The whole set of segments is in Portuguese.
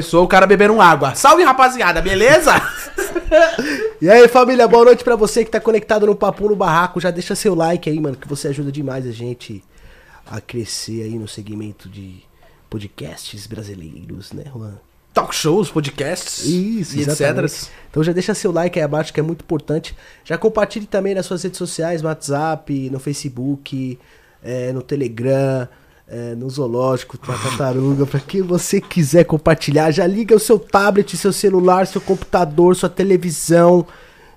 Começou o cara bebendo água. Salve, rapaziada, beleza? E aí, família, boa noite pra você que tá conectado no Papo no Barraco. Já deixa seu like aí, mano, que você ajuda demais a gente a crescer aí no segmento de podcasts brasileiros, né, Juan? Talk shows, podcasts Isso, e exatamente. etc. Então já deixa seu like aí abaixo, que é muito importante. Já compartilhe também nas suas redes sociais, no WhatsApp, no Facebook, é, no Telegram, é, no Zoológico, na Tartaruga, pra quem você quiser compartilhar. Já liga o seu tablet, seu celular, seu computador, sua televisão.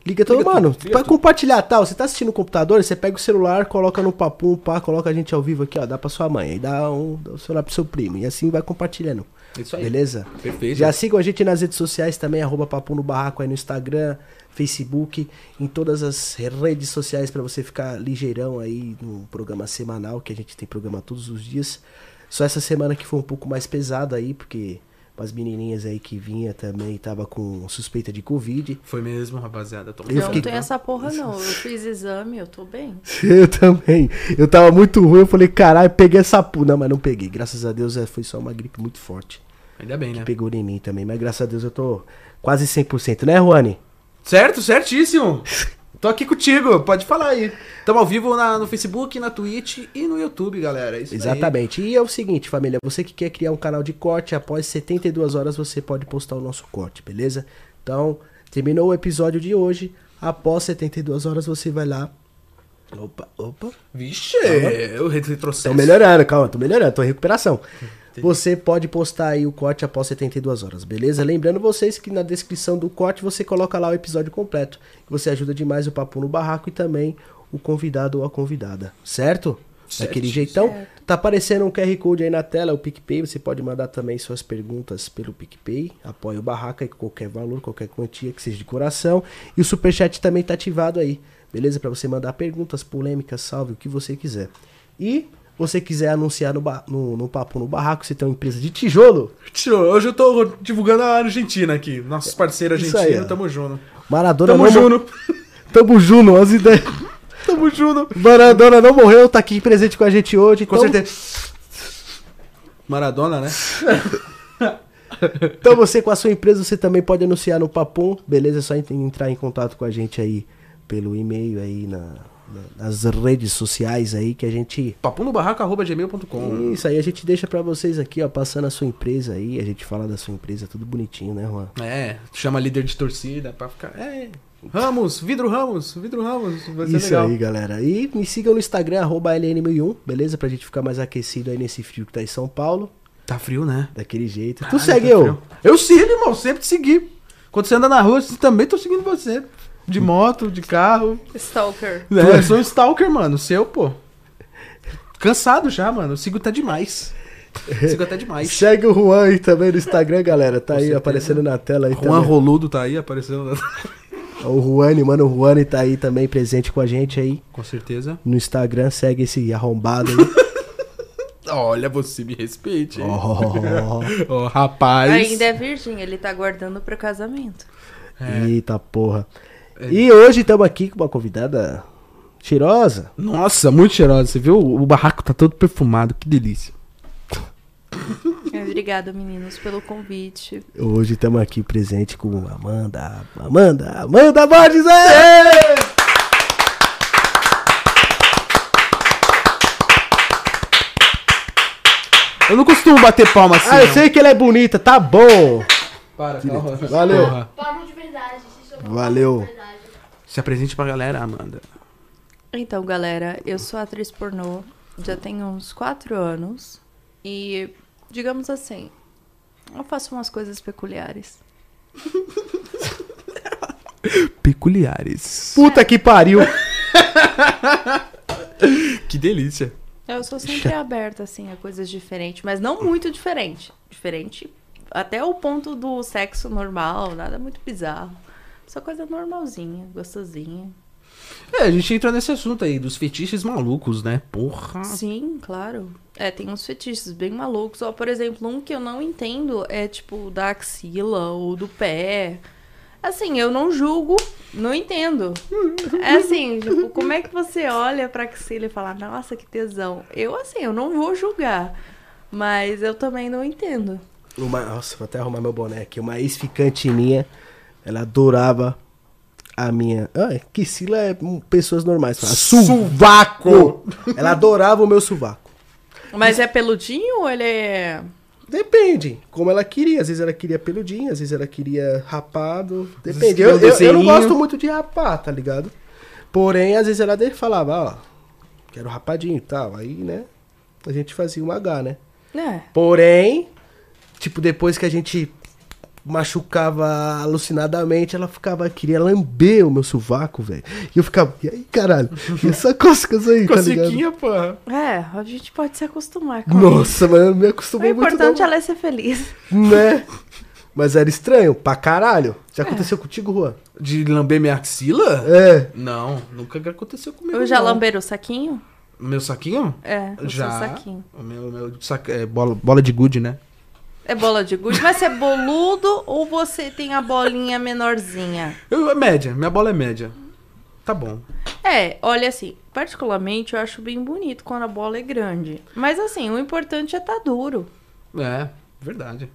Liga todo, Liga mano, tudo, pra compartilhar tal. Você tá assistindo o computador, você pega o celular, coloca no papum, pá, coloca a gente ao vivo aqui, ó, dá pra sua mãe, aí dá, um, dá o celular pro seu primo, e assim vai compartilhando. Isso aí. Beleza? Perfeito. Já sigam a gente nas redes sociais também, arroba Papo no Barraco aí no Instagram, Facebook, em todas as redes sociais pra você ficar ligeirão aí no programa semanal, que a gente tem programa todos os dias. Só essa semana que foi um pouco mais pesado aí, porque umas menininhas aí que vinha também tava com suspeita de Covid. Foi mesmo, rapaziada. Tô Eu não fiquei- tem essa porra, não. Eu fiz exame, eu tô bem. Eu também. Eu tava muito ruim, eu falei, caralho, peguei essa pu. Não, mas não peguei. Graças a Deus é, foi só uma gripe muito forte. Ainda bem, né? Pegou em mim também, mas graças a Deus eu tô quase 100%, né, Juani? Certo, certíssimo. Tô aqui contigo, pode falar aí. Tamo ao vivo na- no Facebook, na Twitch e no YouTube, galera. Isso aí. Exatamente. E é o seguinte, família, você que quer criar um canal de corte, após 72 horas você pode postar o nosso corte, beleza? Então, terminou o episódio de hoje, após 72 horas você vai lá. Opa, opa. Vixe, eu retrocesso. Tô melhorando, calma, tô melhorando, tô em recuperação. Você pode postar aí o corte após 72 horas, beleza? Lembrando vocês que na descrição do corte você coloca lá o episódio completo. que Você ajuda demais o Papo no Barraco e também o convidado ou a convidada, certo? Daquele Certíssimo. jeitão. Tá aparecendo um QR Code aí na tela, o PicPay. Você pode mandar também suas perguntas pelo PicPay. Apoia o Barraca aí com qualquer valor, qualquer quantia que seja de coração. E o Superchat também tá ativado aí, beleza? Pra você mandar perguntas, polêmicas, salve, o que você quiser. E você quiser anunciar no, no, no Papo no Barraco, você tem uma empresa de tijolo, Tio, Hoje eu tô divulgando a Argentina aqui. Nossos parceiros Isso argentinos, aí, tamo junto. Maradona Tamo não junto. Tamo junto, as ideias. Tamo junto. Maradona não morreu, tá aqui presente com a gente hoje. Com então- certeza. Maradona, né? Então você com a sua empresa, você também pode anunciar no Papum, beleza? É só ent- entrar em contato com a gente aí pelo e-mail aí na- nas redes sociais aí que a gente papunobarraco.gmail.com isso aí a gente deixa pra vocês aqui, ó, passando a sua empresa aí, a gente fala da sua empresa tudo bonitinho, né, Juan? É, chama líder de torcida pra ficar. É. Ramos, vidro Ramos, vidro Ramos. Vai ser Isso legal. aí, galera. E me sigam no Instagram, arroba LN1001, beleza? Pra gente ficar mais aquecido aí nesse frio que tá em São Paulo, Tá frio, né? daquele jeito. Tu Caralho, segue tá eu? frio. Eu sigo, irmão, sempre te segui. Quando você anda na rua, eu também tô seguindo você. De moto, de carro. Stalker. É, eu sou um stalker, mano. Seu, pô. Cansado já, mano. Eu sigo até demais. Sigo até demais. Segue o Juan aí também no Instagram, galera. Tá Com aí certeza. aparecendo na tela aí Juan também. Roludo tá aí aparecendo. na- O Juani, mano, o Juani tá aí também presente com a gente aí Com certeza. no Instagram. Segue esse arrombado aí. Olha, você me respeite. hein? oh, Ó, rapaz. Ainda é virgem, ele tá guardando pro casamento. É. Eita porra. E hoje estamos aqui com uma convidada cheirosa. Nossa, muito cheirosa. Você viu? O barraco tá todo perfumado. Que delícia. Obrigada, meninos, pelo convite. Hoje estamos aqui presente com Amanda. Amanda, Amanda Borges! ê! Eu não costumo bater palma assim. Ah, eu não. sei que ela é bonita, tá bom. Para, calma. Valeu. Palma de verdade. É Valeu. verdade. Se apresente pra galera, Amanda. Então, galera, eu sou atriz pornô, já tenho uns quatro anos. E, digamos assim, eu faço umas coisas peculiares. Peculiares. Puta que pariu. Que delícia. Eu sou sempre aberta, assim, a coisas diferentes, mas não muito diferente. Diferente até o ponto do sexo normal, nada muito bizarro. Só coisa normalzinha, gostosinha. É, a gente entra nesse assunto aí, dos fetiches malucos, né? Porra. Sim, claro. É, tem uns fetiches bem malucos. Ó, por exemplo, um que eu não entendo é tipo da axila ou do pé. Assim, eu não julgo, não entendo. É assim, tipo, como é que você olha pra axila e fala, nossa, que tesão? Eu, assim, eu não vou julgar. Mas eu também não entendo. Uma, nossa, vou até arrumar meu boné aqui. Uma ex-ficante minha, ela adorava a minha. Ah, que Sila é pessoas normais. Fala, suvaco! ela adorava o meu suvaco. Mas é peludinho ou ele é. Depende, como ela queria. Às vezes ela queria peludinho, às vezes ela queria rapado. Depende. Eu, eu, eu não gosto muito de rapar, tá ligado? Porém, às vezes ela dele falava, ó, quero rapadinho e tal. Aí, né, a gente fazia um H, né? É. Porém, tipo, depois que a gente machucava alucinadamente, ela ficava, queria lamber o meu sovaco, velho. E eu ficava, e aí, caralho? E essa coscas aí, tá ligado? Cosiquinha, porra. É, a gente pode se acostumar com Nossa, mas eu me O acostumei muito importante não, é ela ser feliz. né? Mas era estranho, pra caralho. Já aconteceu contigo, Juan? De lamber minha axila? É. Não, nunca aconteceu comigo. Eu já não. lamberam o saquinho? Meu saquinho? É, o já. seu saquinho. O meu, meu é bola, bola de gude, né? É bola de gude, mas você é boludo ou você tem a bolinha menorzinha? Eu, é média, minha bola é média. Tá bom. É, olha assim, particularmente eu acho bem bonito quando a bola é grande. Mas assim, o importante é tá duro. É, verdade.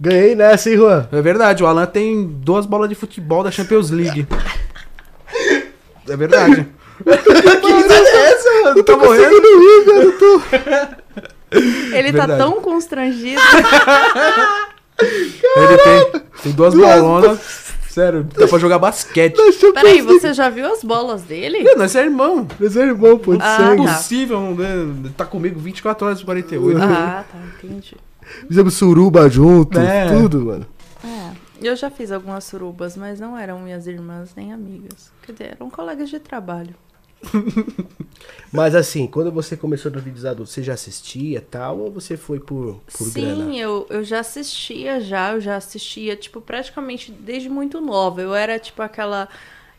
Ganhei nessa, hein, Juan? É verdade, o Alan tem duas bolas de futebol da Champions League. É verdade. que risada é essa, mano? Eu tô morrendo. rir, velho. Eu tô... Ele tá Verdade. tão constrangido. Ele tem, tem duas bolonas. Sério, dá pra jogar basquete. Peraí, você já viu as bolas dele? Não, nós é irmão. Meus irmãos, pô, de Ah, sangue. tá. Impossível, né? Tá comigo 24 horas e 48. Ah, tá, entendi. Fizemos suruba junto, É. tudo, mano. É, eu já fiz algumas surubas, mas não eram minhas irmãs nem amigas. Quer dizer, eram colegas de trabalho. Mas assim, quando você começou nos vídeos adultos, você já assistia tal, ou você foi por, por Sim, grana? eu, eu já assistia já, eu já assistia, tipo, praticamente desde muito nova. Eu era, tipo, aquela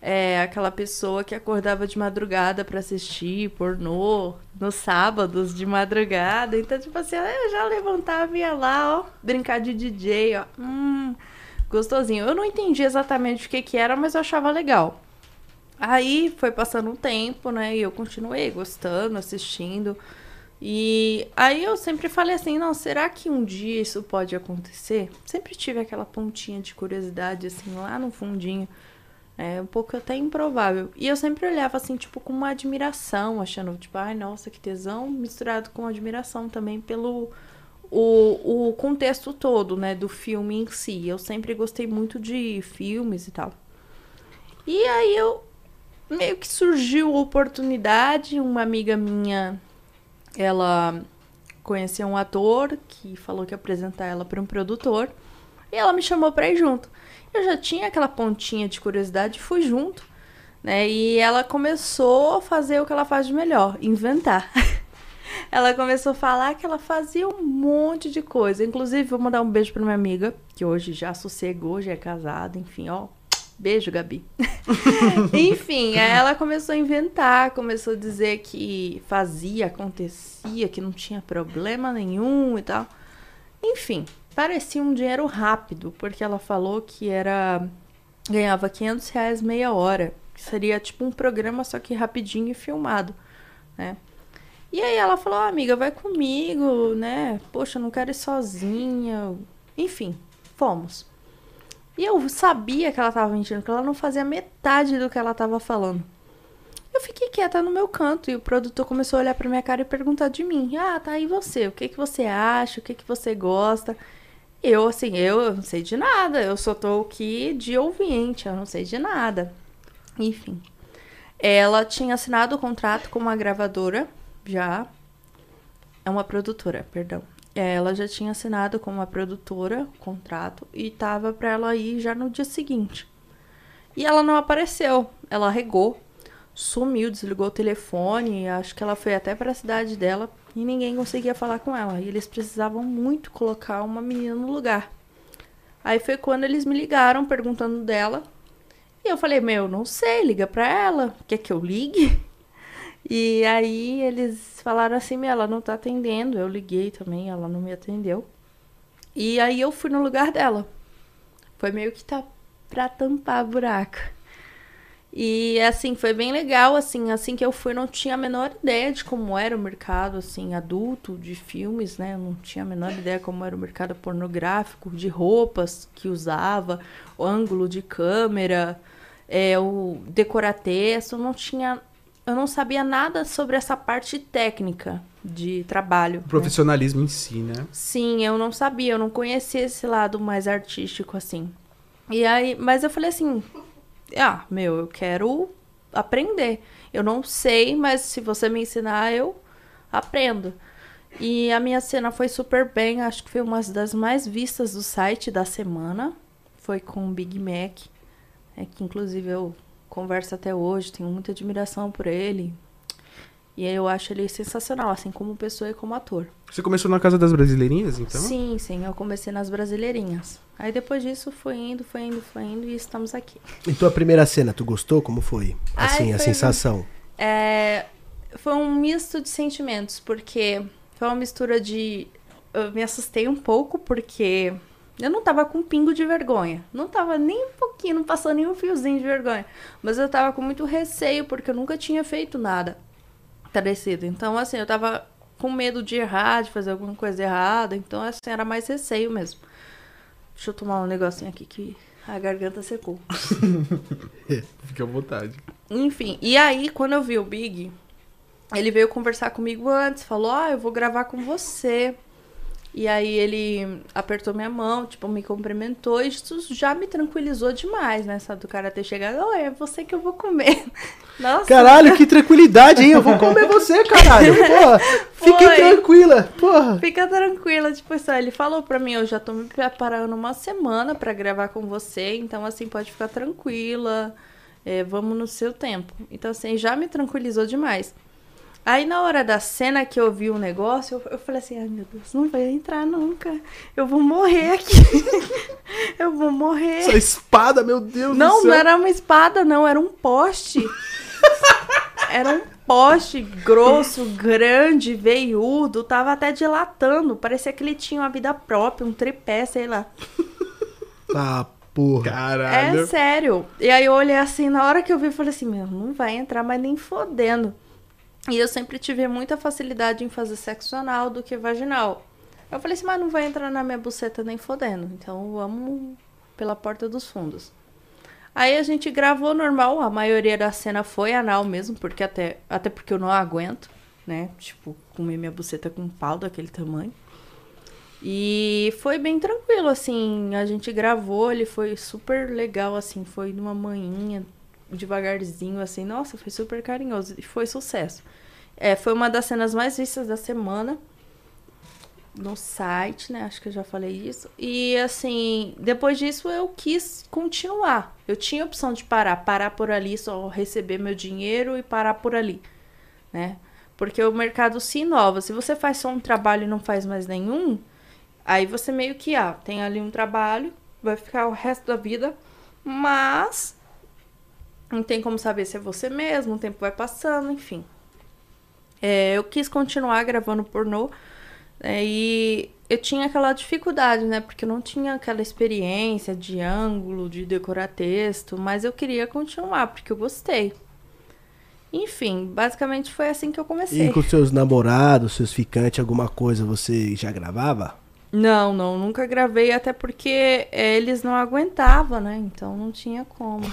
é, aquela pessoa que acordava de madrugada pra assistir pornô nos sábados de madrugada. Então, tipo assim, eu já levantava e ia lá, ó, brincar de DJ, ó. Hum, gostosinho. Eu não entendi exatamente o que que era, mas eu achava legal. Aí foi passando um tempo, né? E eu continuei gostando, assistindo. E aí eu sempre falei assim, não, será que um dia isso pode acontecer? Sempre tive aquela pontinha de curiosidade, assim, lá no fundinho. É um pouco até improvável. E eu sempre olhava assim, tipo, com uma admiração, achando, tipo, ai, nossa, que tesão, misturado com admiração também pelo o, o contexto todo, né, do filme em si. Eu sempre gostei muito de filmes e tal. E aí eu meio que surgiu a oportunidade, uma amiga minha, ela conhecia um ator que falou que ia apresentar ela para um produtor, e ela me chamou para ir junto. Eu já tinha aquela pontinha de curiosidade e fui junto, né? E ela começou a fazer o que ela faz de melhor, inventar. ela começou a falar que ela fazia um monte de coisa. Inclusive, vou mandar um beijo para minha amiga, que hoje já sossegou, já é casada, enfim, ó. Beijo, Gabi. Enfim, aí ela começou a inventar, começou a dizer que fazia, acontecia, que não tinha problema nenhum e tal. Enfim, parecia um dinheiro rápido, porque ela falou que era. ganhava 500 reais meia hora. Que seria tipo um programa, só que rapidinho e filmado, né? E aí ela falou, "Ah, amiga, vai comigo, né? Poxa, eu não quero ir sozinha. Enfim, fomos. E eu sabia que ela tava mentindo, que ela não fazia metade do que ela tava falando. Eu fiquei quieta no meu canto e o produtor começou a olhar pra minha cara e perguntar de mim. Ah, tá aí você, o que que você acha, o que que você gosta? Eu, assim, eu, eu não sei de nada, eu só tô aqui de ouvinte, eu não sei de nada. Enfim. Ela tinha assinado o contrato com uma gravadora, já. É uma produtora, perdão. É, Ela já tinha assinado com uma produtora o contrato e tava pra ela ir já no dia seguinte. E ela não apareceu. Ela regou, sumiu, desligou o telefone. Acho que ela foi até pra cidade dela e ninguém conseguia falar com ela. E eles precisavam muito colocar uma menina no lugar. Aí foi quando eles me ligaram perguntando dela. E eu falei: Meu, não sei, liga pra ela. Quer que eu ligue? E aí eles falaram assim, "Meu, ela não tá atendendo. Eu liguei também, ela não me atendeu. E aí eu fui no lugar dela. Foi meio que tá pra tampar buraco. E assim, foi bem legal, assim, assim que eu fui, não tinha a menor ideia de como era o mercado, assim, adulto de filmes, né? Não tinha a menor ideia como era o mercado pornográfico, de roupas que usava, o ângulo de câmera, é, o decoratexto, não tinha. Eu não sabia nada sobre essa parte técnica de trabalho. O né? profissionalismo em si, né? Sim, eu não sabia, eu não conhecia esse lado mais artístico, assim. E aí, mas eu falei assim, ah, meu, eu quero aprender. Eu não sei, mas se você me ensinar, eu aprendo. E a minha cena foi super bem, acho que foi uma das mais vistas do site da semana. Foi com o Big Mac, é que inclusive eu converso até hoje, tenho muita admiração por ele. E eu acho ele sensacional, assim como pessoa e como ator. Você começou na Casa das Brasileirinhas, então? Sim, sim, eu comecei nas brasileirinhas. Aí depois disso foi indo, foi indo, foi indo e estamos aqui. E tua primeira cena, tu gostou? Como foi? Ai, Assim, a foi- sensação. É, foi um misto de sentimentos, porque foi uma mistura de. Eu me assustei um pouco, porque eu não tava com um pingo de vergonha. Não tava nem um pouquinho, não passou nem um fiozinho de vergonha. Mas eu tava com muito receio, porque eu nunca tinha feito nada parecido. Então, assim, eu tava com medo de errar, de fazer alguma coisa errada. Então, assim, era mais receio mesmo. Deixa eu tomar um negocinho aqui que a garganta secou. Fique à vontade. Enfim, e aí, quando eu vi o Big, ele veio conversar comigo antes, falou: Ah, eu vou gravar com você. E aí ele apertou minha mão, tipo, me cumprimentou, e isso já me tranquilizou demais, né? Sabe, do cara ter chegado, oh, é você que eu vou comer. Nossa, Caralho, que tranquilidade, hein? Eu vou comer você, caralho. Porra, fique tranquila. Porra. Fica tranquila, tipo assim, ele falou pra mim, eu já tô me preparando uma semana pra gravar com você, então assim, pode ficar tranquila, é, vamos no seu tempo. Então assim, já me tranquilizou demais. Aí na hora da cena que eu vi o negócio, eu, eu falei assim, ai meu Deus, não vai entrar nunca, eu vou morrer aqui, eu vou morrer. Essa espada, meu Deus do Não, céu. não era uma espada, não, era um poste. era um poste grosso, grande, veiudo, tava até dilatando. Parecia que ele tinha uma vida própria, um tripé, sei lá. Ah, porra. Caralho. É sério. E aí eu olhei assim, na hora que eu vi, eu falei assim, meu, não vai entrar mais nem fodendo. E eu sempre tive muita facilidade em fazer sexo anal do que vaginal. Eu falei assim, mas não vai entrar na minha buceta nem fodendo. Então vamos pela porta dos fundos. Aí a gente gravou normal, a maioria da cena foi anal mesmo, porque até, até porque eu não aguento, né? Tipo, comer minha buceta com um pau daquele tamanho. E foi bem tranquilo, assim, a gente gravou, ele foi super legal, assim, foi numa manhinha, devagarzinho, assim, nossa, foi super carinhoso e foi sucesso. É, foi uma das cenas mais vistas da semana no site, né? Acho que eu já falei isso. E assim, depois disso eu quis continuar. Eu tinha a opção de parar, parar por ali, só receber meu dinheiro e parar por ali, né? Porque o mercado se inova. Se você faz só um trabalho e não faz mais nenhum, aí você meio que, ah, tem ali um trabalho, vai ficar o resto da vida, mas não tem como saber se é você mesmo, o tempo vai passando, enfim. É, eu quis continuar gravando pornô é, e eu tinha aquela dificuldade, né? Porque eu não tinha aquela experiência de ângulo, de decorar texto, mas eu queria continuar porque eu gostei. Enfim, basicamente foi assim que eu comecei. E com seus namorados, seus ficantes, alguma coisa, você já gravava? Não, não, nunca gravei, até porque é, eles não aguentavam, né? Então não tinha como.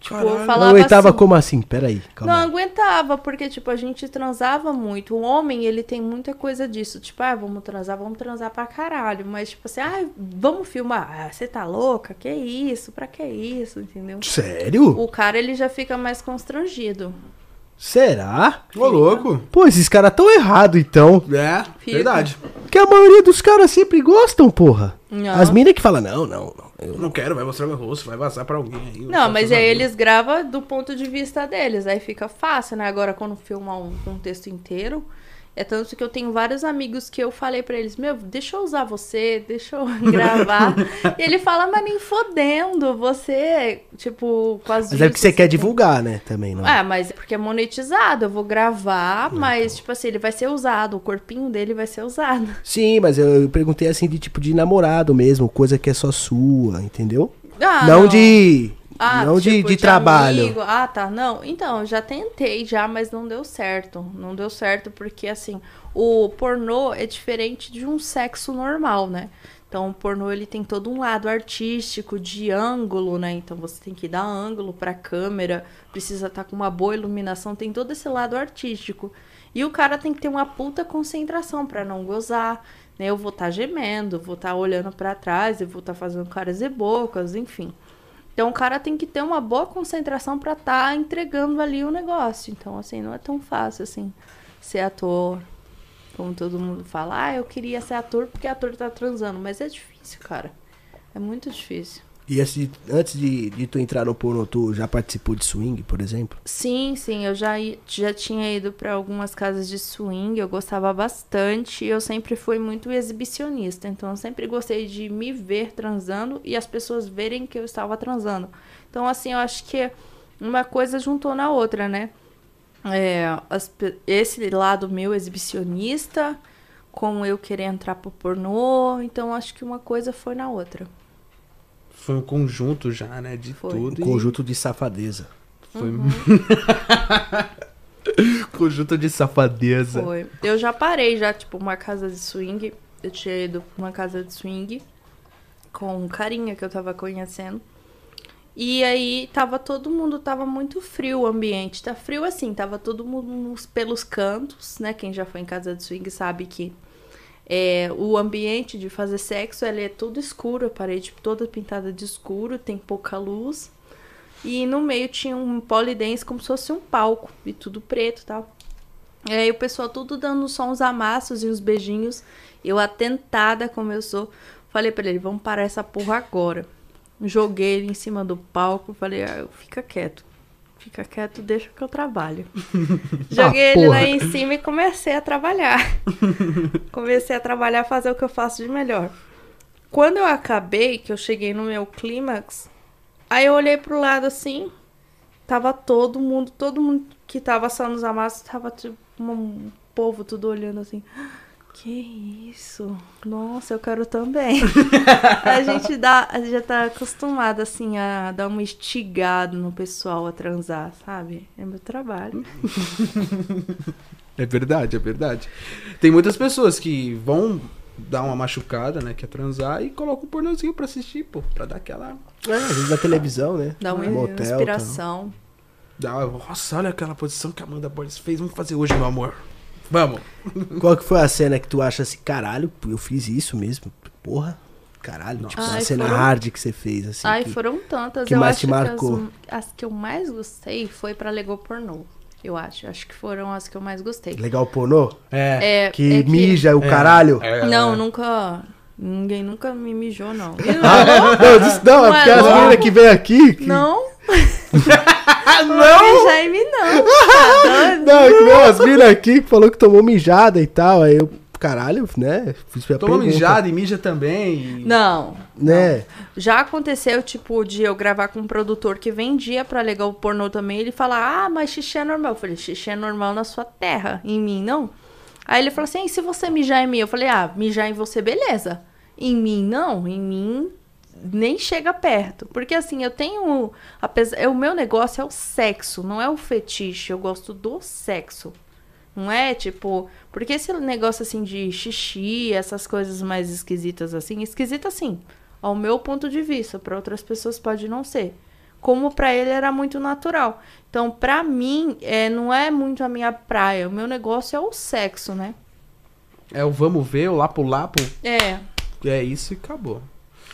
Tipo, eu Caralho. falava Não aguentava assim, como assim? Peraí, calma Não aguentava, porque, tipo, a gente transava muito. O homem, ele tem muita coisa disso. Tipo, ah, vamos transar, vamos transar pra caralho. Mas, tipo assim, ah, vamos filmar. Ah, você tá louca? Que isso? Pra que isso? Entendeu? Sério? O cara, ele já fica mais constrangido. Será? Ô, louco. Pô, esses caras tão errados então. É, Fica. verdade. Porque a maioria dos caras sempre gostam, porra. Não. As minas que falam, não, não, não. Eu não quero, vai mostrar meu rosto, vai vazar pra alguém aí. Não, mas aí eles gravam do ponto de vista deles. Aí fica fácil, né? Agora, quando filma um, um texto inteiro. É tanto que eu tenho vários amigos que eu falei pra eles, meu, deixa eu usar você, deixa eu gravar. e ele fala, mas nem fodendo, você, tipo, com as Mas é porque você quer assim, divulgar, né? Também, não. É, mas é porque é monetizado, eu vou gravar, mas, tipo assim, ele vai ser usado, o corpinho dele vai ser usado. Sim, mas eu, perguntei assim de tipo de namorado mesmo, coisa que é só sua, entendeu? Ah, não, de Ah, Não de- tipo, de trabalho. amigo. Ah, tá. Não, então, já tentei já, mas não deu certo. Não deu certo porque, assim, o pornô é diferente de um sexo normal, né? Então, o pornô, ele tem todo um lado artístico, de ângulo, né? Então, você tem que dar ângulo pra câmera, precisa estar com uma boa iluminação, tem todo esse lado artístico. E o cara tem que ter uma puta concentração pra não gozar, né? Eu vou estar gemendo, vou estar olhando pra trás, eu vou estar fazendo caras e bocas, enfim. Então o cara tem que ter uma boa concentração pra estar entregando ali o negócio. Então, assim, não é tão fácil assim ser ator. Como todo mundo fala, ah, eu queria ser ator porque ator tá transando. Mas é difícil, cara. É muito difícil. E antes de, de tu entrar no pornô, tu já participou de swing, por exemplo? Sim, sim, eu já, já tinha ido pra algumas casas de swing, eu gostava bastante. Eu sempre fui muito exibicionista. Então eu sempre gostei de me ver transando e as pessoas verem que eu estava transando. Então, assim, eu acho que uma coisa juntou na outra, né? É, as esse lado meu exibicionista, com eu querer entrar pro pornô. Então, acho que uma coisa foi na outra. Foi um conjunto já, né? De Foi. tudo. Um conjunto de safadeza. E... Foi... conjunto de safadeza. Foi. Eu já parei, já, tipo, uma casa de swing. Eu tinha ido pra uma casa de swing com um carinha que eu tava conhecendo. E aí tava todo mundo, tava muito frio o ambiente. Tá frio assim, tava todo mundo nos- pelos cantos, né? Quem já foi em casa de swing sabe que é, o ambiente de fazer sexo ele é todo escuro, a parede toda pintada de escuro, tem pouca luz. E no meio tinha um polidense como se fosse um palco, e tudo preto e tal. E aí o pessoal tudo dando só uns amassos e uns beijinhos. Eu atentada como eu sou, falei pra ele, vamos parar essa porra agora. Joguei ele em cima do palco, falei, ah, fica quieto. Fica quieto, deixa que eu trabalho. Joguei Ah, ele lá em cima e comecei a trabalhar. comecei a trabalhar, fazer o que eu faço de melhor. Quando eu acabei, que eu cheguei no meu clímax, aí eu olhei pro lado assim, tava todo mundo, todo mundo que tava só nos amassos, tava tipo um povo tudo olhando assim. Que isso? Nossa, eu quero também. a gente dá, a gente já tá acostumado assim a dar uma estigada no pessoal a transar, sabe? É meu trabalho. É verdade, é verdade. Tem muitas pessoas que vão dar uma machucada, né? Quer transar e colocam um pornozinho pra assistir, pô. Pra dar aquela. É, às vezes na televisão, né? Dá uma Motel, inspiração. Dá, nossa, olha aquela posição que a Amanda Borges fez. Vamos fazer hoje, meu amor. Vamos. Qual que foi a cena que tu acha assim, caralho, eu fiz isso mesmo? Porra, caralho. Tipo, Ai, uma cena foram- hard que você fez, assim. Ai, que- foram tantas. que eu mais acho te marcou? que as, as que eu mais gostei foi pra Lego Pornô. Eu acho. Acho que foram as que eu mais gostei. Legal pornô? É. É, Que é mija o É. caralho? É. Não, nunca. Ninguém nunca me mijou, não. E Não, disse, não, é Não é porque as meninas que vem aqui. Que... Não, Ah, não não! mijar em mim, não. Tá? Não, é que as meninas aqui que falou que tomou mijada e tal. Aí eu, caralho, né? Fiz a Toma pergunta, mijada e mija também. Não. Né? Já aconteceu, tipo, de eu gravar com um produtor que vendia pra legal o pornô também. Ele fala, ah, mas xixi é normal. Eu falei, xixi é normal na sua terra, em mim não. Aí ele falou assim, e se você mijar em mim? Eu falei, ah, mijar em você, beleza. Em mim, não. Em mim, nem chega perto. Porque assim, eu tenho. Apesar, é, o meu negócio é o sexo, não é o fetiche. Eu gosto do sexo. Não é tipo. Porque esse negócio assim de xixi, essas coisas mais esquisitas assim, esquisita assim, ao meu ponto de vista, para outras pessoas pode não ser. Como para ele era muito natural. Então, pra mim, é, não é muito a minha praia. O meu negócio é o sexo, né? É o vamos ver, o lapo lapo. É. É isso e acabou.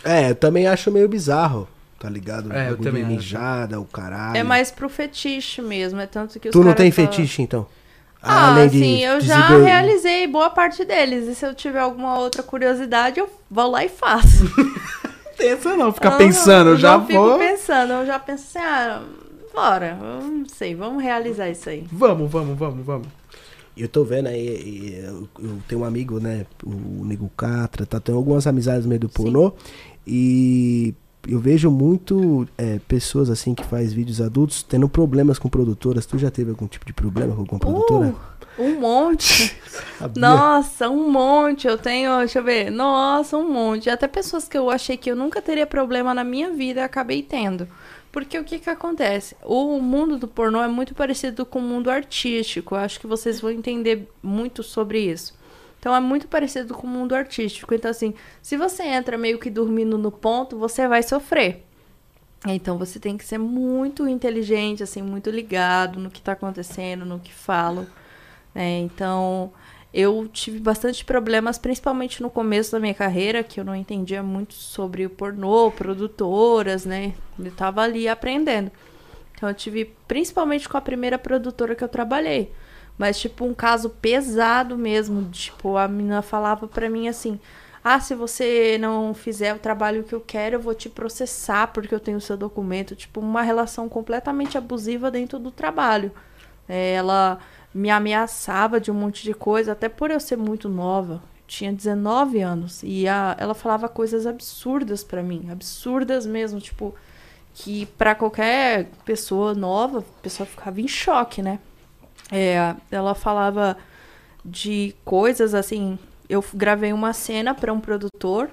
É, eu também acho meio bizarro, tá ligado? É, eu também acho. mijada, o caralho. É mais pro fetiche mesmo. É tanto que os Tu não tem falam- fetiche, então? Ah, Além de sim, eu já realizei boa parte deles. E se eu tiver alguma outra curiosidade, eu vou lá e faço. Pensa não, ficar Ah, pensando, eu eu já não vou. fico pensando, eu já penso assim, ah, bora, eu não sei, vamos realizar isso aí. Vamos, vamos, vamos, vamos. Eu tô vendo aí, eu, eu tenho um amigo, né? O Nego Catra, tá? Tem algumas amizades no meio do pornô. E eu vejo muito é, pessoas assim que faz vídeos adultos tendo problemas com produtoras. Tu já teve algum tipo de problema com alguma produtora? Uh, um monte. Nossa, um monte. Eu tenho, deixa eu ver. Nossa, um monte. Até pessoas que eu achei que eu nunca teria problema na minha vida, acabei tendo. Porque o que que acontece? O mundo do pornô é muito parecido com o mundo artístico. Eu acho que vocês vão entender muito sobre isso. Então é muito parecido com o mundo artístico. Então, assim, se você entra meio que dormindo no ponto, você vai sofrer. Então você tem que ser muito inteligente, assim, muito ligado no que está acontecendo, no que falam. né? então eu tive bastante problemas, principalmente no começo da minha carreira, que eu não entendia muito sobre o pornô, produtoras, né? Eu tava ali aprendendo. Então eu tive, principalmente com a primeira produtora que eu trabalhei. Mas, tipo, um caso pesado mesmo. Tipo, a menina falava pra mim assim: Ah, se você não fizer o trabalho que eu quero, eu vou te processar porque eu tenho seu documento. Tipo, uma relação completamente abusiva dentro do trabalho. É, ela me ameaçava de um monte de coisa, até por eu ser muito nova. Tinha 19 anos. E a, ela falava coisas absurdas pra mim. Absurdas mesmo. Tipo, que pra qualquer pessoa nova, a pessoa ficava em choque, né? É, ela falava de coisas assim. Eu gravei uma cena para um produtor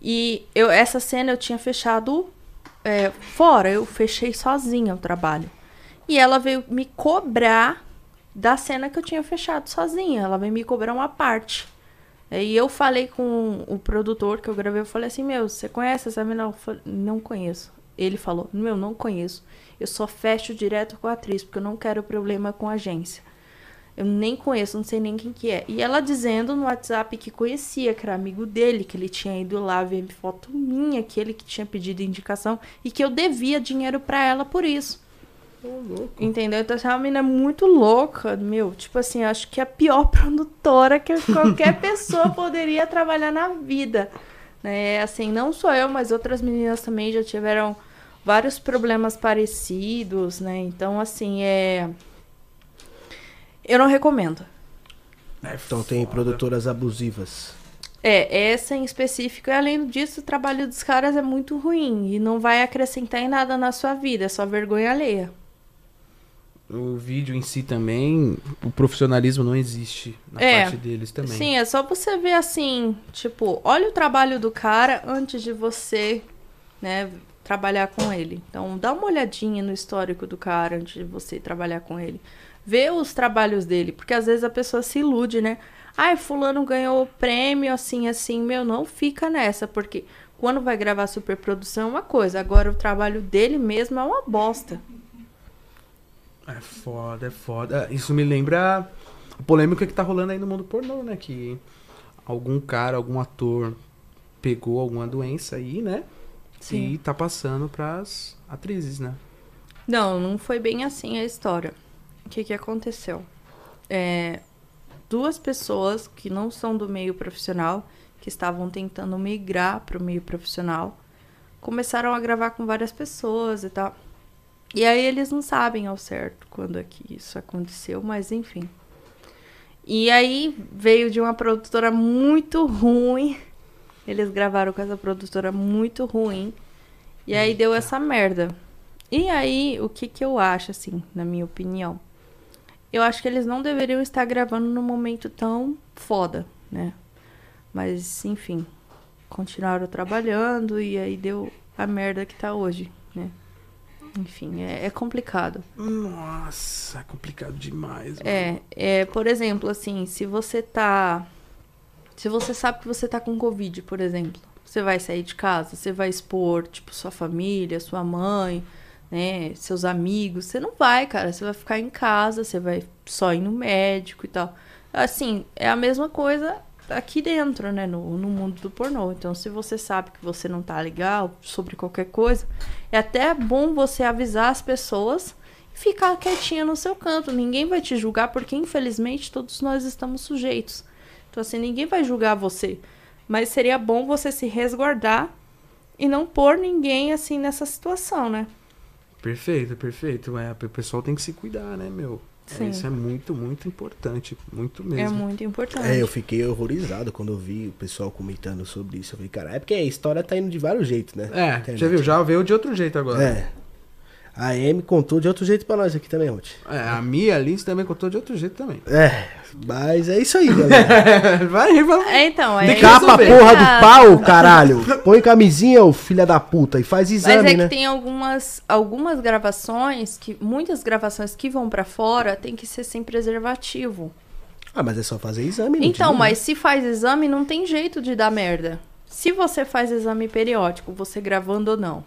e eu, essa cena eu tinha fechado é, fora, eu fechei sozinha o trabalho. E ela veio me cobrar da cena que eu tinha fechado sozinha. Ela veio me cobrar uma parte. E eu falei com o produtor que eu gravei, eu falei assim, meu, você conhece essa menina? Eu falei, não conheço. Ele falou, meu, não conheço. Eu só fecho direto com a atriz, porque eu não quero problema com a agência. Eu nem conheço, não sei nem quem que é. E ela dizendo no WhatsApp que conhecia, que era amigo dele, que ele tinha ido lá ver foto minha, que ele que tinha pedido indicação e que eu devia dinheiro pra ela por isso. Entendeu? Então, essa é uma menina muito louca, meu. Tipo assim, acho que é a pior produtora que qualquer pessoa poderia trabalhar na vida. Né? Assim, não só eu, mas outras meninas também já tiveram vários problemas parecidos, né? Então, assim, é. Eu não recomendo. Então tem produtoras abusivas. É, essa em específico, e além disso, o trabalho dos caras é muito ruim e não vai acrescentar em nada na sua vida, é só vergonha alheia. O vídeo em si também, o profissionalismo não existe na É. parte deles também. Sim, é só você ver assim, tipo, olha o trabalho do cara antes de você, né, trabalhar com ele. Então, dá uma olhadinha no histórico do cara antes de você trabalhar com ele. Vê os trabalhos dele, porque às vezes a pessoa se ilude, né? Ai, fulano ganhou prêmio assim, assim, meu, não fica nessa, porque quando vai gravar superprodução é uma coisa, agora o trabalho dele mesmo é uma bosta. É foda, é foda. Isso me lembra a polêmica que tá rolando aí no mundo pornô, né? Que algum cara, algum ator pegou alguma doença aí, né? E tá passando pras atrizes, né? Não, não foi bem assim a história. O que, que aconteceu? É, duas pessoas que não são do meio profissional, que estavam tentando migrar para o meio profissional, começaram a gravar com várias pessoas e tal. E aí eles não sabem ao certo quando é que isso aconteceu, mas enfim. E aí veio de uma produtora muito ruim. Eles gravaram com essa produtora muito ruim. E aí deu essa merda. E aí, o que que eu acho, assim, na minha opinião? Eu acho que eles não deveriam estar gravando num momento tão foda, né? Mas, enfim, continuaram trabalhando e aí deu a merda que tá hoje, né? Enfim, é, é complicado. Nossa, é complicado demais. mano. É, é, por exemplo, assim, se você tá. Se você sabe que você tá com Covid, por exemplo, você vai sair de casa, você vai expor, tipo, sua família, sua mãe, né, seus amigos. Você não vai, cara. Você vai ficar em casa, você vai só ir no médico e tal. Assim, é a mesma coisa aqui dentro, né, no, no mundo do pornô. Então, se você sabe que você não tá legal sobre qualquer coisa, é até bom você avisar as pessoas e ficar quietinha no seu canto. Ninguém vai te julgar, porque infelizmente todos nós estamos sujeitos. Então, assim, ninguém vai julgar você. Mas seria bom você se resguardar e não pôr ninguém assim nessa situação, né? Perfeito, perfeito. É, o pessoal tem que se cuidar, né, meu? É, Sim. isso é muito, muito importante. Muito É mesmo. muito importante. É, eu fiquei horrorizado quando eu vi o pessoal comentando sobre isso. Eu falei, cara, é porque a história tá indo de vários jeitos, né? É, Internet. já viu? Já veio de outro jeito agora. É. A Amy contou de outro jeito pra nós aqui também, Ruth. É, a Mia Lins também contou de outro jeito também. É, mas é isso aí, galera. vai, vai. É, então, aí... Capa a resolver. porra do pau, caralho. Põe camisinha, ô filha da puta, e faz Mas exame, é que né? tem algumas, algumas gravações, que muitas gravações que vão pra fora tem que ser sem preservativo. Ah, mas é só fazer exame, não Então, mas se faz exame, não tem jeito de dar merda. Se você faz exame periódico, você gravando ou não,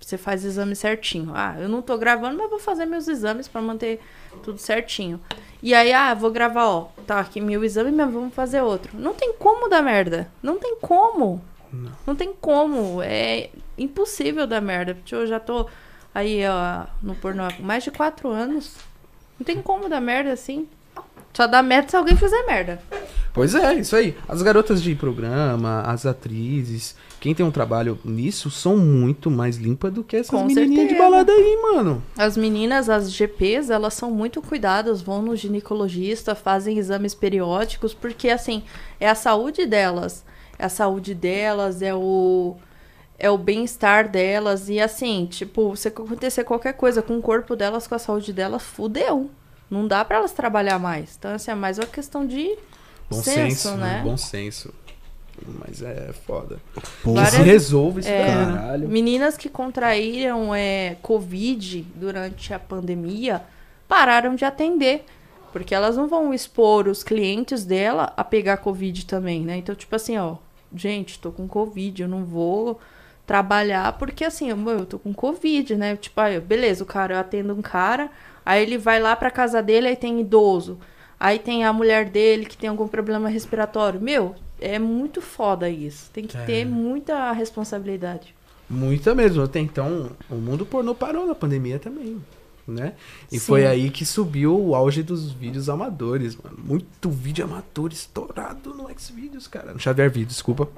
você faz exame certinho. Ah, eu não tô gravando, mas vou fazer meus exames pra manter tudo certinho. E aí, ah, vou gravar, ó, tá aqui meu exame, mas vamos fazer outro. Não tem como dar merda. Não tem como. Não, tem como. É impossível dar merda. Porque eu já tô aí, ó, no pornô há mais de quatro anos. Não tem como dar merda assim. Só dá merda se alguém fizer merda. Pois é, isso aí. As garotas de programa, as atrizes, quem tem um trabalho nisso, são muito mais limpas do que essas Com menininhas de certeza. balada aí, mano. As meninas, as GPs, elas são muito cuidadas, vão no ginecologista, fazem exames periódicos, porque assim, é a saúde delas. É a saúde delas, é o é o bem-estar delas e assim, tipo, se acontecer qualquer coisa com o corpo delas, com a saúde delas, fudeu. Não dá pra elas trabalhar mais. Então, assim, é mais uma questão de Bom senso, senso, né? Bom senso. Mas é foda. Porra, Que se resolve isso É, caralho. Meninas que contraíram é, Covid durante a pandemia pararam de atender. Porque elas não vão expor os clientes dela a pegar Covid também, né? Então, tipo assim, ó, gente, tô com Covid, eu não vou trabalhar porque assim, eu, eu tô com Covid, né? Tipo, aí, beleza, o cara, eu atendo um cara, aí ele vai lá pra casa dele, aí tem idoso. Aí tem a mulher dele que tem algum problema respiratório. Meu, é muito foda isso. Tem que É. ter muita responsabilidade. Muita mesmo. Até então, o mundo pornô parou na pandemia também, né? E Sim. foi aí que subiu o auge dos vídeos amadores, mano. Muito vídeo amador estourado no Xvideos, cara. No Xavier Vídeo, desculpa.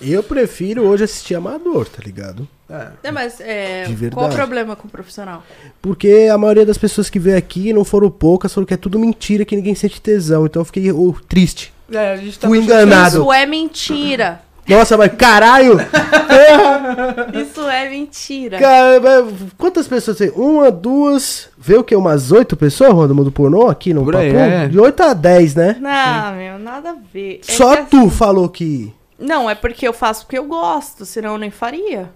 Eu prefiro hoje assistir amador, tá ligado? É. É, mas é, De qual o problema com o profissional? Porque a maioria das pessoas que veio aqui, não foram poucas, falaram que é tudo mentira, que ninguém sente tesão. Então eu fiquei oh, triste. É, a gente tá Fui enganado. Isso é mentira. Nossa, mas caralho! Isso é mentira. Cara, quantas pessoas tem? Uma, duas. Vê o que? Umas oito pessoas, Ronda Mundo Pornô aqui no Por Papo? aí, é. De oito a dez, né? Não, meu, nada a ver. É Só tu assim, falou que. Não, é porque eu faço porque eu gosto, senão eu nem faria.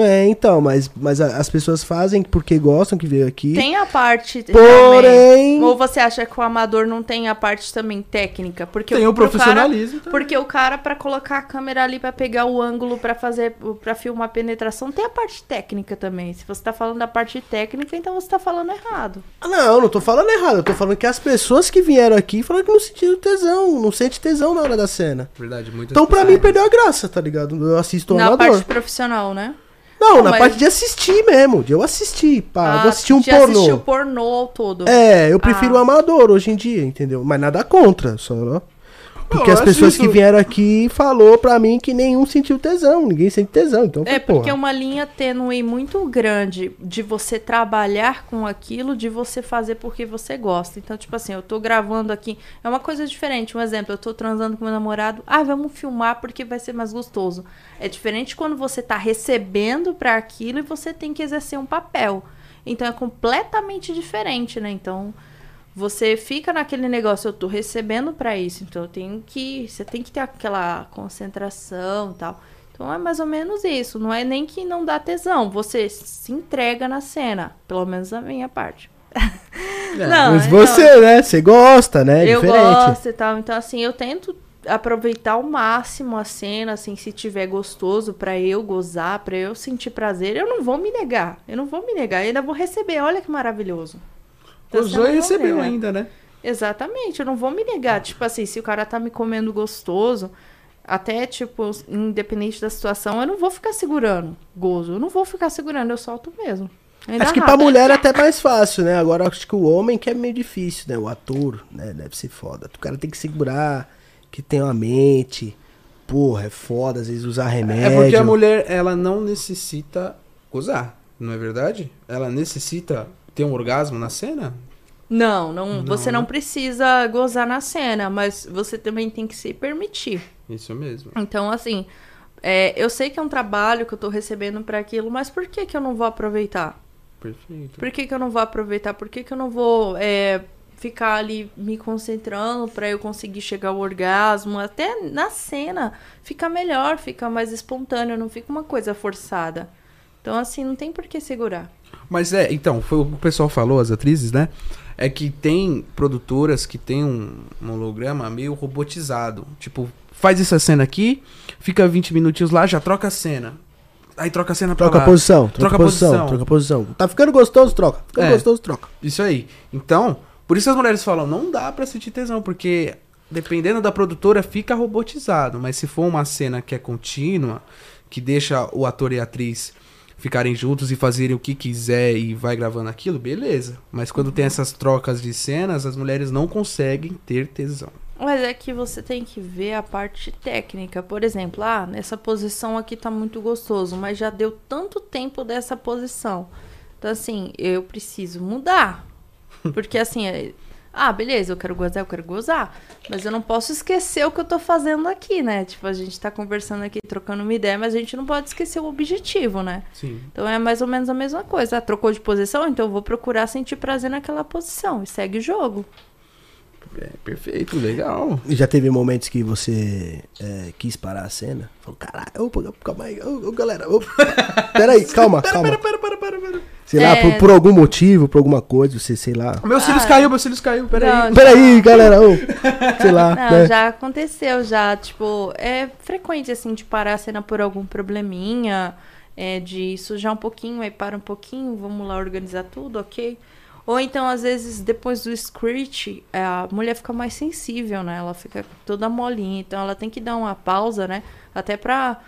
É, então, mas, mas as pessoas fazem porque gostam que veio aqui. Tem a parte. Porém- também- Ou você acha que o amador não tem a parte também técnica? Porque Tem o pro cara- profissionalismo também. Porque o cara, pra colocar a câmera ali, pra pegar o ângulo, pra fazer, pra filmar a penetração, tem a parte técnica também. Se você tá falando da parte técnica, então você tá falando errado. Ah, Não, não tô falando errado. Eu tô falando que as pessoas que vieram aqui falaram que não sentiram tesão. Não sente tesão na hora da cena. Verdade, muitas Então, pra mim, perdeu a graça, tá ligado? Eu assisto o Na amador. parte profissional, né? Não, Não, na mas- parte de assistir mesmo. De eu assistir. Pá, eu vou assistir um pornô. assistir o pornô todo. É, eu prefiro o Ah. amador hoje em dia, entendeu? Mas nada contra, só. Porque eu as pessoas isso- que vieram aqui falou pra mim que nenhum sentiu tesão, ninguém sente tesão, então É, foi, porque é porra. uma linha tênue muito grande de você trabalhar com aquilo, de você fazer porque você gosta. Então, tipo assim, eu tô gravando aqui. É uma coisa diferente. Um exemplo, eu tô transando com meu namorado. Ah, vamos filmar porque vai ser mais gostoso. É diferente quando você tá recebendo pra aquilo e você tem que exercer um papel. Então é completamente diferente, né? Então. Você fica naquele negócio, eu tô recebendo pra isso, então eu tenho que. Você tem que ter aquela concentração e tal. Então é mais ou menos isso. Não é nem que não dá tesão. Você se entrega na cena. Pelo menos a minha parte. É, Não, Mas então, você, né? Você gosta, né? É eu diferente. gosto e tal. Então, assim, eu tento aproveitar ao máximo a cena, assim, se tiver gostoso pra eu gozar, pra eu sentir prazer, eu não vou me negar. Eu não vou me negar, eu ainda vou receber. Olha que maravilhoso. Gozou não e recebeu negar. ainda, né? Exatamente, eu não vou me negar. Tipo assim, se o cara tá me comendo gostoso, até, tipo, independente da situação, eu não vou ficar segurando gozo. Eu não vou ficar segurando, eu solto mesmo. Ainda Acho que pra rápido. mulher é até mais fácil, né? Agora acho que o homem que é meio difícil, né? O ator, né? Deve ser foda. O cara tem que segurar, que tem uma mente. Porra, é foda, às vezes usar remédio. É porque a mulher, ela não necessita gozar, não é verdade? Ela necessita ter um orgasmo na cena? Não, não, Não, você não né? precisa gozar na cena, mas você também tem que se permitir. Isso mesmo. Então, assim, é, eu sei que é um trabalho que eu tô recebendo pra aquilo, mas por que que eu não vou aproveitar? Perfeito. Por que, que eu não vou aproveitar? Por que, que eu não vou é, ficar ali me concentrando pra eu conseguir chegar ao orgasmo? Até na cena fica melhor, fica mais espontâneo, não fica uma coisa forçada. Então, assim, não tem por que segurar. Mas é, então, foi o que o pessoal falou, as atrizes, né? É que tem produtoras que tem um, um holograma meio robotizado. Tipo, faz essa cena aqui, fica 20 minutinhos lá, já troca a cena. Aí troca a cena pra Troca a lá. posição, troca, Troca posição, posição. troca a posição. Tá ficando gostoso, troca. Ficando É. gostoso, troca. Isso aí. Então, por isso as mulheres falam, não dá pra sentir tesão, porque dependendo da produtora fica robotizado. Mas se for uma cena que é contínua, que deixa o ator e a atriz ficarem juntos e fazerem o que quiser e vai gravando aquilo, beleza. Mas quando tem essas trocas de cenas, as mulheres não conseguem ter tesão. Mas é que você tem que ver a parte técnica. Por exemplo, ah, nessa posição aqui tá muito gostoso, mas já deu tanto tempo dessa posição. Então, assim, eu preciso mudar. Porque, assim, é- ah, beleza, eu quero gozar, eu quero gozar. Mas eu não posso esquecer o que eu tô fazendo aqui, né? Tipo, a gente tá conversando aqui, trocando uma ideia, mas a gente não pode esquecer o objetivo, né? Sim. Então é mais ou menos a mesma coisa. Ah, trocou de posição, então eu vou procurar sentir prazer naquela posição. E segue o jogo. É, perfeito, legal. E já teve momentos que você é, quis parar a cena? Falou, caralho, opa, calma aí, ô, ô, galera, ô, peraí, calma, calma. Pera, pera, pera, pera. Sei lá, É. por, por algum motivo, por alguma coisa, você, sei lá. Meus cílios Ah. caiu, meus cílios caiu, peraí. Não, Peraí, galera, ô, sei lá, Não, né? já aconteceu, já, tipo, é frequente, assim, de parar a cena por algum probleminha, é, de sujar um pouquinho, aí para um pouquinho, vamos lá organizar tudo, ok? Ou então, às vezes, depois do screech, é, a mulher fica mais sensível, né? Ela fica toda molinha, então ela tem que dar uma pausa, né? Até pra...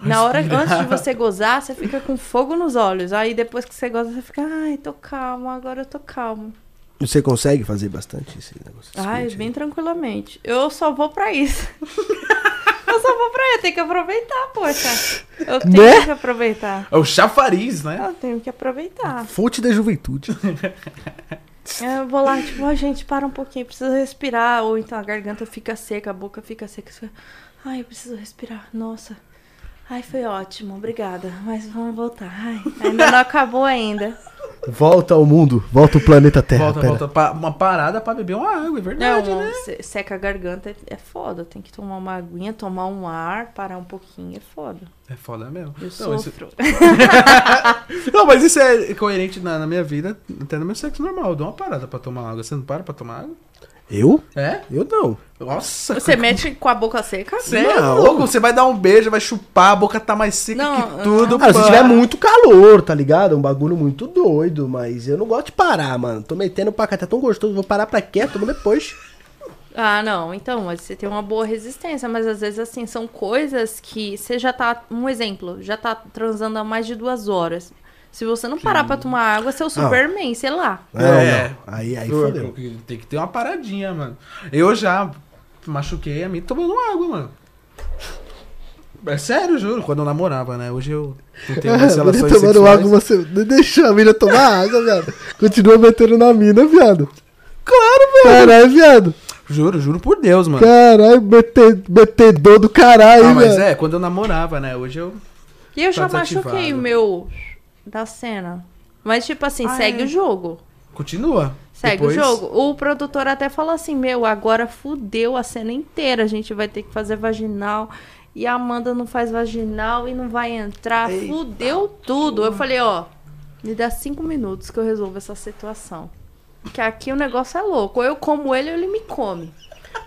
Na hora, antes de você gozar, você fica com fogo nos olhos. Aí depois que você goza, você fica, ai, tô calma, agora eu tô calma. Você consegue fazer bastante esse negócio? Ai, Squirt, bem né? tranquilamente. Eu só vou pra isso. eu só vou pra isso, tem que aproveitar, poxa. Eu tenho Né? que aproveitar. É o chafariz, né? Eu tenho que aproveitar. Fonte da juventude. Eu vou lá, tipo, a gente para um pouquinho, preciso respirar. Ou então a garganta fica seca, a boca fica seca. Ai, eu preciso respirar. Nossa. Ai, foi ótimo, obrigada. Mas vamos voltar. Ai, ainda não acabou ainda. Volta ao mundo, volta ao planeta Terra. Volta, pera. volta. uma parada pra beber uma água, é verdade, Não, né? se- seca a garganta é, é foda. Tem que tomar uma aguinha, tomar um ar, parar um pouquinho. É foda. É foda mesmo. Eu Não, isso- sofro. Não, mas isso é coerente na, na minha vida, até no meu sexo normal. Eu dou uma parada pra tomar água. Você não para pra tomar água? Eu? É? Eu não. Nossa. Você mete com a boca seca? Você é Não. louco? Você vai dar um beijo, vai chupar, a boca tá mais seca Não, que tudo. Cara, se pá. tiver muito calor, tá ligado? Um bagulho muito doido, mas eu não gosto de parar, mano. Tô metendo pra cá, tá tão gostoso, vou parar pra quê? Toma depois. Ah, não. Então, mas você tem uma boa resistência. Mas às vezes, assim, são coisas que você já tá. Um exemplo, já tá transando há mais de duas horas. Se você não parar pra tomar água, você é o Superman, sei lá. Não, É. não. Aí, aí Eu- fodeu. eu- Tem que ter uma paradinha, mano. Eu já machuquei a mim tomando água, mano. É sério, juro. Quando eu namorava, né? Hoje eu não tenho mais A mina relações tomando sexuais. água, você não deixa a mina tomar água, viado. Continua metendo na mina, viado. Claro, velho. Caralho, viado. Juro, juro por Deus, mano. Caralho, mete- metedor do caralho, Ah, mas velho. é, quando eu namorava, né? Hoje eu. E eu já machuquei o meu da cena. Mas, tipo assim, Ah, segue é? o jogo. Continua. Segue Depois- o jogo. O produtor até falou assim: Meu, agora fudeu a cena inteira. A gente vai ter que fazer vaginal. E a Amanda não faz vaginal e não vai entrar. Eita, fudeu tudo. Eu falei: Ó, me dá cinco minutos que eu resolvo essa situação. Que aqui o negócio é louco. Ou eu como ele ou ele me come.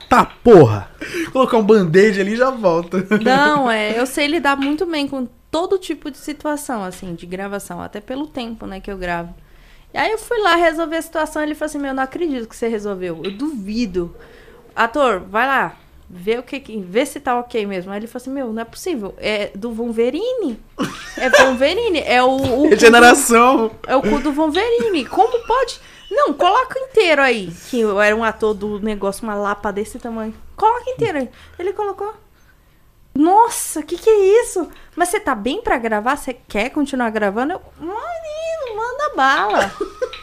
Tá porra. Colocar um band-aid ali e já volta. Não, é. Eu sei lidar muito bem com todo tipo de situação, assim, de gravação. Até pelo tempo, né, que eu gravo. E aí eu fui lá resolver a situação. Ele falou assim: Meu, não acredito que você resolveu. Eu duvido. Ator, vai lá. Vê o que, que- vê se tá ok mesmo. Aí ele falou assim: Meu, não é possível. É do Wolverine. É Wolverine. É o. o Regeneração. é o cu do Wolverine. Como pode? Não, coloca inteiro aí. Que eu era um ator do negócio, uma lapa desse tamanho. Coloca inteiro aí. Ele colocou. Nossa, que que é isso? Mas você tá bem pra gravar? Você quer continuar gravando? Eu, Marino, manda bala.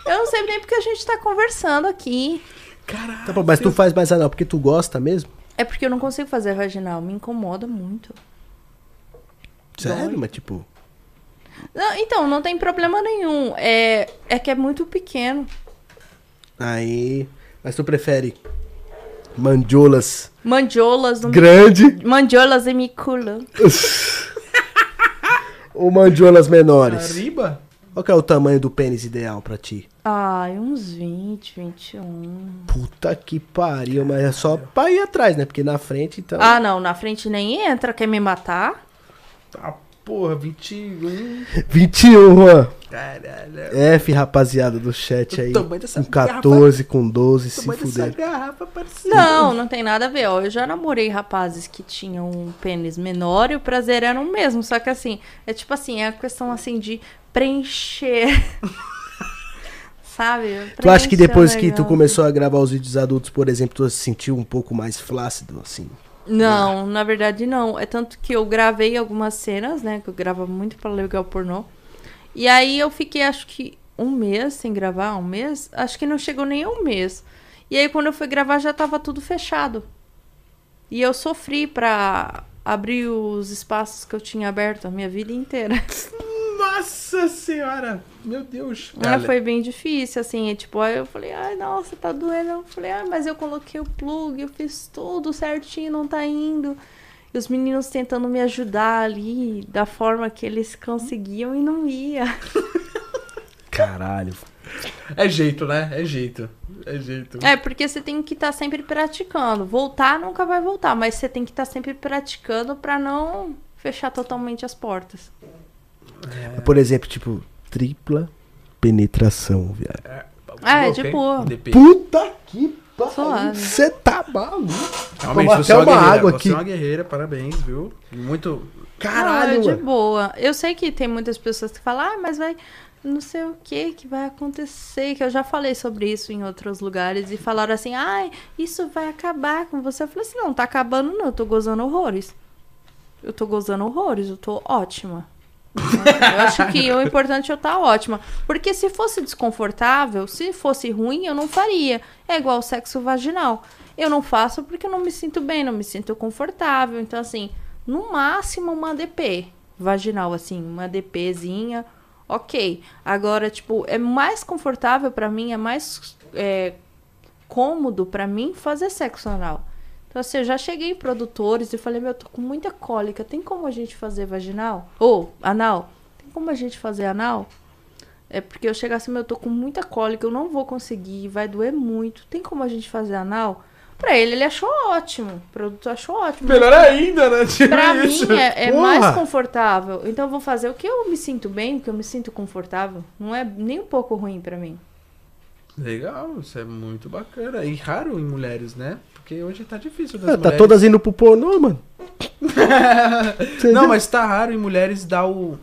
Eu não sei nem porque a gente tá conversando aqui. Caralho. Tá mas tu faz mais anal porque tu gosta mesmo? É porque eu não consigo fazer vaginal, me incomoda muito. Sério? Dói. Mas tipo. Não, então, não tem problema nenhum. É, é que é muito pequeno. Aí. Mas tu prefere mandiolas Mandiolas no grande Mandiolas em micula. ou mandiolas menores? Arriba? Qual que é o tamanho do pênis ideal pra ti? Ai, uns 20, 21. Puta que pariu, mas é só pra ir atrás, né? Porque na frente, então. Ah, não, na frente nem entra, quer me matar? Tá, porra, 21. 21, Juan. Caralho. F, rapaziada do chat aí. Com 14, com 12, se fuder. garrafa. Não, não tem nada a ver. Ó, eu já namorei rapazes que tinham um pênis menor e o prazer era o mesmo. Só que assim, é tipo assim, é a questão assim de preencher. Sabe? Tu acha que Preencher depois que tu começou a gravar os vídeos adultos, por exemplo, tu se sentiu um pouco mais flácido, assim? Não, na verdade não. É tanto que eu gravei algumas cenas, né? Que eu gravo muito pra legal pornô. E aí eu fiquei, acho que um mês sem gravar, um mês. Acho que não chegou nem um mês. E aí quando eu fui gravar já tava tudo fechado. E eu sofri pra abrir os espaços que eu tinha aberto a minha vida inteira. Nossa senhora. Meu Deus. Ah, foi bem difícil, assim. e, tipo, aí eu falei, ai, nossa, tá doendo. Eu falei, ah, mas eu coloquei o plug, eu fiz tudo certinho, não tá indo. E os meninos tentando me ajudar ali, da forma que eles conseguiam e não ia. Caralho. É jeito, né? É jeito. É jeito. É, porque você tem que estar sempre praticando. Voltar nunca vai voltar, mas você tem que estar sempre praticando pra não fechar totalmente as portas. Por exemplo, tipo, tripla penetração, viado. Ah, é de boa. Depende. Puta que pariu. Você tá maluco. Realmente, Tomar você até é uma uma guerreira. água você aqui. é uma guerreira, parabéns, viu? Muito. Caralho, não, é de boa. Eu sei que tem muitas pessoas que falam, ah, mas vai. Não sei o que que vai acontecer. Que eu já falei sobre isso em outros lugares e falaram assim, ai, isso vai acabar com você. Eu falei assim, não, tá acabando não, eu tô gozando horrores. Eu tô gozando horrores, eu tô ótima. Eu acho que o importante é eu estar ótima. Porque se fosse desconfortável, se fosse ruim, eu não faria. É igual sexo vaginal. Eu não faço porque eu não me sinto bem, não me sinto confortável. Então, assim, no máximo uma DP vaginal, assim, uma DPzinha, ok. Agora, tipo, é mais confortável pra mim, é mais é, cômodo pra mim fazer sexo anal. Então, assim, eu já cheguei em produtores e falei, meu, eu tô com muita cólica, tem como a gente fazer vaginal? Ou anal? Tem como a gente fazer anal? É porque eu chegar assim, meu, eu tô com muita cólica, eu não vou conseguir, vai doer muito. Tem como a gente fazer anal? Pra ele, ele achou ótimo. O produtor achou ótimo. Melhor ainda, né? Tipo Pra isso. mim é, é mais confortável. Então eu vou fazer o que eu me sinto bem, o que eu me sinto confortável. Não é nem um pouco ruim pra mim. Legal, isso é muito bacana. E raro em mulheres, né? Porque hoje tá difícil das Ah, tá mulheres. todas indo pro pornô, mano. Não, mas tá raro em mulheres dar o.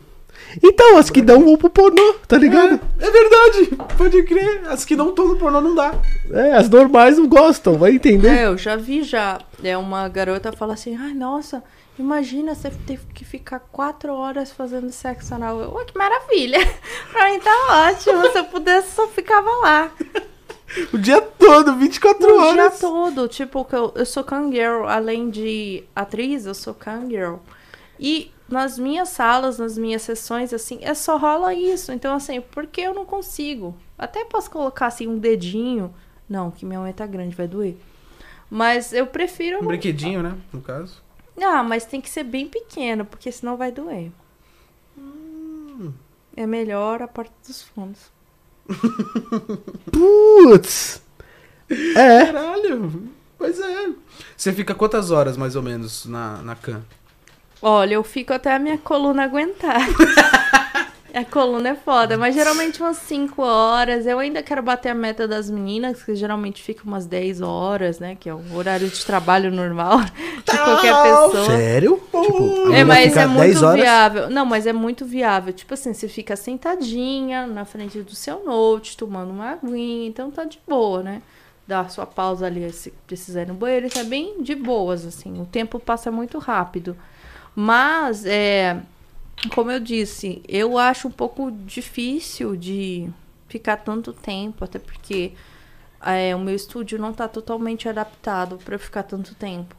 Então, as que dão vão pro pornô, tá ligado? É, é verdade, pode crer. As que não estão no pornô não dá. É, as normais não gostam, vai entender. É, eu já vi já. É uma garota fala assim, ai, nossa, imagina você ter que ficar quatro horas fazendo sexo anal. Eu, "Ô, que maravilha! pra mim tá ótimo. Se eu pudesse, só ficava lá. O dia todo, 24 o horas. dia todo. Tipo, eu, eu sou cangirl, além de atriz, eu sou cangirl. E nas minhas salas, nas minhas sessões, assim, é só rola isso. Então, assim, por que eu não consigo? Até posso colocar, assim, um dedinho. Não, que minha unha tá grande, vai doer. Mas eu prefiro... Um brinquedinho, né? No caso. Ah, mas tem que ser bem pequeno, porque senão vai doer. É melhor a porta dos fundos. Putz. É. Caralho. Pois é. Você fica quantas horas, mais ou menos, na, na can? Olha, eu fico até a minha coluna aguentar. a coluna é foda, mas geralmente umas 5 horas. Eu ainda quero bater a meta das meninas, que geralmente fica umas 10 horas, né? Que é o horário de trabalho normal de qualquer pessoa. Sério? Tipo, É, mas é 10 muito horas. viável. Não, mas é muito viável. Tipo assim, você fica sentadinha na frente do seu note, tomando uma aguinha, então tá de boa, né? Dá a sua pausa ali se precisar ir no banheiro, isso é bem de boas, assim. O tempo passa muito rápido. Mas, é, como eu disse, eu acho um pouco difícil de ficar tanto tempo, até porque é, o meu estúdio não tá totalmente adaptado para ficar tanto tempo.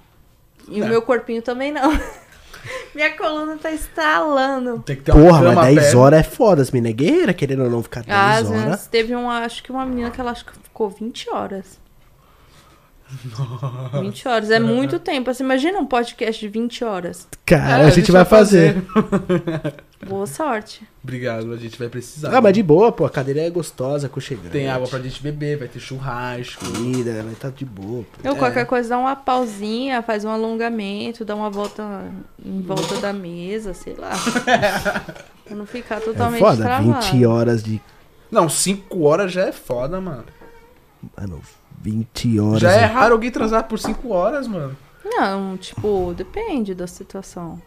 E É. o meu corpinho também não. Minha coluna tá estralando. Tem que ter uma Porra, cama mas 10 perto. horas é foda. As meninas é guerreira, querendo ou não ficar 10 Ah, horas. vezes teve uma, acho que uma menina que ela acho que ficou 20 horas. 20 horas, é muito tempo. Você imagina um podcast de 20 horas. Cara, É, a, gente vai fazer. Boa sorte. Obrigado, a gente vai precisar. Ah, mas de boa, pô. A cadeira é gostosa, aconchegante. Tem água pra gente beber, vai ter churrasco. Comida, vai tá de boa, pô. Eu, É. qualquer coisa, dá uma pausinha, faz um alongamento, dá uma volta em volta da mesa, sei lá. pra não ficar É totalmente foda, travado. 20 horas de. Não, 5 horas já é foda, mano. Mano, 20 horas. Já é raro alguém transar por 5 horas, mano. Não, tipo, depende da situação.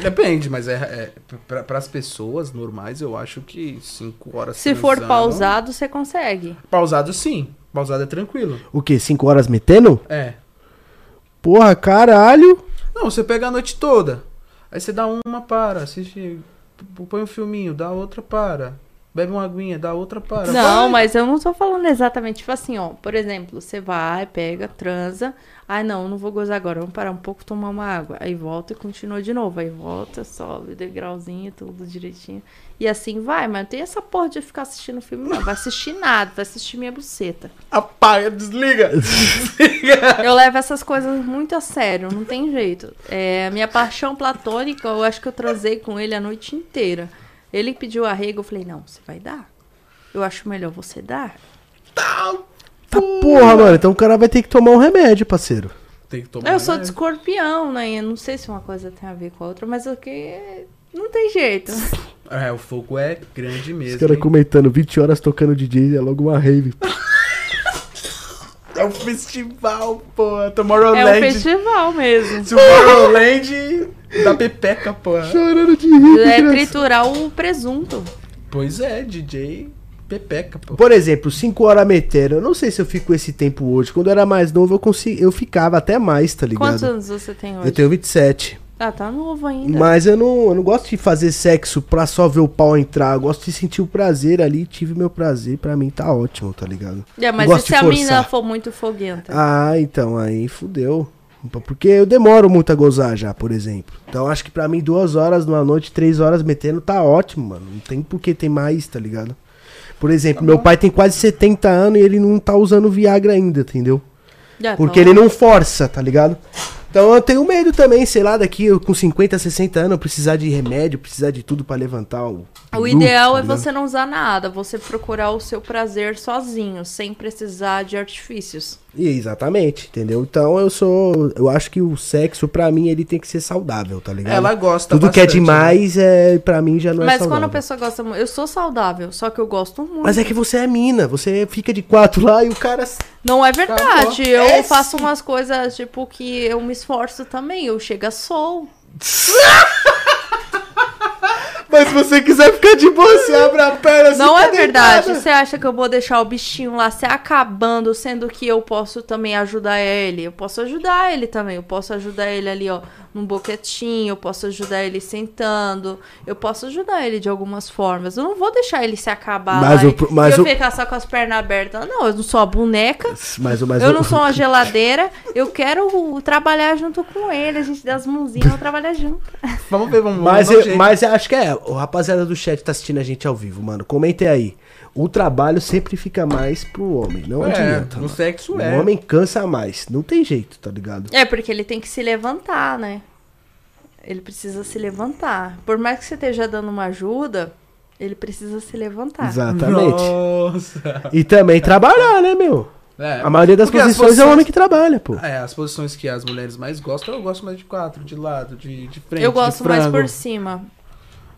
Depende, mas é, é pra, pras pessoas normais, eu acho que 5 horas Se for transando- pausado, você consegue. Pausado sim. Pausado é tranquilo. O quê? 5 horas metendo? É. Porra, caralho. Não, você pega a noite toda. Aí você dá uma para, assiste. Põe um filminho, dá outra para. Bebe uma aguinha, dá outra para. Não, Vai. mas eu não tô falando exatamente, tipo assim, ó. Por exemplo, você vai, pega, transa. Ai, não, não vou gozar agora. Vamos parar um pouco, tomar uma água. Aí volta e continua de novo. Aí volta, sobe, degrauzinho, tudo direitinho. E assim vai, mas não tem essa porra de ficar assistindo filme, não. Vai assistir nada, vai assistir minha buceta. Apaga, desliga. desliga. Eu levo essas coisas muito a sério, não tem jeito. É, a minha paixão platônica, eu acho que eu transei com ele a noite inteira. Ele pediu arrego, eu falei, não, você vai dar. Eu acho melhor você dar. Tá porra, mano. Então o cara vai ter que tomar um remédio, parceiro. Tem que tomar. Eu sou de remédio. escorpião, né? Eu não sei se uma coisa tem a ver com a outra, mas o que. Não tem jeito. É, o fogo é grande Os mesmo. caras hein? comentando 20 horas tocando DJ, é logo uma rave. É um festival, pô. É Tomorrowland. um festival mesmo. Tomorrowland da Pepeca, pô. Chorando de rir. É criança. triturar o presunto. Pois é, DJ Pepeca, pô. Por exemplo, 5 horas metendo. Eu não sei se eu fico esse tempo hoje. Quando eu era mais novo, eu, consegui, eu ficava até mais, tá ligado? Quantos anos você tem hoje? Eu tenho 27. Ah, tá novo ainda. Mas eu não, eu não gosto de fazer sexo pra só ver o pau entrar. Eu gosto de sentir o prazer ali. Tive meu prazer, pra mim tá ótimo, tá ligado? É, mas gosto e se a menina for muito foguenta? Ah, então aí fudeu. Porque eu demoro muito a gozar já, por exemplo. Então acho que pra mim duas horas numa noite, três horas metendo tá ótimo, mano. Não tem por que ter mais, tá ligado? Por exemplo, meu pai tem quase 70 anos e ele não tá usando Viagra ainda, entendeu? Já Porque tá ele não força, tá ligado? Então eu tenho medo também, sei lá, daqui eu com 50, 60 anos, eu precisar de remédio, precisar de tudo pra levantar o. O ideal tá é você não usar nada, você procurar o seu prazer sozinho, sem precisar de artifícios. Exatamente, entendeu? Então eu sou. Eu acho que o sexo, pra mim, ele tem que ser saudável, tá ligado? Ela gosta Tudo que é bastante, né? demais, é, pra mim, já não é Mas saudável. quando a pessoa gosta muito. Eu sou saudável, só que eu gosto muito. Mas é que você é mina, você fica de quatro lá e o cara. Não é verdade. Acabou. Eu É faço umas coisas, tipo, que eu me esforço também. Eu chego a sol. Mas se você quiser ficar de boa, você abre a perna Não você é verdade. deitada. Você acha que eu vou deixar o bichinho lá se acabando, sendo que eu posso também ajudar ele? Eu posso ajudar ele também. Eu posso ajudar ele ali, ó, num boquetinho. Eu posso ajudar ele sentando. Eu posso ajudar ele de algumas formas. Eu não vou deixar ele se acabar Mas lá o mas e eu o- ficar só com as pernas abertas. Não, eu não sou a boneca. Mas, mas eu o- não sou uma geladeira. Eu quero trabalhar junto com ele. A gente dá as mãozinhas, vamos trabalhar junto. Vamos ver, vamos Mas, vamos eu, jeito. mas eu acho que é. O rapaziada do chat tá assistindo a gente ao vivo, mano. Comentem aí. O trabalho sempre fica mais pro homem. Não É, adianta. no mano. sexo O é. homem cansa mais. Não tem jeito, tá ligado? É, porque ele tem que se levantar, né? Ele precisa se levantar. Por mais que você esteja dando uma ajuda, ele precisa se levantar. Exatamente. Nossa. E também trabalhar, né, meu? É, A maioria das as posições é o homem que trabalha, pô. É, as posições que as mulheres mais gostam, eu gosto mais de quatro, de lado, de, de frente, Eu de gosto mais por cima.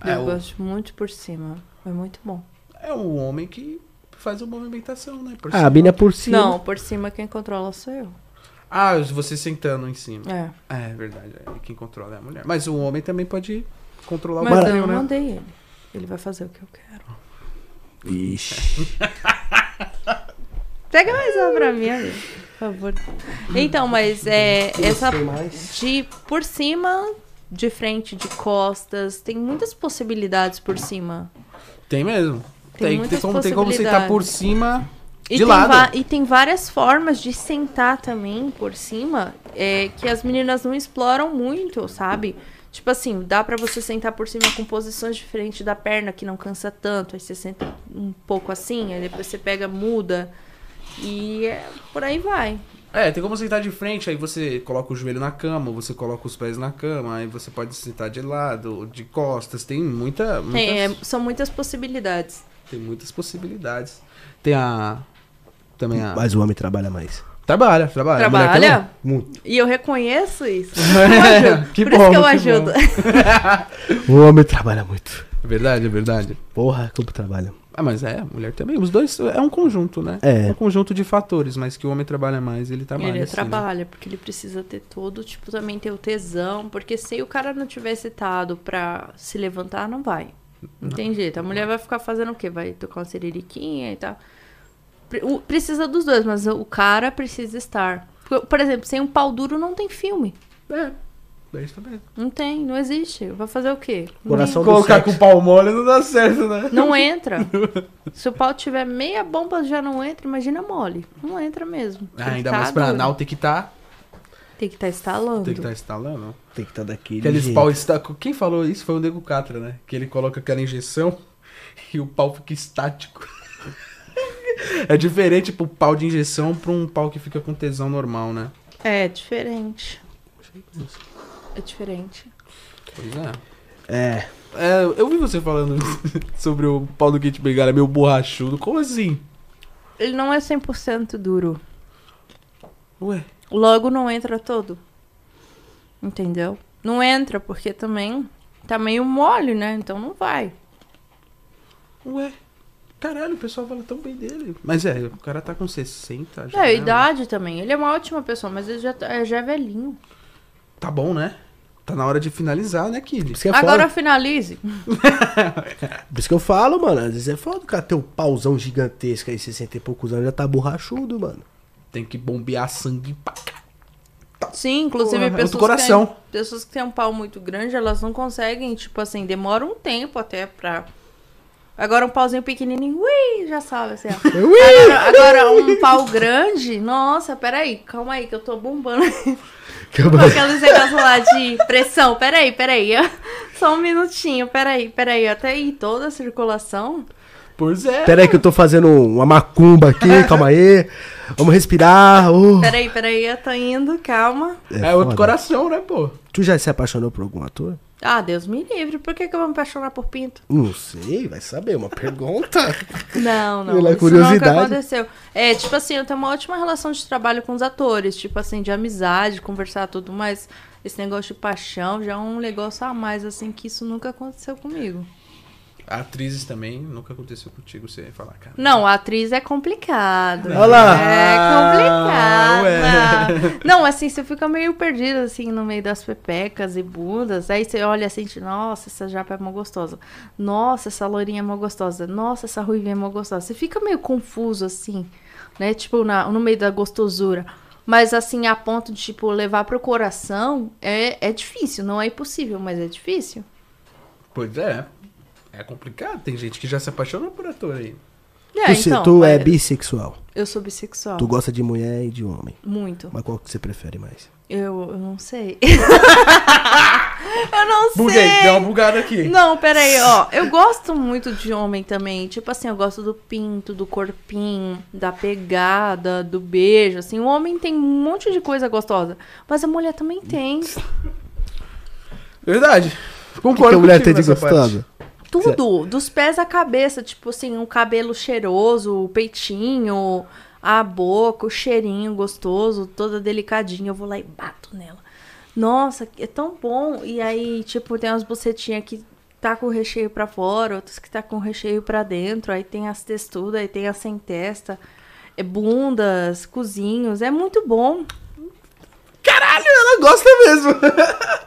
É, eu o- gosto muito por cima. É muito bom. É o homem que faz a movimentação, né? Por Ah, cima. a Bina é por cima. Não, por cima quem controla sou eu. Ah, você sentando em cima. É. É, é verdade. é, Quem controla é a mulher. Mas o homem também pode controlar Mas o eu barril, não né? mandei ele. Ele vai fazer o que eu quero. Ixi. Pega mais uma pra mim, amigo, por favor. Então, mas é essa de por cima, de frente, de costas, tem muitas possibilidades por cima. Tem mesmo. Tem Tem, tem, como, tem como sentar por cima E de lado. e tem várias formas de sentar também por cima é, que as meninas não exploram muito, sabe? Tipo assim, dá pra você sentar por cima com posições diferentes da perna que não cansa tanto. Aí você senta um pouco assim, aí depois você pega, muda. E é, por aí vai. É, tem como sentar de frente, aí você coloca o joelho na cama, você coloca os pés na cama, aí você pode sentar de lado, de costas, tem muita, muitas, Tem, é, são muitas possibilidades. Tem muitas possibilidades. Tem a também a Mas o homem trabalha mais. trabalha, trabalha. Trabalha? Muito. E eu reconheço isso. Eu. Que por bom, isso que eu que ajudo. O homem trabalha muito. É verdade, é verdade. Porra, como trabalha. Ah, mas é, a mulher também. Os dois é um conjunto, né? É. um conjunto de fatores, mas que o homem trabalha mais, ele trabalha. Ele assim, né? trabalha, porque ele precisa ter todo, tipo, também ter o tesão. Porque se o cara não tiver excitado pra se levantar, não vai. Não tem jeito. A mulher vai ficar fazendo o quê? Vai tocar uma seririquinha e tal. Precisa dos dois, mas o cara precisa estar. Por- exemplo, sem um pau duro não tem filme. É, é isso também. Não tem, não existe. Vai fazer o quê? Não Coração do Colocar sexo. com o pau mole não dá certo, né? Não entra. Se o pau tiver meia bomba, já não entra. Imagina mole. Não entra mesmo. Ah, ainda tá mais pra duro. anal tem que estar Tem que estar instalando. tem que tá instalando. Tem que estar daquele Aqueles jeito. pau estático. Quem falou isso foi o Nego Catra, né? Que ele coloca aquela injeção e o pau fica estático. é diferente pro pau de injeção pra um pau que fica com tesão normal, né? É diferente. É diferente. Pois é. É. É, eu vi você falando sobre o pau do Kit Bengala meio borrachudo. Como assim? Ele não é 100% duro. Ué, Logo não entra todo. Entendeu? Não entra porque também tá meio mole, né? Então não vai. ué. Caralho, o pessoal fala tão bem dele. Mas é, o cara tá com 60 já. É, a né? idade também. Ele é uma ótima pessoa, mas ele já, tá- já é velhinho. Tá bom, né? Tá na hora de finalizar, né, Kid? isso que é Agora foda. finalize. Por isso que eu falo, mano. Às vezes é foda o cara ter um pauzão gigantesco aí, 60 e poucos anos, já tá borrachudo, mano. Tem que bombear sangue pra cá. Sim, inclusive Porra, é pessoas, coração. Que têm, pessoas que têm um pau muito grande, elas não conseguem, tipo assim, demora um tempo até pra. Agora um pauzinho pequenininho, ui, já sabe assim, ó. Agora, agora um pau grande, nossa, peraí, calma aí que eu tô bombando. Com aqueles negócios lá de pressão, peraí, peraí. Só um minutinho, peraí, peraí. Até aí toda a circulação. Pois é. Pera aí que eu tô fazendo uma macumba aqui, calma aí. Vamos respirar. uh. Peraí, peraí, eu tô indo, calma. É, outro foda. coração, né, pô? Tu já se apaixonou por algum ator? Ah, Deus me livre, por que, que eu vou me apaixonar por pinto? Não sei, vai saber, uma pergunta. Não, não. Pela isso curiosidade. nunca aconteceu. É, tipo assim, eu tenho uma ótima relação de trabalho com os atores, tipo assim, de amizade, conversar tudo, mas esse negócio de paixão já é um negócio a mais, assim, que isso nunca aconteceu comigo. Atrizes também, nunca aconteceu contigo você falar, cara. Não, a atriz é complicado. Olha lá. É Ah, complicado. Não, assim, você fica meio perdido, assim, no meio das pepecas e bundas. Aí você olha assim, tipo, nossa, essa japa é mó gostosa. Nossa, essa loirinha é mó gostosa. Nossa, essa ruivinha é mó gostosa. Você fica meio confuso, assim, né? Tipo, na, no meio da gostosura. Mas, assim, a ponto de, tipo, levar pro coração é, é difícil. Não é impossível, mas é difícil. Pois é. É complicado. Tem gente que já se apaixonou por ator aí. É, tu então, tu é mas bissexual. Eu sou bissexual. Tu gosta de mulher e de homem. Muito. Mas qual que você prefere mais? Eu, eu não sei. eu não Buguei, sei. deu uma bugada aqui. Não, peraí, ó. Eu gosto muito de homem também. Tipo assim, eu gosto do pinto, do corpinho, da pegada, do beijo. Assim, o homem tem um monte de coisa gostosa. Mas a mulher também tem. Verdade. O que, Concordo que a mulher tem de gostosa? Tudo. Dos pés à cabeça. Tipo assim, um cabelo cheiroso, o peitinho, a boca, o cheirinho gostoso, toda delicadinha. Eu vou lá e bato nela. Nossa, é tão bom. E aí, tipo, tem umas bucetinhas que tá com o recheio pra fora, outras que tá com o recheio pra dentro. Aí tem as texturas, aí tem as sem testa. É bundas, cozinhos. É muito bom. Caralho, ela gosta mesmo.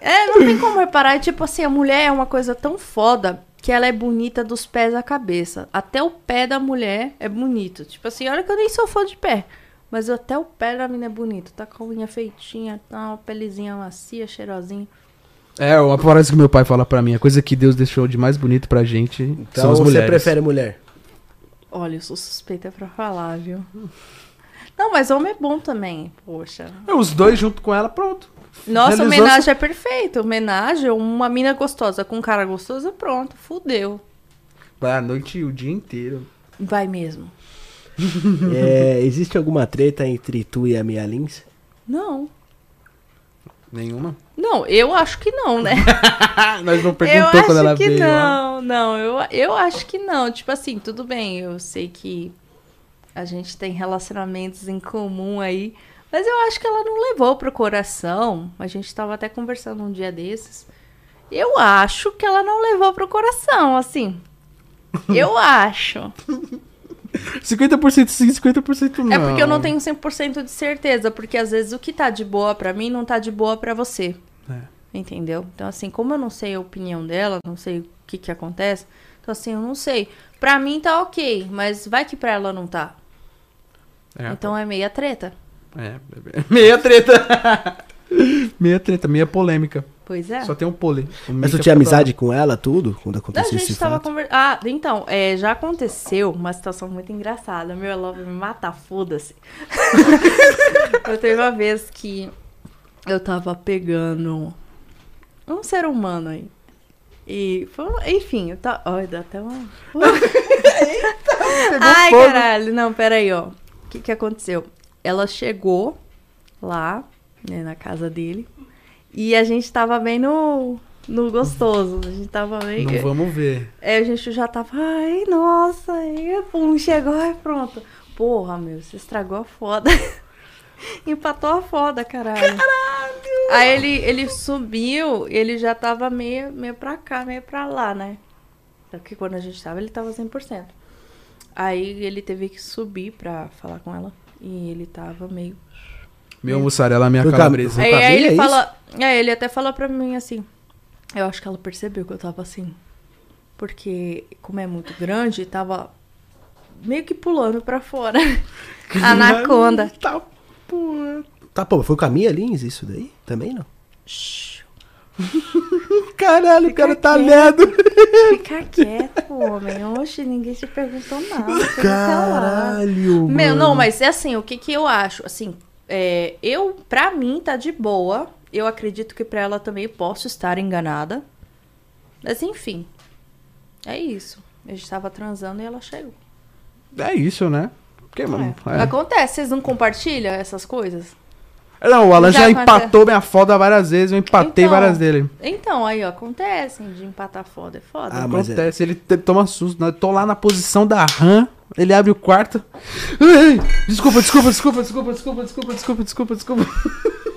É, não tem como reparar. Tipo assim, a mulher é uma coisa tão foda que ela é bonita dos pés à cabeça. Até o pé da mulher é bonito. Tipo assim, olha que eu nem sou fã de pé. Mas até o pé da menina é bonito. Tá com a unha feitinha, tá uma pelezinha macia, cheirosinha. É, uma que meu pai fala pra mim. A coisa que Deus deixou de mais bonito pra gente Então são as você mulheres. prefere mulher? Olha, eu sou suspeita pra falar, viu? Não, mas homem é bom também, poxa. É, Os dois junto com ela, pronto. Nossa, Realizou homenagem é perfeito. Homenagem, uma mina gostosa com um cara gostoso, pronto, fudeu. Vai a noite e o dia inteiro. Vai mesmo. É, existe alguma treta entre tu e a Mia Lins? Não. Nenhuma? Não, eu acho que não, né? Nós não eu perguntou acho quando ela que veio. ó. não, não, eu, eu acho que não. Tipo assim, tudo bem, eu sei que a gente tem relacionamentos em comum aí, mas eu acho que ela não levou pro coração. A gente tava até conversando um dia desses. Eu acho que ela não levou pro coração, assim. Eu acho. 50% sim, 50% não. É porque eu não tenho 100% de certeza, porque às vezes o que tá de boa pra mim não tá de boa pra você. É. Entendeu? Então, assim, como eu não sei a opinião dela, não sei o que que acontece, então, assim, eu não sei. Pra mim tá ok, mas vai que pra ela não tá. É, Então é meia treta. É, meia treta. meia treta, meia polêmica. Pois é. Só tem um pole. Um Mas tu tinha pra- amizade com ela, tudo? Quando A aconteceu esse gente tava fato? conversando. Ah, então, é, já aconteceu uma situação muito engraçada. Meu, ela vai me matar, foda-se. eu teve uma vez que eu tava pegando um ser humano aí. E foi, enfim, eu tava. Olha, dá até uma. Ai, fogo. caralho. Não, peraí, ó. O que que aconteceu? Ela chegou lá, né, na casa dele. E a gente tava bem no, no gostoso. A gente tava bem. Não vamos ver. É, a gente já tava, ai, nossa, aí, pum, chegou, ai, pronto. Porra, meu, você estragou a foda. Empatou a foda, caralho. Aí ele, ele subiu, ele já tava meio, meio pra cá, meio pra lá, né? Porque quando a gente tava, ele tava 100%. Aí ele teve que subir pra falar com ela. E ele tava meio Meu mussarela, minha calabresa. foi Aí, aí é ele isso? fala. É, ele até falou pra mim assim. Eu acho que ela percebeu que eu tava assim. Porque, como é muito grande, tava meio que pulando pra fora. Anaconda. Tá, porra. Tá, pô, foi com a Mia Lins isso daí? Também não? Shhh, Caralho, o cara tá quieto. lendo. Fica quieto, homem. Oxe, ninguém te perguntou nada. Caralho, Meu, não, mas é assim, o que que eu acho? Assim, é, eu, pra mim, tá de boa. Eu acredito que pra ela também posso estar enganada. Mas enfim, é isso. A gente tava transando e ela chegou. É isso, né? Porque, mano. É. é. Acontece, vocês não compartilham essas coisas? Não, o Alan já, Já empatou minha foda várias vezes, eu empatei Então, várias dele. Então, aí, ó, acontece de empatar foda, é foda. Ah, é- Acontece, ele te- toma susto. né? Eu tô lá na posição da RAM, ele abre o quarto. Desculpa, desculpa, desculpa, desculpa, desculpa, desculpa, desculpa, desculpa, desculpa.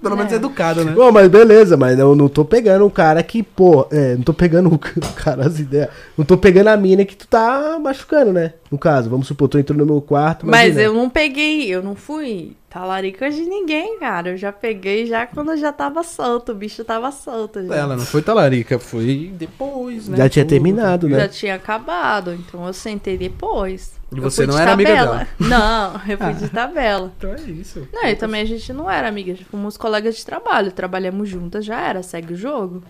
Pelo menos É. educado, né? Bom, mas beleza, mas eu não tô pegando um cara que, pô, é, não tô pegando o cara, as ideias. Não tô pegando a mina que tu tá machucando, né? No caso, vamos supor, tu entrou no meu quarto. Mas imagina. eu não peguei, eu não fui talarica de ninguém, cara. Eu já peguei já quando já tava solto, o bicho tava solto. Já, Ela não foi talarica, foi depois, né? Já tinha Tudo. terminado, né? já tinha acabado, então eu sentei depois. E Eu você não era amiga dela? Não, eu fui de tabela. Então é isso. Não, e também a gente não era amiga, fomos colegas de trabalho, trabalhamos juntas, já era, segue o jogo.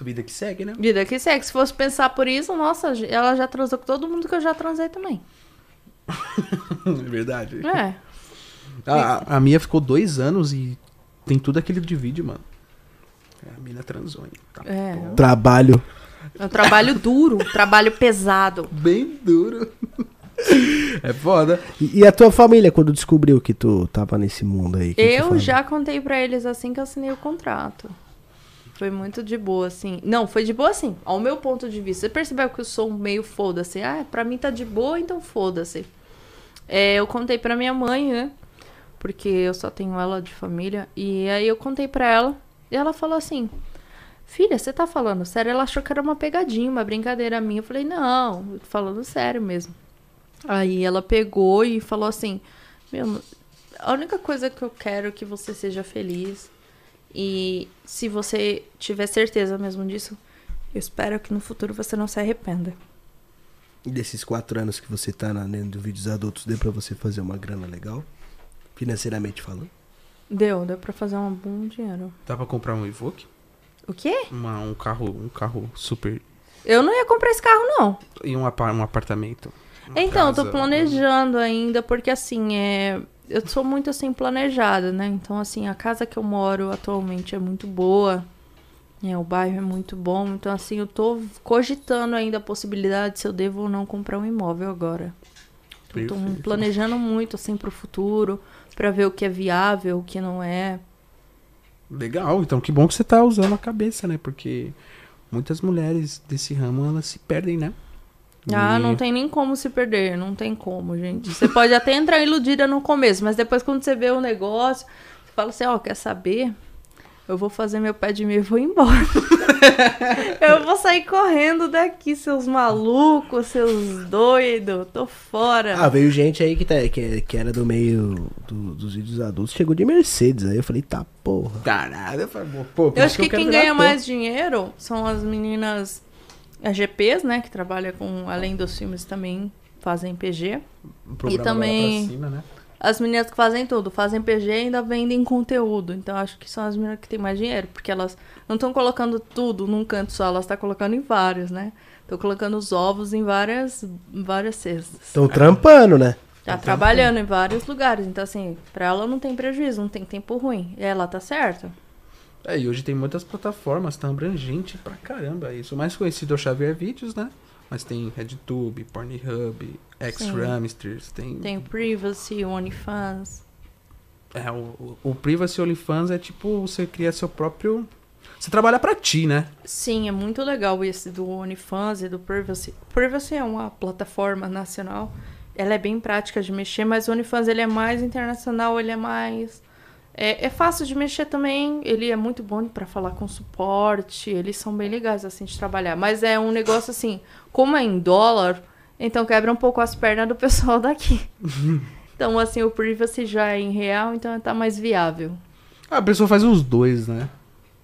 Vida que segue, né? Vida que segue, se fosse pensar por isso, nossa, ela já transou com todo mundo que eu já transei também. É verdade. É. A, a minha ficou dois anos e tem tudo aquele de vídeo, mano. A mina transou, hein? Tá É. bom. Trabalho. É um trabalho duro, um trabalho pesado. Bem duro. É foda. E, e a tua família, quando descobriu que tu tava nesse mundo aí? Eu já contei pra eles assim que eu assinei o contrato. Foi muito de boa, assim. Não, foi de boa, assim, ao meu ponto de vista. Você percebeu que eu sou meio foda-se? Ah, pra mim tá de boa, então foda-se. É, eu contei pra minha mãe, né? Porque eu só tenho ela de família. E aí eu contei pra ela. E ela falou assim: Filha, você tá falando sério? Ela achou que era uma pegadinha, uma brincadeira minha. Eu falei: Não, eu tô falando sério mesmo. Aí ela pegou e falou assim: Meu, a única coisa que eu quero é que você seja feliz. E se você tiver certeza mesmo disso, eu espero que no futuro você não se arrependa. E desses quatro anos que você tá na, dentro do Vídeos Adultos, deu pra você fazer uma grana legal? Financeiramente falando? Deu, deu pra fazer um bom dinheiro. Dá pra comprar um Evoque? O quê? Uma, um carro, um carro super. Eu não ia comprar esse carro, não. E um, apa- um apartamento. Então, eu tô casa. planejando ainda, porque assim, é. eu sou muito assim planejada, né? Então, assim, a casa que eu moro atualmente é muito boa. É, o bairro é muito bom. Então, assim, eu tô cogitando ainda a possibilidade se eu devo ou não comprar um imóvel agora. Perfeito. planejando muito, assim, pro futuro, pra ver o que é viável, o que não é. Legal, então que bom que você tá usando a cabeça, né? Porque muitas mulheres desse ramo, elas se perdem, né? Ah, E- não tem nem como se perder, não tem como, gente. Você pode até entrar iludida no começo, mas depois quando você vê o negócio, você fala assim, ó, quer saber? Eu vou fazer meu pé de meia e vou embora. eu vou sair correndo daqui, seus malucos, seus doidos, tô fora. Ah, veio gente aí que, tá, que, que era do meio do- dos vídeos adultos, chegou de Mercedes. Aí eu falei, tá, porra. Caralho, eu falei, pô, eu acho que, quero quem ganha mais dinheiro são as meninas AGPs, né, que trabalham com, além dos filmes, também fazem PG. O programa E também- cima, né? As meninas que fazem tudo, fazem PG e ainda vendem conteúdo. Então acho que são as meninas que têm mais dinheiro, porque elas não estão colocando tudo num canto só, elas estão colocando em vários, né? Estão colocando os ovos em várias, várias cestas. Estão trampando, né? Tá trabalhando em vários lugares. Então, assim, pra ela não tem prejuízo, não tem tempo ruim. E ela tá certa. É, e hoje tem muitas plataformas, tá abrangente pra caramba isso. O mais conhecido é o Xavier Vídeos, né? Mas tem RedTube, Pornhub, X-Ramsters, tem... Tem Privacy, OnlyFans. É, o, o, o Privacy OnlyFans é tipo, você cria seu próprio... Você trabalha pra ti, né? Sim, é muito legal esse do OnlyFans e do Privacy. Privacy é uma plataforma nacional. Ela é bem prática de mexer, mas o OnlyFans ele é mais internacional, ele é mais. É, é fácil de mexer também. Ele é muito bom pra falar com suporte. Eles são bem legais assim de trabalhar. Mas é um negócio assim, como é em dólar, então quebra um pouco as pernas do pessoal daqui. então, assim, o Privacy já é em real, então tá mais viável. Ah, a pessoa faz os dois, né?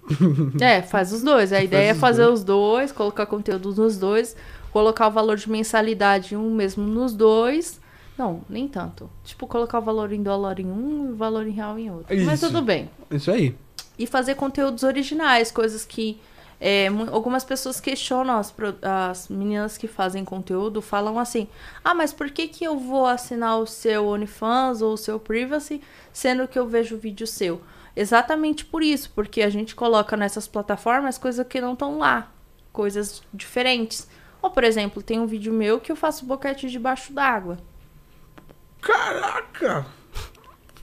É, faz os dois. A ideia é fazer os dois, colocar conteúdo nos dois, colocar o valor de mensalidade um mesmo nos dois. Não, nem tanto. Tipo, colocar o valor em dólar em um e o valor em real em outro. Mas Isso. tudo bem. Isso aí. E fazer conteúdos originais, coisas que. é, algumas pessoas questionam as, as meninas que fazem conteúdo, falam assim: Ah, mas por que, que eu vou assinar o seu OnlyFans ou o seu Privacy, sendo que eu vejo vídeo seu? Exatamente por isso, porque a gente coloca nessas plataformas coisas que não estão lá, coisas diferentes. Ou, por exemplo, tem um vídeo meu que eu faço boquete debaixo d'água. Caraca!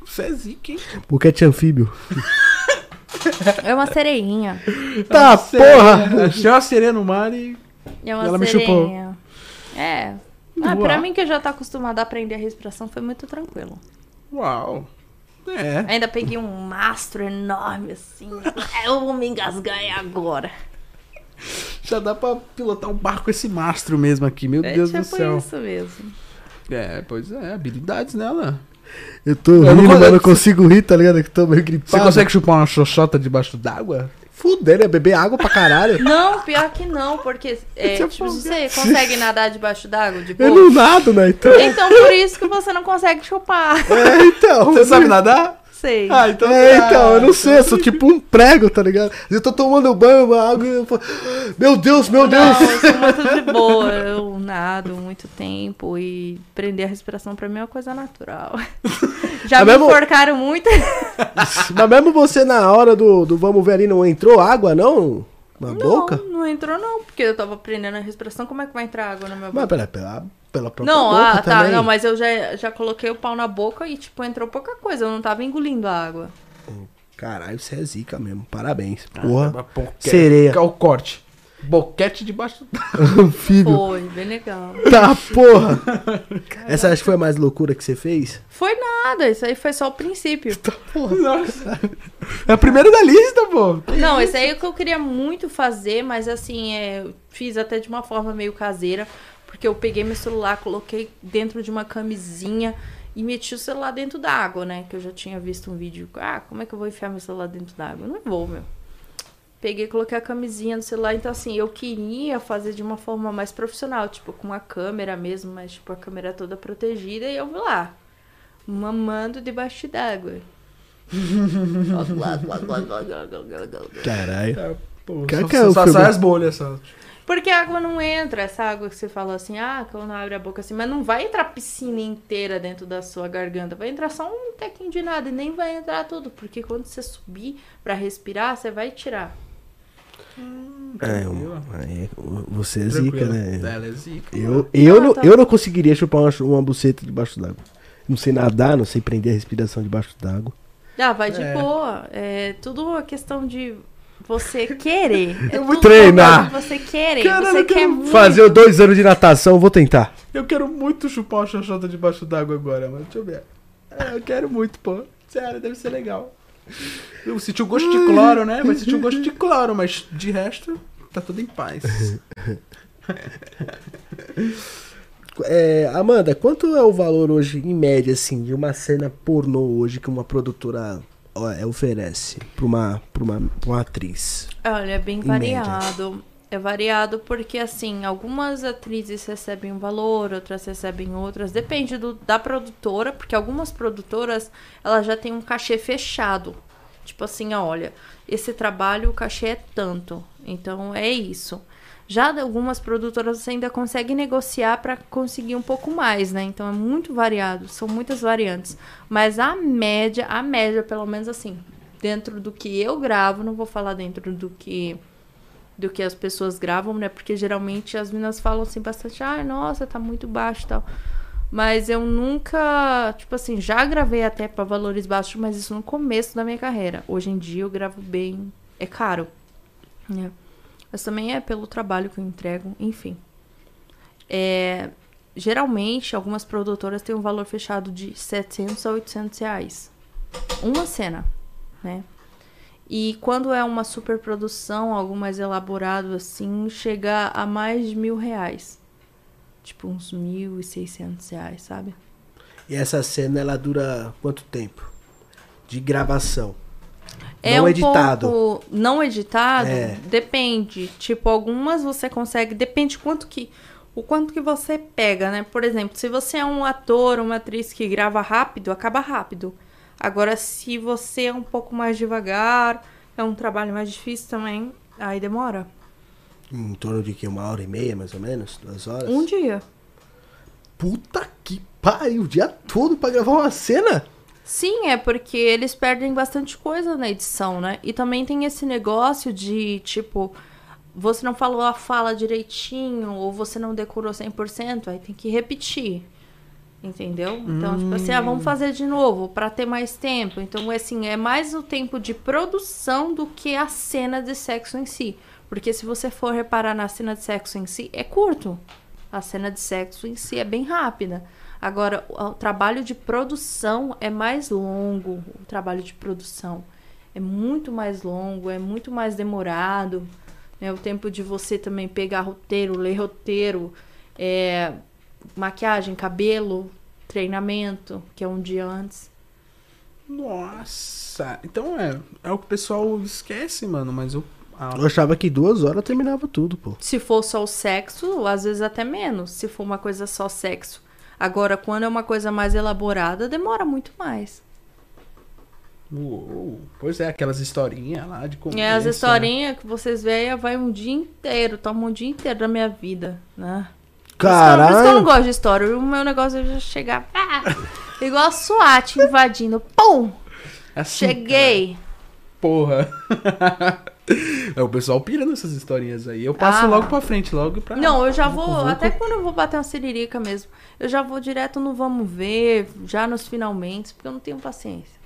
Você é zica, hein? Boquete anfíbio. É uma sereinha. Tá, porra! Achei uma sereia no mar e... É uma Ela me chupou. sereinha. É. Ah, pra mim que já tá acostumada a aprender a respiração, foi muito tranquilo. Uau! É. Ainda peguei um mastro enorme, assim. Eu vou me engasgar é agora. Já dá pra pilotar um barco com esse mastro mesmo aqui, meu É Deus tipo do céu. isso mesmo. É, pois é, habilidades nela. Eu tô Eu não rindo, consigo- mas não consigo rir, tá ligado? Que tô meio gripado. Você consegue chupar uma xoxota debaixo d'água? Fuder, né? Beber água pra caralho. Não, pior que não, porque é, Você tipo, você consegue nadar debaixo d'água de Eu não nado, né? Então. Então por isso que você não consegue chupar. É, então. Você sabe nadar? Sei. Ah, então. É, tá. então, eu não sei, eu sou tipo um prego, tá ligado? Eu tô tomando banho, uma água e eu falo, meu Deus, meu Deus. Não, eu sou muito de boa. Eu nado muito tempo e prender a respiração pra mim é uma coisa natural. Já É me mesmo? enforcaram muito. Mas mesmo você na hora do, do vamos ver ali não entrou água, não? Na boca? Não, não entrou não, porque eu tava prendendo a respiração. Como é que vai entrar água na minha boca? Mas pela, pela, pela própria Não, boca ah, tá, também. não, mas eu já, já coloquei o pau na boca e, tipo, entrou pouca coisa. Eu não tava engolindo a água. Caralho, você é zica mesmo, parabéns. Ah, Porra, boquete. Sereia. É o corte. Boquete debaixo d'água. anfíbio. Foi, bem legal. Tá, porra. Essa acho que foi a mais loucura que você fez? Foi nada, isso aí foi só o princípio. Nossa. É a primeira da lista, pô. Não, esse aí é o que eu queria muito fazer, mas assim, é, eu fiz até de uma forma meio caseira, porque eu peguei meu celular, coloquei dentro de uma camisinha e meti o celular dentro da água, né? Que eu já tinha visto um vídeo. Ah, como é que eu vou enfiar meu celular dentro da água? Não vou, meu. Peguei e coloquei a camisinha no celular, então assim, eu queria fazer de uma forma mais profissional, tipo, com uma câmera mesmo, mas tipo, a câmera toda protegida e eu vou lá, mamando debaixo d'água. Caralho. Pô, Quer só, que é o só filme? sai as bolhas, só. Porque a água não entra, essa água que você falou assim, ah, quando abre a boca assim, mas não vai entrar a piscina inteira dentro da sua garganta, vai entrar só um tequinho de nada e nem vai entrar tudo, porque quando você subir pra respirar, você vai tirar. É, um- é, você é zica, né? Ela é zica. Eu, eu, Ah, não, tá. eu não conseguiria chupar uma, uma buceta debaixo d'água. Não sei nadar, não sei prender a respiração debaixo d'água. Ah, vai de É. boa. É tudo uma questão de você querer. É Eu vou treinar. Você querer. Caralho, você quer muito. Fazer dois anos de natação, vou tentar. Eu quero muito chupar uma xoxota debaixo d'água agora, mano. Deixa eu ver. É, eu quero muito, pô. Sério, deve ser legal. Eu senti o gosto de cloro, né? Vai sentir o gosto de cloro, mas de resto, tá tudo em paz. É, Amanda, quanto é o valor hoje, em média, assim, de uma cena pornô hoje que uma produtora oferece pra uma, pra, uma, pra uma atriz? Olha, é bem Em variado. É variado porque, assim, algumas atrizes recebem um valor, outras recebem outras. Depende do, da produtora, porque algumas produtoras, elas já têm um cachê fechado. Tipo assim, olha, esse trabalho, o cachê é tanto. Então, é isso. Já algumas produtoras você ainda consegue negociar para conseguir um pouco mais, né? Então, é muito variado. São muitas variantes. Mas a média, a média, pelo menos assim, dentro do que eu gravo, não vou falar dentro do que do que as pessoas gravam, né? Porque geralmente as meninas falam assim bastante, ah, nossa, tá muito baixo e tal. Mas eu nunca, tipo assim, já gravei até para valores baixos, mas isso no começo da minha carreira. Hoje em dia eu gravo bem, é caro, né? Mas também é pelo trabalho que eu entrego, enfim. É, geralmente, algumas produtoras têm um valor fechado de 700 a 800 reais. Uma cena, né? E quando é uma superprodução, algo mais elaborado assim, chega a mais de mil reais. Tipo, uns mil e seiscentos reais, sabe? E essa cena, ela dura quanto tempo? De gravação. É Não um editado. pouco não editado, É. depende. Tipo, algumas você consegue, depende quanto que o quanto que você pega, né? Por exemplo, se você é um ator, uma atriz que grava rápido, acaba rápido. Agora, se você é um pouco mais devagar, é um trabalho mais difícil também, aí demora. Em torno de que? Uma hora e meia, mais ou menos? Duas horas? Um dia. Puta que pariu, o dia todo pra gravar uma cena? Sim, é porque eles perdem bastante coisa na edição, né? E também tem esse negócio de, tipo, você não falou a fala direitinho, ou você não decorou 100%, aí tem que repetir. Entendeu? Então, tipo assim, ah, vamos fazer de novo para ter mais tempo. Então, assim, é mais o tempo de produção do que a cena de sexo em si. Porque se você for reparar na cena de sexo em si, é curto. A cena de sexo em si é bem rápida. Agora, o, trabalho de produção é mais longo. O trabalho de produção é muito mais longo, é muito mais demorado. Né? O tempo de você também pegar roteiro, ler roteiro, é, maquiagem, cabelo, treinamento, que é um dia antes. Nossa. Então é. É o que o pessoal esquece, mano. Mas eu. a- Eu achava que duas horas terminava tudo, pô. Se for só o sexo, às vezes até menos. Se for uma coisa só sexo. Agora, quando é uma coisa mais elaborada, demora muito mais. Uou. Pois é, aquelas historinhas lá de começo. E as né? historinhas que vocês veem vai um dia inteiro, toma um dia inteiro da minha vida, né? Eu- Por isso que eu não Caralho! gosto de história. O meu negócio é já chegar. pá, igual a SWAT invadindo. Pum! É assim, Cheguei! Porra. é, o pessoal pira nessas historinhas aí. Eu passo Ah. logo pra frente, logo pra. Não, eu já vou. Até quando eu vou bater uma siririca mesmo. Eu já vou direto no vamos ver, já nos finalmente, porque eu não tenho paciência.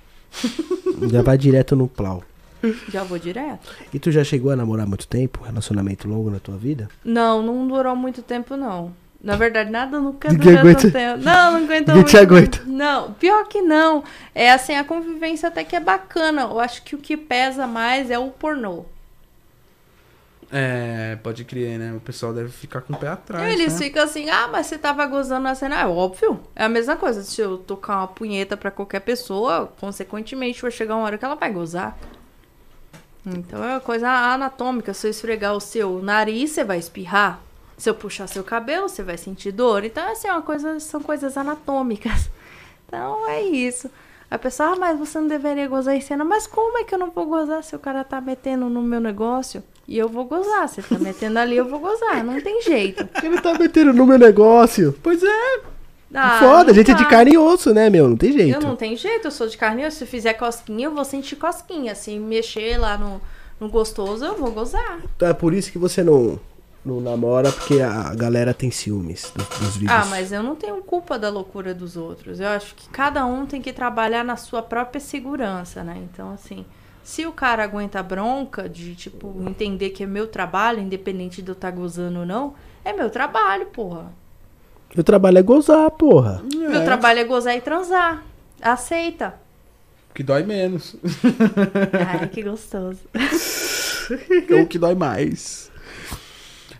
Já vai direto no plau. Já vou direto. E tu já chegou a namorar muito tempo? Relacionamento longo na tua vida? Não, não durou muito tempo, não. Na verdade, nada nunca Ninguém dura aguenta- tanto tempo. Não, não aguenta Ninguém te aguenta. Não, pior que não. É assim, a convivência até que é bacana. Eu acho que o que pesa mais é o pornô. É, pode crer, né? O pessoal deve ficar com o pé atrás. Eles né? ficam assim, ah, mas você tava gozando na cena. É óbvio. É a mesma coisa. Se eu tocar uma punheta pra qualquer pessoa, consequentemente vai chegar uma hora que ela vai gozar. Então é uma coisa anatômica. Se eu esfregar o seu nariz, você vai espirrar. Se eu puxar seu cabelo, você vai sentir dor. Então, assim, é uma coisa, são coisas anatômicas. Então é isso. A pessoa, ah, mas você não deveria gozar em cena. Mas como é que eu não vou gozar se o cara tá metendo no meu negócio? E eu vou gozar. Você tá metendo ali, eu vou gozar. Não tem jeito. Ele tá metendo no meu negócio. Pois é. Ah, Foda, a gente é de carne e osso, né, meu? Não tem jeito. Eu não tenho jeito, eu sou de carne. Se fizer cosquinha, eu vou sentir cosquinha. Se mexer lá no, no gostoso, eu vou gozar. Então é por isso que você não, não namora, porque a galera tem ciúmes dos, dos vídeos. Ah, mas eu não tenho culpa da loucura dos outros. Eu acho que cada um tem que trabalhar na sua própria segurança, né? Então, assim, se o cara aguenta a bronca de, tipo, entender que é meu trabalho, independente de eu estar gozando ou não, é meu trabalho, porra. Meu trabalho é gozar, porra. Meu trabalho é gozar e transar. Aceita. Que dói menos. Ai, que gostoso. Ou que dói mais.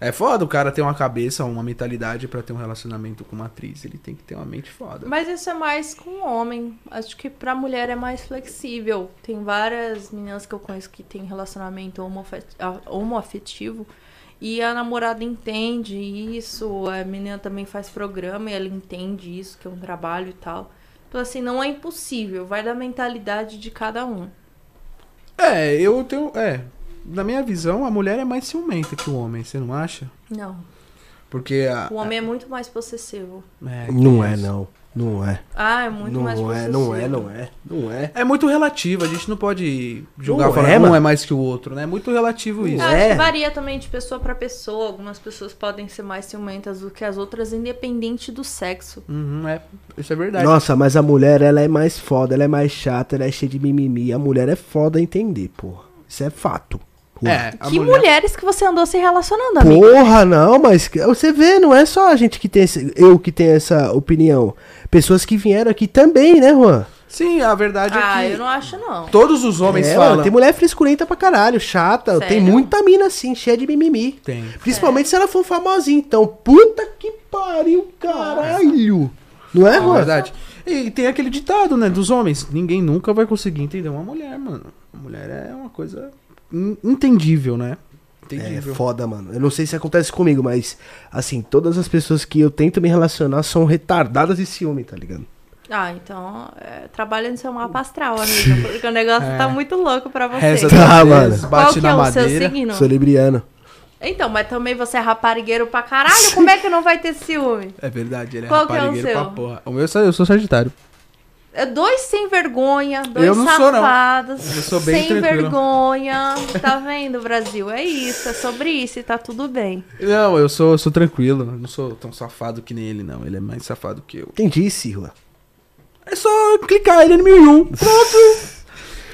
É foda o cara ter uma cabeça, uma mentalidade pra ter um relacionamento com uma atriz. Ele tem que ter uma mente foda. Mas isso é mais com homem. Acho que pra mulher é mais flexível. Tem várias meninas que eu conheço que têm relacionamento homoafetivo. E a namorada entende isso. A menina também faz programa e ela entende isso, que é um trabalho e tal. Então, assim, não é impossível. Vai da mentalidade de cada um. É, eu tenho. É. Na minha visão, a mulher é mais ciumenta que o homem, você não acha? Não. Porque a. O homem é muito mais possessivo. É, Não é, isso. não. Não é. Ah, é muito não mais é, possessivo. não é, não é. Não é. É muito relativo, a gente não pode julgar Não falando é, um mano. é mais que o outro, né? É muito relativo isso. Eu É. acho que varia também de pessoa pra pessoa. Algumas pessoas podem ser mais ciumentas do que as outras, independente do sexo. Uhum, é, isso é verdade. Nossa, mas a mulher, ela é mais foda, ela é mais chata, ela é cheia de mimimi. A mulher é foda a entender, porra. Isso é fato. É, que mulher- mulheres que você andou se relacionando, amigo? Porra, não, mas que- você vê, não é só a gente que tem esse, eu que tenho essa opinião. Pessoas que vieram aqui também, né, Juan? Sim, a verdade Ah, é que eu não acho, não. todos os homens é, falam. mano, tem mulher frescurenta pra caralho, chata. Tem Sério? muita mina assim, cheia de mimimi. Tem. Principalmente se ela for famosinha. Então, puta que pariu, caralho. Não é, É Juan? verdade. E tem aquele ditado, né, dos homens. Ninguém nunca vai conseguir entender uma mulher, mano. A mulher é uma coisa entendível, né? É Entendível. foda, mano. Eu não sei se acontece comigo, mas assim, todas as pessoas que eu tento me relacionar são retardadas de ciúme, tá ligado? Ah, então é, trabalha no seu mapa astral, amigo. Porque o negócio É. tá muito louco pra você. Reza Tá, mano. Qual bate que na é o seu madeira. signo? Sou libriano. Então, mas também você é raparigueiro pra caralho. Como é que não vai ter ciúme? É verdade, ele é Qual que é o raparigueiro seu? pra porra. O meu, eu sou sagitário. É dois sem vergonha, dois Eu não sou, não. safados. Eu sou bem sem tranquilo. vergonha. Tá vendo, Brasil? É isso, é sobre isso e tá tudo bem. Não, eu sou, eu sou tranquilo. Eu não sou tão safado que nem ele, não. Ele é mais safado que eu. Quem disse, Juan? É só clicar ele no 1001. Pronto.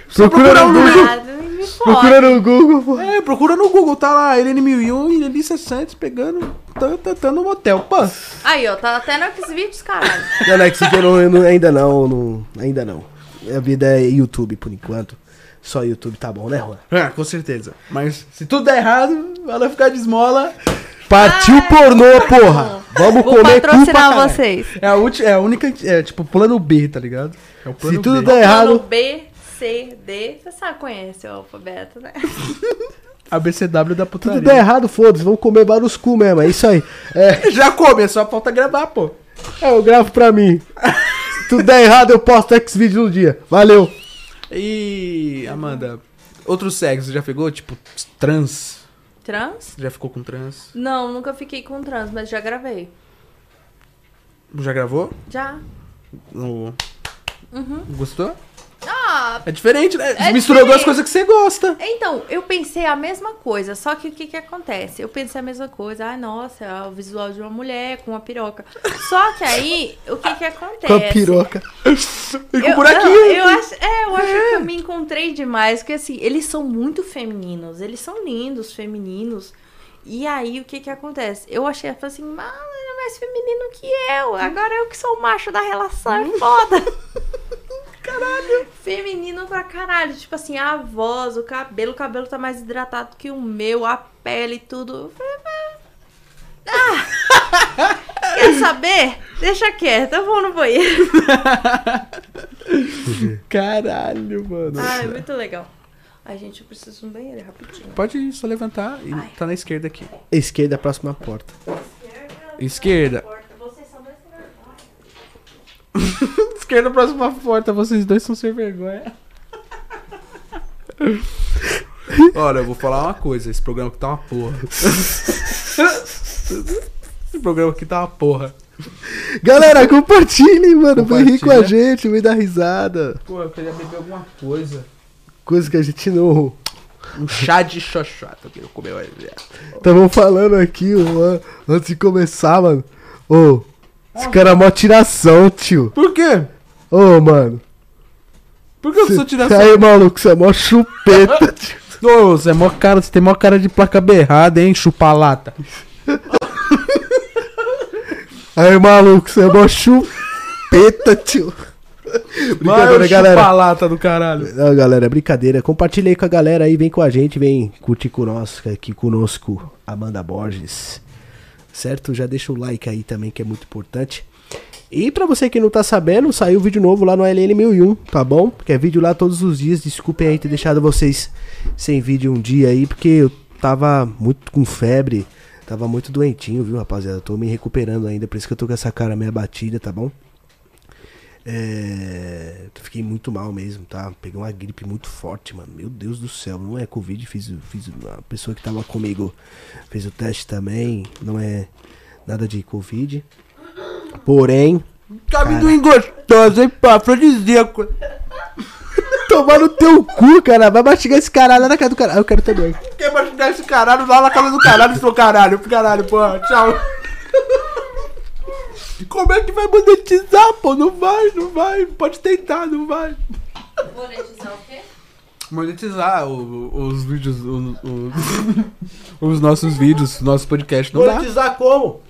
Só Procura procurar no o Google. número. Procura no Google, pô. É, procura no Google, tá lá, Helene 1001 e Elissa Santos pegando, tá, tá, tá no motel. Pô, Aí, ó, tá até no Xvideos, caralho. Não, aqui eu não, eu não- ainda não, não. Ainda não. A vida é YouTube por enquanto. Só YouTube tá bom, né, Juan? é, com certeza. Mas se tudo der errado, ela ficar de esmola. Partiu Ai, pornô, porra! Vamos Vou comer patrocinar caralho. vocês. É a, ulti, é a única, é tipo plano B, tá ligado? É o plano Se tudo B. der Plano errado, B, C, D. Você sabe, conhece o alfabeto, né? ABCW da tudo putaria. der errado, foda-se, vamos comer vários cu mesmo, é isso aí. É, Já come, é só falta gravar, pô. é, eu gravo pra mim. Se tudo der errado, eu posto X-Video no dia. Valeu. E, Amanda, outro sexo, já pegou? Tipo, trans? Trans? Já ficou com trans? Não, nunca fiquei com trans, mas já gravei. Já gravou? Já. No... Uhum. Gostou? Ah, É diferente, né? É Misturou duas diferente. coisas que você gosta. então, eu pensei a mesma coisa, só que o que que acontece? Eu pensei a mesma coisa, ai, nossa, é o visual de uma mulher com uma piroca. Só que aí, o que que acontece? Com a piroca. E com Eu, buraquinho. não, eu acho, é, eu acho que eu me encontrei demais, porque assim, eles são muito femininos, eles são lindos, femininos. E aí, o que que acontece? Eu achei, eu falei assim, ele é mais feminino que eu, agora eu que sou o macho da relação, é foda. caralho. Feminino pra caralho, tipo assim, a voz, o cabelo, o cabelo tá mais hidratado que o meu, a pele, tudo. Falei, ah, quer saber? Deixa quieto, eu vou no banheiro. Caralho, mano. Ah, é muito legal. Ai, gente, eu preciso de um banheiro rapidinho. Pode ir, só levantar e Ai. tá na esquerda aqui. Esquerda, a próxima porta. Esquerda. Vocês são dois. Esquerda, próxima porta. Vocês dois são sem vergonha. Olha, eu vou falar uma coisa. Esse programa aqui tá uma porra. Esse programa aqui tá uma porra. Galera, compartilhem, mano. Vem rir com a gente, vem dar risada. Pô, eu queria beber alguma coisa. Coisa que a gente não. Um chá de xoxota. Eu queria comer mais. Estavam falando aqui, mano, antes de começar, mano. Ô, esse cara é mó tiração, tio. Por quê? Ô, mano. Por que eu sou tiração? Aí, maluco, você é mó chupeta, tio. Ô, você é mó cara, você tem mó cara de placa berrada, hein, chupalata. Aí, maluco, você é mó chupeta, tio. Brincadeira, Vai, galera. chupalata do caralho. Não, galera, é brincadeira. Compartilha aí com a galera aí, vem com a gente, vem curtir conosco, aqui conosco, Amanda Borges. Certo? Já deixa o like aí também, que é muito importante. E pra você que não tá sabendo, saiu vídeo novo lá no LN1001, tá bom? Porque é vídeo lá todos os dias. Desculpem aí ter deixado vocês sem vídeo um dia aí, porque eu tava muito com febre, tava muito doentinho, viu, rapaziada? Tô me recuperando ainda, por isso que eu tô com essa cara meio abatida, tá bom? É, fiquei muito mal mesmo, tá? Peguei uma gripe muito forte, mano. Meu Deus do céu, não é Covid. Fiz, fiz a pessoa que tava comigo fez o teste também. Não é nada de Covid. Porém, Amendoim gostoso, hein, pá, afrodisíaco. tomar no teu cu, cara. Vai mastigar esse caralho lá na casa do caralho. Eu quero também. Quer machucar esse caralho lá na casa do caralho, seu caralho, caralho, porra, tchau. Como é que vai monetizar, pô? Não vai, não vai. Pode tentar, não vai. Monetizar o quê? Monetizar o- os vídeos, o- o- os nossos vídeos, nosso podcast, não dá. Monetizar como?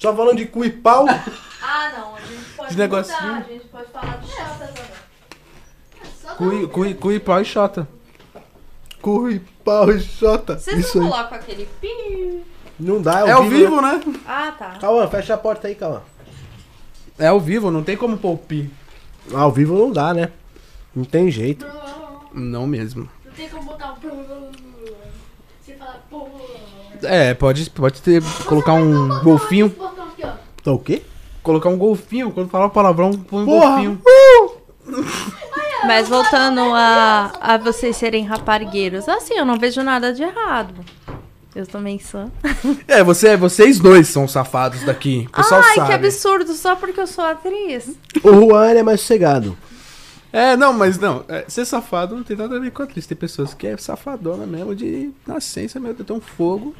Só falando de cu e pau? Ah, não. A gente pode negocinho. mudar, A gente pode falar de chata também. Só Cu, e- cu, e- cu e pau e xota. cu e pau e xota. Vocês não colocam aquele pi? Não dá, É ao vivo, né? Ah, tá. Calma, fecha a porta aí, calma. É ao vivo, não tem como poupir. Ao vivo não dá, né? Não tem jeito. Não mesmo. Não tem como botar um. É, pode, pode ter, colocar um golfinho. Tá o quê? Colocar um golfinho, quando falar o palavrão, põe um Porra! golfinho. Mas voltando a, a vocês serem raparigueiros, assim, eu não vejo nada de errado. Eu também sou. É, você, vocês dois são safados daqui. O pessoal Ai, sabe. que absurdo, só porque eu sou atriz. O Juan ele é mais sossegado. É, não, mas não. é, ser safado não tem nada a ver com atriz. Tem pessoas que é safadona mesmo de nascença, meu Deus, tem um fogo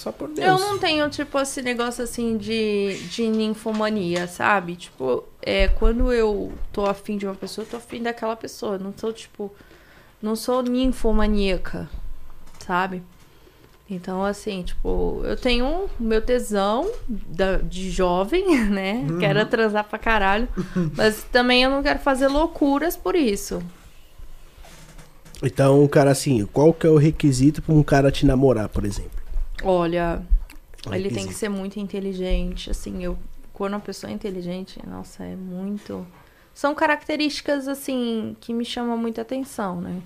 só por Deus. Eu não tenho, tipo, esse negócio assim de, de ninfomania, sabe? Tipo, é, quando eu tô afim de uma pessoa, eu tô afim daquela pessoa. Não sou, tipo, não sou ninfomaníaca, sabe? Então, assim, tipo, eu tenho o meu tesão da- de jovem, né? Quero transar pra caralho. Mas também eu não quero fazer loucuras por isso. Então, cara assim, qual que é o requisito pra um cara te namorar, por exemplo? Olha, ele tem que ser muito inteligente, assim, eu quando uma pessoa é inteligente, nossa, é muito são características assim que me chamam muita atenção, né?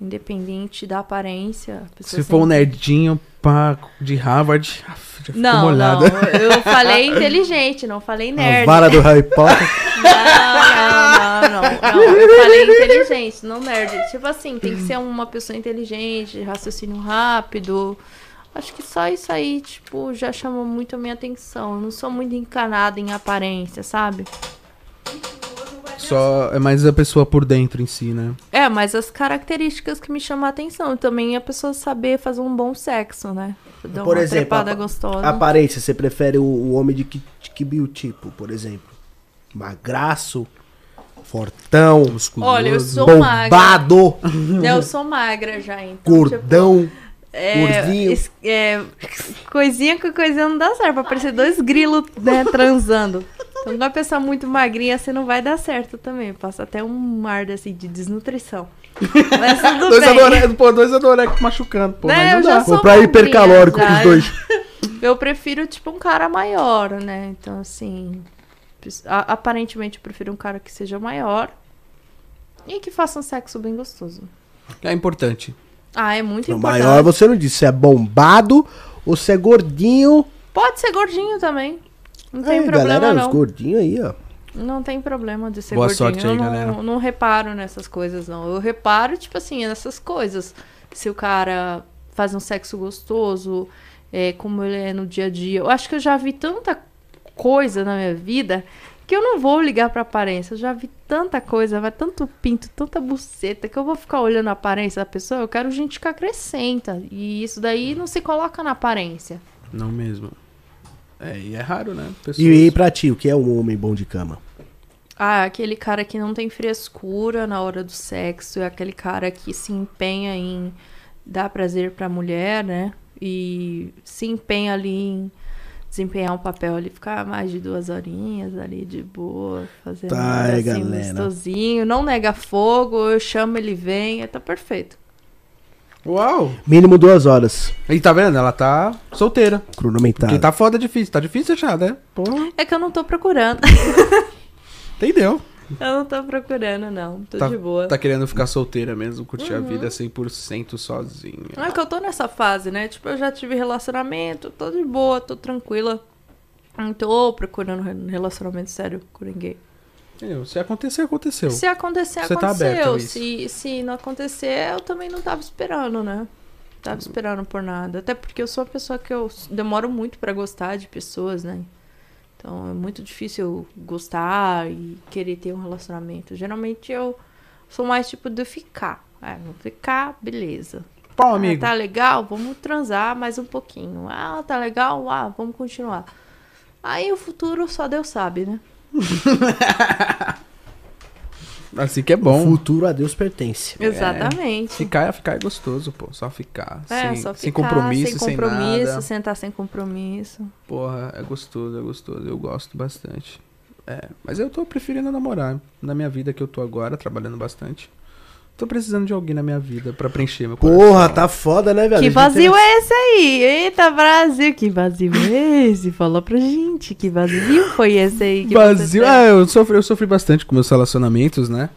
Independente da aparência, a Se for um sempre- nerdinho pá, de Harvard, já fico Não, molhada. não, eu falei inteligente, não falei A nerd. vara do Harry Potter. Não, não, não, não, não. Eu falei inteligente, não nerd. Tipo assim, tem que ser uma pessoa inteligente, raciocínio rápido. Acho que só isso aí, tipo, já chamou muito a minha atenção. Eu não sou muito encanada em aparência, sabe? Só é mais a pessoa por dentro em si, né? É, mas as características que me chamam a atenção. Também a pessoa saber fazer um bom sexo, né? Dar Por uma exemplo, trepada a- gostosa. Aparência, você prefere o, o homem de que, de que biotipo, por exemplo? Magraço, fortão, Musculoso. Olha, eu sou magra. bombado, Eu sou magra já, então. tipo, gordão. É, Gordinho. es- é, coisinha com coisinha não dá certo. Vai parecer dois grilos né, transando. Então, uma pessoa muito magrinha, você não vai dar certo também. Passa até um ar assim, de desnutrição. Mas tudo Dois bem. pô, dois machucando, pô, Né, mas eu não dá. Comprar hipercalórico já. pros dois. Eu prefiro, tipo, um cara maior, né? Então, assim... aparentemente, eu prefiro um cara que seja maior. E que faça um sexo bem gostoso. É importante. Ah, é muito O importante. maior você não disse se é bombado ou se é gordinho. Pode ser gordinho também. Não tem Aí, problema, galera, não. os gordinhos aí, ó. Não tem problema de ser Boa gordinho. sorte aí, eu não, galera. não reparo nessas coisas, não. Eu reparo, tipo assim, nessas coisas. Se o cara faz um sexo gostoso, é, como ele é no dia a dia. Eu acho que eu já vi tanta coisa na minha vida que eu não vou ligar pra aparência. Eu já vi tanta coisa, vai tanto pinto, tanta buceta, que eu vou ficar olhando a aparência da pessoa. Eu quero gente que acrescenta. E isso daí não se coloca na aparência. Não mesmo. É, e é raro, né? Pessoas... E, e pra ti, o que é um homem bom de cama? Ah, aquele cara que não tem frescura na hora do sexo, é aquele cara que se empenha em dar prazer pra mulher, né? E se empenha ali em desempenhar um papel ali, ficar mais de duas horinhas ali de boa, fazendo Tá, nada assim, galera. gostosinho, não nega fogo, eu chamo, ele vem, tá perfeito. Uau! Mínimo duas horas. E tá vendo? Ela tá solteira. Cronometrado. Porque tá foda difícil. Tá difícil achar, né? Porra. É que eu não tô procurando. Entendeu? Eu não tô procurando, não. Tô Tá- de boa. Tá querendo ficar solteira mesmo, curtir Uhum. a vida 100% sozinha. Não é que eu tô nessa fase, né? Tipo, eu já tive relacionamento, tô de boa, tô tranquila. Não tô procurando re- relacionamento sério com ninguém. Entendeu? Se acontecer, aconteceu. Se acontecer, Você tá aconteceu. isso. se, se não acontecer, eu também não tava esperando, né? Tava esperando por nada. Até porque eu sou uma pessoa que eu demoro muito pra gostar de pessoas, né? Então é muito difícil eu gostar e querer ter um relacionamento. Geralmente eu sou mais tipo de ficar. É, vou ficar, beleza. Ah, amigo. tá legal, vamos transar mais um pouquinho. Ah, tá legal, ah, vamos continuar. Aí o futuro só Deus sabe, né? Assim que é O bom. futuro a Deus pertence. Exatamente. Ficar, ficar é gostoso, pô. Só ficar. É, sem, só sem ficar, compromisso, sem sem compromisso, nada. sentar sem compromisso. Porra, é gostoso, é gostoso. Eu gosto bastante. É, mas eu tô preferindo namorar. Na minha vida que eu tô agora, trabalhando bastante. Tô precisando de alguém na minha vida pra preencher meu coração. Porra, tá foda, né, velho? Que vazio é esse aí? Eita, Brasil, que vazio é esse? Fala pra gente, que vazio foi esse aí? Que Vazio. É, eu sofri, eu sofri bastante com meus relacionamentos, né?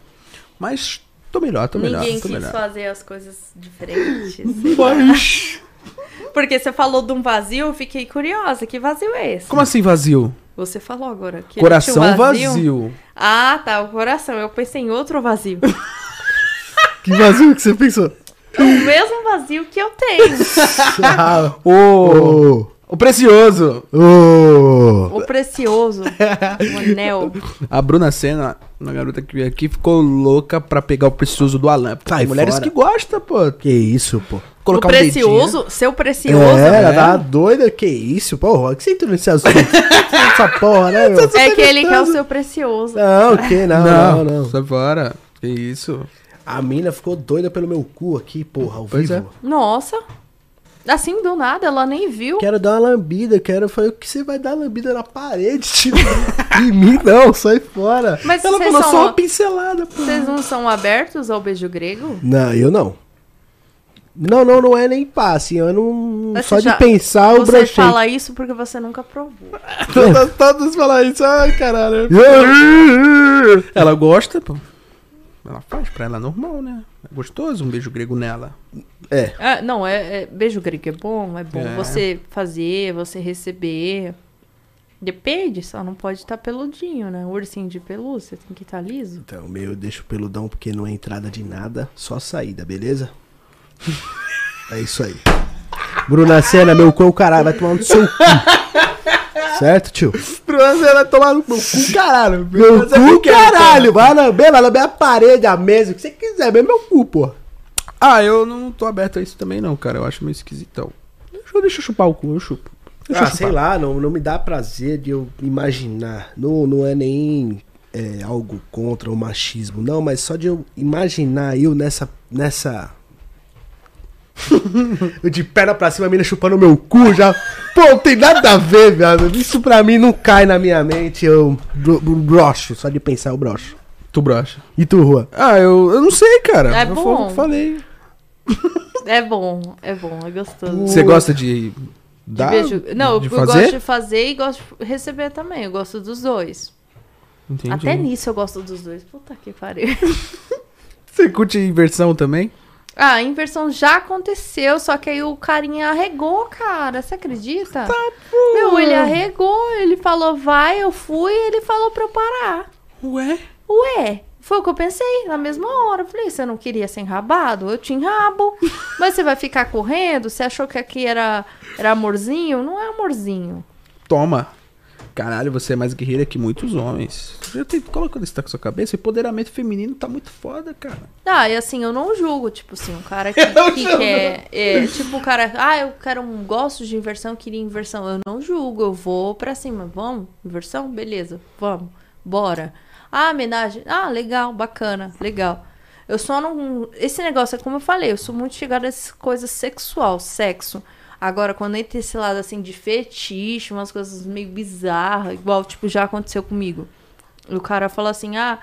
Mas tô melhor, tô melhor. Ninguém tô quis melhor. fazer as coisas diferentes. Mas... Porque você falou de um vazio, eu fiquei curiosa. Que vazio é esse? Como assim vazio? Você falou agora. Que Coração um vazio. Ah, tá, o coração. Eu pensei em outro vazio. Que vazio que você pensou? o mesmo vazio que eu tenho. Ah, O, Ô, o precioso. ô. O precioso. O anel. A Bruna Senna, uma garota que veio aqui, ficou louca pra pegar o precioso do Alan. Tem mulheres fora. que gostam, pô. Que isso, pô. Colocar o um precioso, seu precioso. é, ela né? tá doida, que isso, porra. Que você entrou nesse assunto? Essa porra, né, meu? É que ele quer o seu precioso. Não, o que? Não, não, não. Sai fora. Que isso. A mina ficou doida pelo meu cu aqui, porra, ao Pois vivo. Nossa. Assim, do nada, ela nem viu. Quero dar uma lambida, quero. Eu falei, o que você vai dar lambida na parede, tio? em mim não, sai fora. Mas Ela falou só uma pincelada, pô. vocês não são abertos ao beijo grego? Não, eu não. Não, não, não é nem pá, assim, eu não. Mas só você de já- pensar eu Você brochei. fala isso porque você nunca provou. Todos, todos falam isso. Ai, caralho. Ela gosta, pô. Ela faz pra ela é normal, né? É gostoso um beijo grego nela. É, Ah, não, é, é- beijo grego é bom, é bom É. você fazer, você receber. Depende, só não pode estar peludinho, né? O ursinho de pelúcia tem que estar liso. então, meu, eu deixo peludão porque não é entrada de nada, só saída, beleza? É isso aí. Bruna Senna, meu cu é o caralho, vai tomar no seu cu. Certo, tio? Bruna, ela toma no meu cu, caralho. Meu cu, caralho, vai lamber, vai lamber a parede, a mesa, o que você quiser, bem meu cu, pô. Ah, eu não tô aberto a isso também, não, cara. Eu acho meio esquisitão. Deixa eu, deixa eu chupar o cu, eu chupo. Deixa Ah, eu sei lá, não, não me dá prazer de eu imaginar. Não, não é nem é, algo contra o machismo, não, mas só de eu imaginar eu nessa. nessa. Eu de perna pra cima, a mina chupando meu cu já. Pô, não tem nada a ver, velho. Isso pra mim não cai na minha mente. Eu bro- bro- broxo, só de pensar eu broxo. Tu brocha. E tu, Rua? Ah, eu, eu não sei, cara. É eu bom. fa- falei. É bom, é bom, é gostoso. Você gosta de De dar? beijo... Não, de eu fazer? gosto de fazer e gosto de receber também. Eu gosto dos dois. Entendi. Até nisso eu gosto dos dois. Puta que pariu. Você curte inversão também? Ah, a inversão já aconteceu, só que aí o carinha arregou, cara. Você acredita? Tá, Meu, ele arregou, ele falou, vai, eu fui, ele falou pra eu parar. Ué? Ué, foi o que eu pensei na mesma hora. Eu falei, você não queria ser enrabado? Eu te enrabo. Mas você vai ficar correndo? Você achou que aqui era, era amorzinho? Não é amorzinho. Toma. Caralho, você é mais guerreira que muitos homens. Já tem colocando isso na sua cabeça? Empoderamento feminino tá muito foda, cara. Ah, e assim, eu não julgo, tipo assim, um cara que, que quer. É, tipo, o cara, ah, eu quero um gosto de inversão, queria inversão. Eu não julgo, eu vou pra cima. Vamos? Inversão? Beleza, vamos. Bora. Ah, homenagem. Ah, legal, bacana, legal. Eu só não. Esse negócio é como eu falei, eu sou muito chegada nessas coisas sexual, sexo. Agora, quando entra esse lado assim de fetiche, umas coisas meio bizarras, igual, tipo, já aconteceu comigo. O cara fala assim: ah,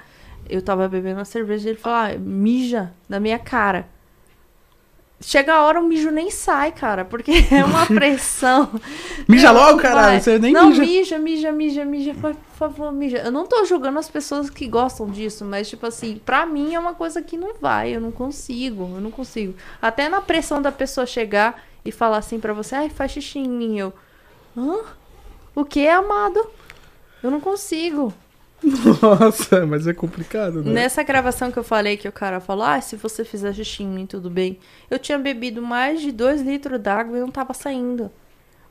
eu tava bebendo uma cerveja e ele fala, ah, mija na minha cara. Chega a hora, o mijo nem sai, cara, porque é uma pressão. Mija Não, logo, caralho. vai. Você nem não, mija. mija, mija, mija, mija, por favor, mija. Eu não tô julgando as pessoas que gostam disso, mas, tipo assim, pra mim é uma coisa que não vai, eu não consigo, eu não consigo. Até na pressão da pessoa chegar e falar assim pra você, ai, faz xixi em mim, eu. Hã? O que, amado? Eu não consigo. Nossa, mas é complicado, né? Nessa gravação que eu falei que o cara falou, ah, se você fizer xixi em mim, tudo bem. Eu tinha bebido mais de dois litros d'água e não tava saindo.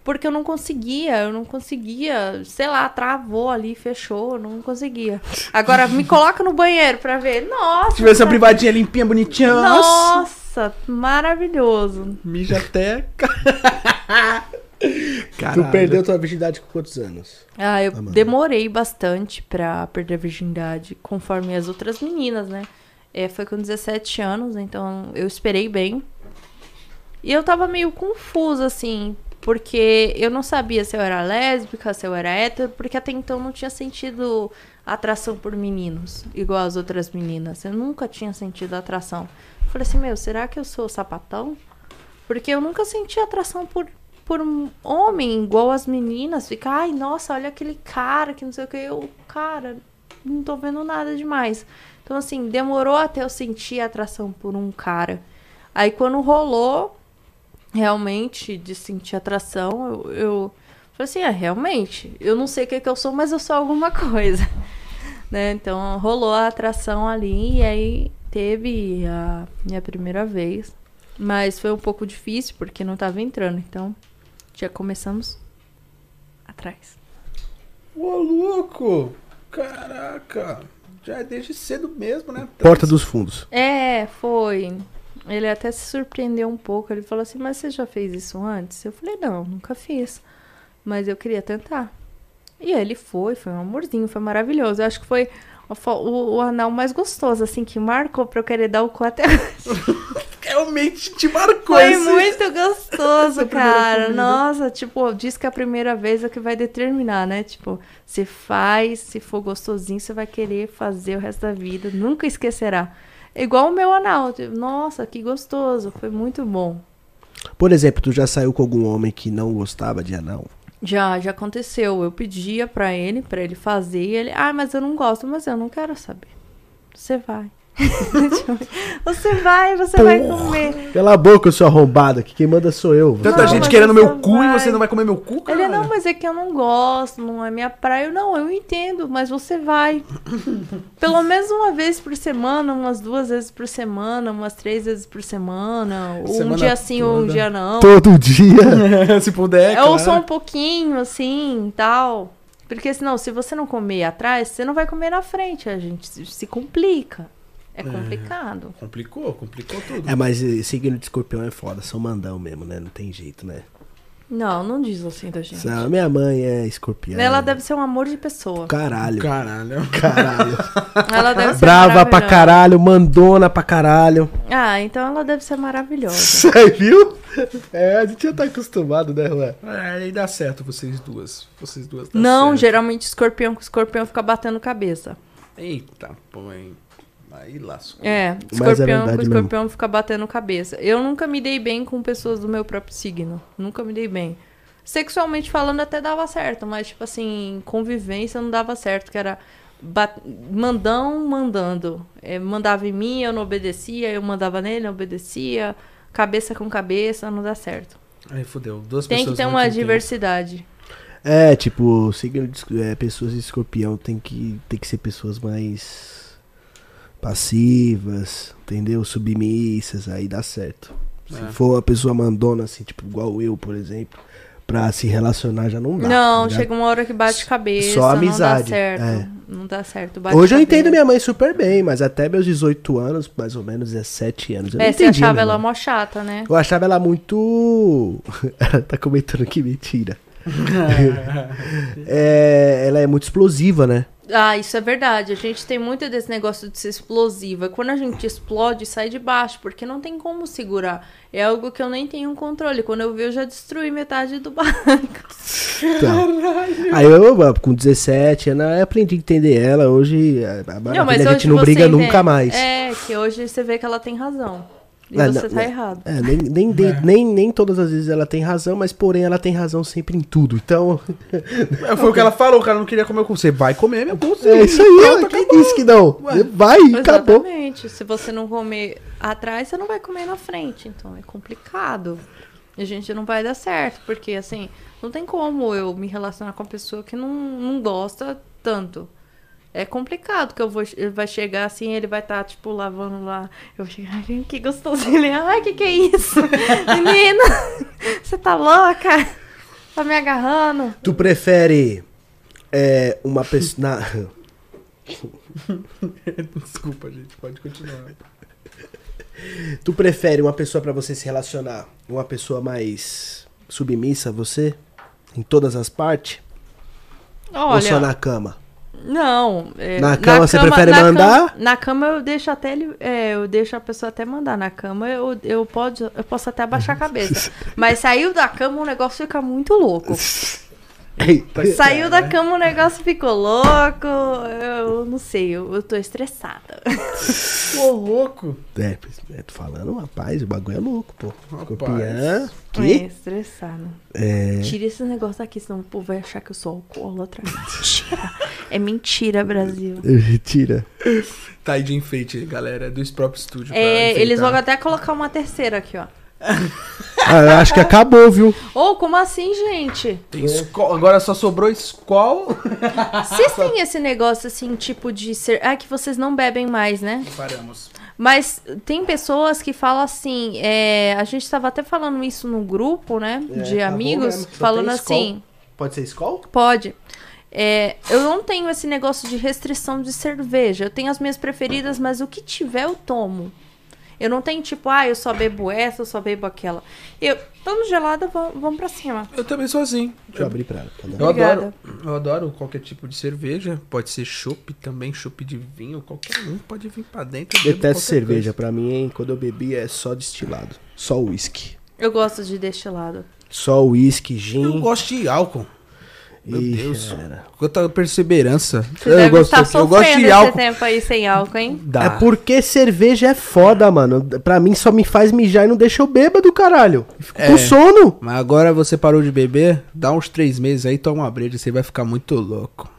Porque eu não conseguia, eu não conseguia, sei lá, travou ali, fechou, eu não conseguia. Agora me coloca no banheiro pra ver. Nossa! Se tivesse uma privadinha limpinha, bonitinha, nossa. Nossa, maravilhoso. Mija até. Caralho. Tu perdeu tua virgindade com quantos anos? Ah, eu Amanda. demorei bastante pra perder a virgindade, conforme as outras meninas, né? É, foi com 17 anos, então eu esperei bem. E eu tava meio confusa, assim, porque eu não sabia se eu era lésbica, se eu era hétero, porque até então não tinha sentido atração por meninos, igual as outras meninas. Eu nunca tinha sentido atração. Falei assim, meu, será que eu sou sapatão? Porque eu nunca senti atração por, por um homem, igual as meninas. Fica, ai, nossa, olha aquele cara que não sei o que. Eu, cara, não tô vendo nada demais. Então, assim, demorou até eu sentir atração por um cara. Aí, quando rolou, realmente, de sentir atração, eu, eu falei assim, é, realmente, eu não sei o que, que eu sou, mas eu sou alguma coisa. Né? Então, rolou a atração ali e aí teve a minha primeira vez. Mas foi um pouco difícil, porque não tava entrando. Então, já começamos atrás. Ô, louco! Caraca! Já é desde cedo mesmo, né? Porta dos fundos. É, foi. Ele até se surpreendeu um pouco. Ele falou assim: Mas você já fez isso antes? Eu falei: Não, nunca fiz. Mas eu queria tentar. E ele foi, foi um amorzinho, foi maravilhoso. Eu acho que foi o, o, o anal mais gostoso, assim, que marcou pra eu querer dar o cu até hoje. Realmente te marcou Foi esse- muito gostoso, cara. Nossa, tipo, diz que a primeira vez é o que vai determinar, né? Tipo, você faz, se for gostosinho, você vai querer fazer o resto da vida. Nunca esquecerá. É Igual o meu anal. tipo, Nossa, que gostoso. Foi muito bom. Por exemplo, tu já saiu com algum homem que não gostava de anal? Já, já aconteceu. Eu pedia pra ele, pra ele fazer, e ele, ah, mas eu não gosto, mas eu não quero saber. Você vai. você vai, você vai comer. Cala a boca, seu arrombado, que quem manda sou eu. Tanta Não, gente querendo meu cu vai. e você não vai comer meu cu, cara? Ele, não, mas é que eu não gosto, não é minha praia. Eu, não, eu entendo, mas você vai. Pelo menos uma vez por semana, umas duas vezes por semana, umas três vezes por semana. ou um Semana dia sim ou um dia não. Todo dia. Se puder, Ou claro. só um pouquinho, assim, tal. Porque senão, se você não comer atrás, você não vai comer na frente. A gente se complica. É complicado. Complicou, complicou tudo. É, mas signo de escorpião é foda, são mandão mesmo, né? Não tem jeito, né? Não, não diz assim da gente. Não, minha mãe é escorpião. Ela deve ser um amor de pessoa. Caralho. Caralho. Caralho. Ela deve ser Brava pra caralho, mandona pra caralho. Ah, então ela deve ser maravilhosa. Você viu? É, a gente já tá acostumado, né, Rué? É, aí dá certo vocês duas. Vocês duas dá Não, certo. geralmente escorpião com escorpião fica batendo cabeça. Eita, põe. Aí lascou. É, Mas é escorpião verdade com mesmo. escorpião fica batendo cabeça. Eu nunca me dei bem com pessoas do meu próprio signo. Nunca me dei bem. Sexualmente falando até dava certo, mas tipo assim, convivência não dava certo, que era ba- mandão mandando. É, mandava em mim, eu não obedecia, eu mandava nele, não obedecia. Cabeça com cabeça, não dá certo. Aí fudeu. Duas Tem que ter uma diversidade. É, tipo, signo de é, pessoas de escorpião tem que, tem que ser pessoas mais passivas, entendeu? Submissas, aí dá certo. Se É. for uma pessoa mandona, assim, tipo, igual eu, por exemplo, pra se relacionar já não dá. não, tá chega uma hora que bate cabeça, Só amizade, não dá certo. é. Não dá certo. bate Hoje eu cabeça. entendo minha mãe super bem, mas até meus 18 anos, mais ou menos 17 anos, eu não É, você entendia achava minha ela mó chata, né? Eu achava ela muito. ela tá comentando que mentira. É, ela é muito explosiva, né? Ah, isso é verdade. A gente tem muito desse negócio de ser explosiva. Quando a gente explode, sai de baixo, porque não tem como segurar. É algo que eu nem tenho controle. Quando eu vi, eu já destruí metade do barco. Então, aí eu, com 17 anos, eu aprendi a entender ela. Hoje, a, a maravilha, a gente não briga entende. nunca mais. É, que hoje você vê que ela tem razão. E É, você não, tá é. errado. É, nem, nem, de- nem, nem todas as vezes ela tem razão, mas porém ela tem razão sempre em tudo. Então, É, Foi o que ela falou, o cara não queria comer com você. Vai comer meu cu, sim. é isso aí. Pronto, Quem acabou. disse que não? Ué. Vai, acabou. Exatamente. Se você não comer atrás, você não vai comer na frente. Então é complicado. E a gente não vai dar certo. Porque, assim, não tem como eu me relacionar com uma pessoa que não, não gosta tanto. É complicado que eu vou. Ele vai chegar assim, ele vai estar, tipo, lavando lá. Eu vou chegar, ai, que gostoso. Ele, ai, que que é isso? Menina, você tá louca? Tá me agarrando? Tu prefere é, uma pessoa. na- Desculpa, gente. Pode continuar. Tu prefere uma pessoa pra você se relacionar, uma pessoa mais submissa a você? Em todas as partes? Ou só Olha. na cama? Não. é, Na cama você prefere na mandar? cama- na cama eu deixo até ele. É, eu deixo a pessoa até mandar. Na cama eu, eu, pode, eu posso até abaixar a cabeça. Mas saiu da cama o negócio fica muito louco. Eita. Saiu da cama o negócio ficou louco. Eu não sei, eu, eu tô estressada. Ô, louco. É, é, tô falando, rapaz, o bagulho é louco, pô. Rapaz. Escorpião. É, Que? estressada. É. Tira esse negócio aqui, senão o povo vai achar que eu sou alcoólatra. Mentira. É mentira, Brasil. Tira. Tá aí de enfeite, galera. É do próprio estúdio. pra É, enfeitar. eles vão até colocar uma terceira aqui, ó. Ah, acho que acabou, viu? Ô, como assim, gente? Agora só sobrou Skol. Vocês têm esse negócio assim, tipo de ser. Ah, que vocês não bebem mais, né? Paramos. Mas tem pessoas que falam assim. é, A gente tava até falando isso no grupo, né? É, de amigos, falando assim. Pode ser Skol? Pode. É, eu não tenho esse negócio de restrição de cerveja. Eu tenho as minhas preferidas, mas o que tiver eu tomo. Eu não tenho tipo, ah, eu só bebo essa, eu só bebo aquela. Eu, tamo gelada, va- vamos pra cima. Eu também sou assim. Deixa eu abrir pra ela. tá. Eu Obrigada. adoro, eu adoro qualquer tipo de cerveja. Pode ser chopp também, chopp de vinho, qualquer um pode vir pra dentro. eu Detesto cerveja. coisa. Pra mim, hein, quando eu bebi é só destilado. Só uísque. Eu gosto de destilado. Só uísque, gin. Eu gosto de álcool. Meu Ih, Deus. cara. Quanta perseverança. Você eu gosto, estar eu gosto sofrendo de álcool. tempo aí sem álcool, hein? Dá. É porque cerveja é foda, mano. Pra mim só me faz mijar e não deixa eu bêbado, caralho. Fico É. com sono. Mas agora você parou de beber, dá uns três meses aí, toma uma breja, você vai ficar muito louco.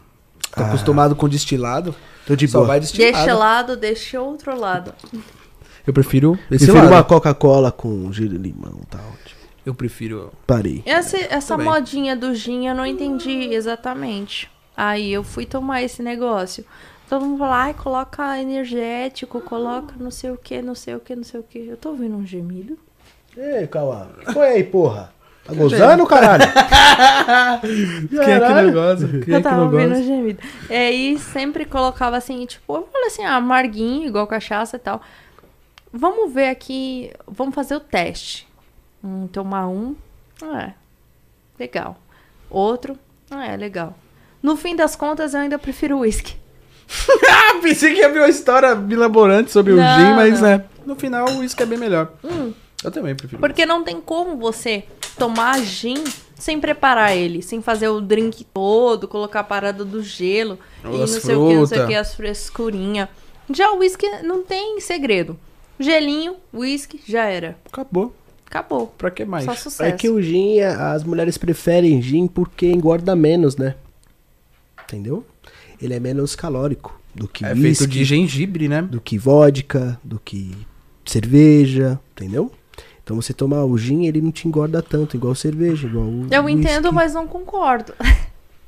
Tá Ah. acostumado com destilado? Tô de só boa. vai destilado. Deixa lado, deixa outro lado. Eu prefiro esse Prefiro lado. uma Coca-Cola com giro de limão, tá ótimo. Eu prefiro. Parei. Essa, essa Também. modinha do gin eu não entendi exatamente. Aí eu fui tomar esse negócio. Todo mundo fala, ai, coloca energético, coloca não sei o que, não sei o que, não sei o que. Eu tô ouvindo um gemido. Ei, Cauã. Foi aí, porra. Tá gozando, caralho? Quem é que Caralho. negócio? Quem é eu que tava ouvindo um gemido. E aí sempre colocava assim, tipo, eu falei assim, ah, amarguinho, igual cachaça e tal. Vamos ver aqui, vamos fazer o teste. Hum, tomar um, é, legal. Outro, é, legal. No fim das contas, eu ainda prefiro uísque. Ah, pensei que ia ver uma história milaborante sobre o Não, gin, mas não. né, no final o uísque é bem melhor. Hum. Eu também prefiro. Porque não tem como você tomar gin sem preparar ele, sem fazer o drink todo, colocar a parada do gelo Ou e não sei o que, não sei o que, as frescurinhas. Já o uísque não tem segredo. Gelinho, uísque, já era. Acabou. Acabou. Pra que mais? Só sucesso. É que o gin, as mulheres preferem gin porque engorda menos, né? entendeu? Ele é menos calórico do que É whisky, feito de gengibre, né? do que vodka, do que cerveja, entendeu? Então você tomar o gin, ele não te engorda tanto, igual cerveja, igual o Eu whisky. entendo, mas não concordo.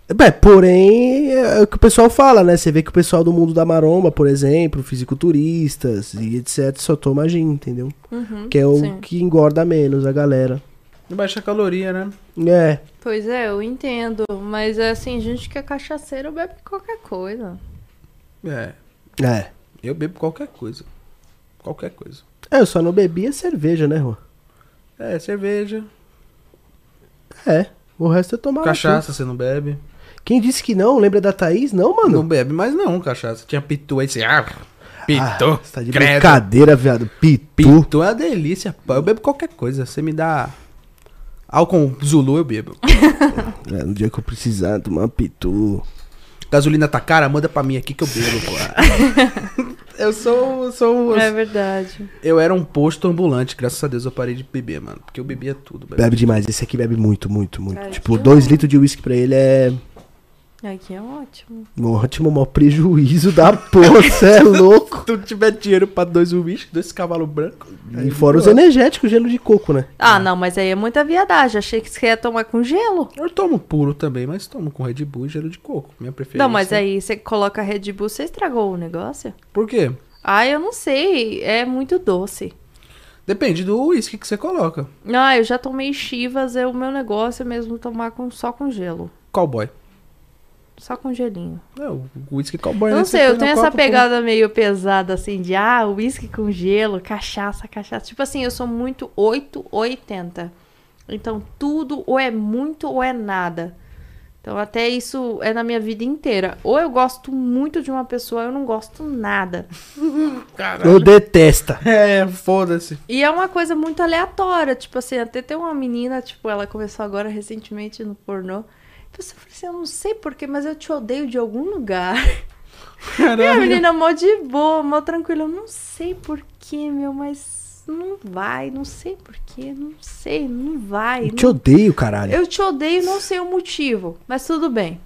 É, porém, é o que o pessoal fala, né? Você vê que o pessoal do mundo da maromba, por exemplo, fisiculturistas e etc, só toma gin, entendeu? Uhum, Que é o sim. que engorda menos a galera. Baixa caloria, né? É, Pois é, eu entendo. Mas é assim, gente que é cachaceiro bebe qualquer coisa. É. é. Eu bebo qualquer coisa. Qualquer coisa. É, eu só não bebia cerveja, né, Rô? É, cerveja. É. O resto eu tomava. Cachaça, você não bebe. Quem disse que não? Lembra da Thaís? Não, mano. Não bebe mais não, cachaça. Tinha pitu aí, você... Ah, pitu, Ah, você tá de credo. brincadeira, viado. Pitu. Pitu é uma delícia, pô. Eu bebo qualquer coisa. Você me dá álcool Zulu, eu bebo. É, no dia que eu precisar tomar pitu. Gasolina tá cara, manda pra mim aqui que eu bebo, pô. eu sou, sou... É verdade. Eu era um posto ambulante, graças a Deus eu parei de beber, mano. Porque eu bebia tudo. Bebe demais. Esse aqui bebe muito, muito, muito. Tipo, que dois bom. litros de uísque pra ele é Aqui é ótimo. ótimo maior prejuízo da porra. Você é louco. Se tu tiver dinheiro pra dois uísques, dois cavalos brancos... E fora os energéticos, gelo de coco, né? Ah, não, mas aí é muita viadagem. Achei que você ia tomar com gelo. Eu tomo puro também, mas tomo com Red Bull e gelo de coco. Minha preferência. Não, mas aí você coloca Red Bull, você estragou o negócio? Por quê? Ah, eu não sei. É muito doce. Depende do uísque que você coloca. Ah, eu já tomei Chivas, é o meu negócio é mesmo tomar com, só com gelo. Cowboy. Só com gelinho. É, o uísque cowboy, Eu né? não sei, eu tenho essa pegada meio pesada, assim, de ah, uísque com gelo, cachaça, cachaça. Tipo assim, eu sou muito 8 ou 80. Então, tudo ou é muito ou é nada. Então, até isso é na minha vida inteira. Ou eu gosto muito de uma pessoa, ou eu não gosto nada. Eu detesta. É, foda-se. E é uma coisa muito aleatória. Tipo assim, até tem uma menina, tipo, ela começou agora recentemente no pornô. Eu falei assim, eu não sei porquê, mas eu te odeio de algum lugar. E a Caralho. menina mó de boa, mó tranquila. Eu não sei porquê, meu, mas não vai, não sei porquê, não sei, não vai. Eu te não- odeio, caralho. Eu te odeio, não sei o motivo, mas tudo bem.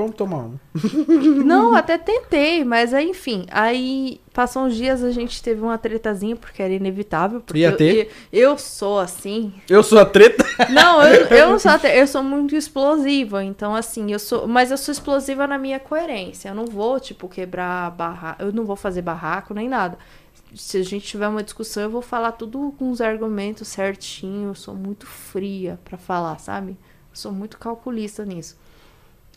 Vamos tomar um. Não, até tentei, mas aí, enfim. Aí, passou uns dias, a gente teve uma tretazinha, porque era inevitável. Porque Ia eu- ter? Eu, eu sou assim. Eu sou a treta. Não, eu, eu não sou até, eu sou muito explosiva, então assim, eu sou, mas eu sou explosiva na minha coerência. Eu não vou, tipo, quebrar barraco, eu não vou fazer barraco nem nada. Se a gente tiver uma discussão, eu vou falar tudo com os argumentos certinho. Eu sou muito fria pra falar, sabe? Eu sou muito calculista nisso.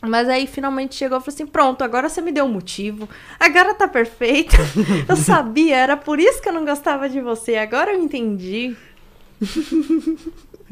Mas aí finalmente chegou e falou assim: pronto, agora você me deu um motivo. Agora tá perfeito. Eu sabia, era por isso que eu não gostava de você. Agora eu entendi.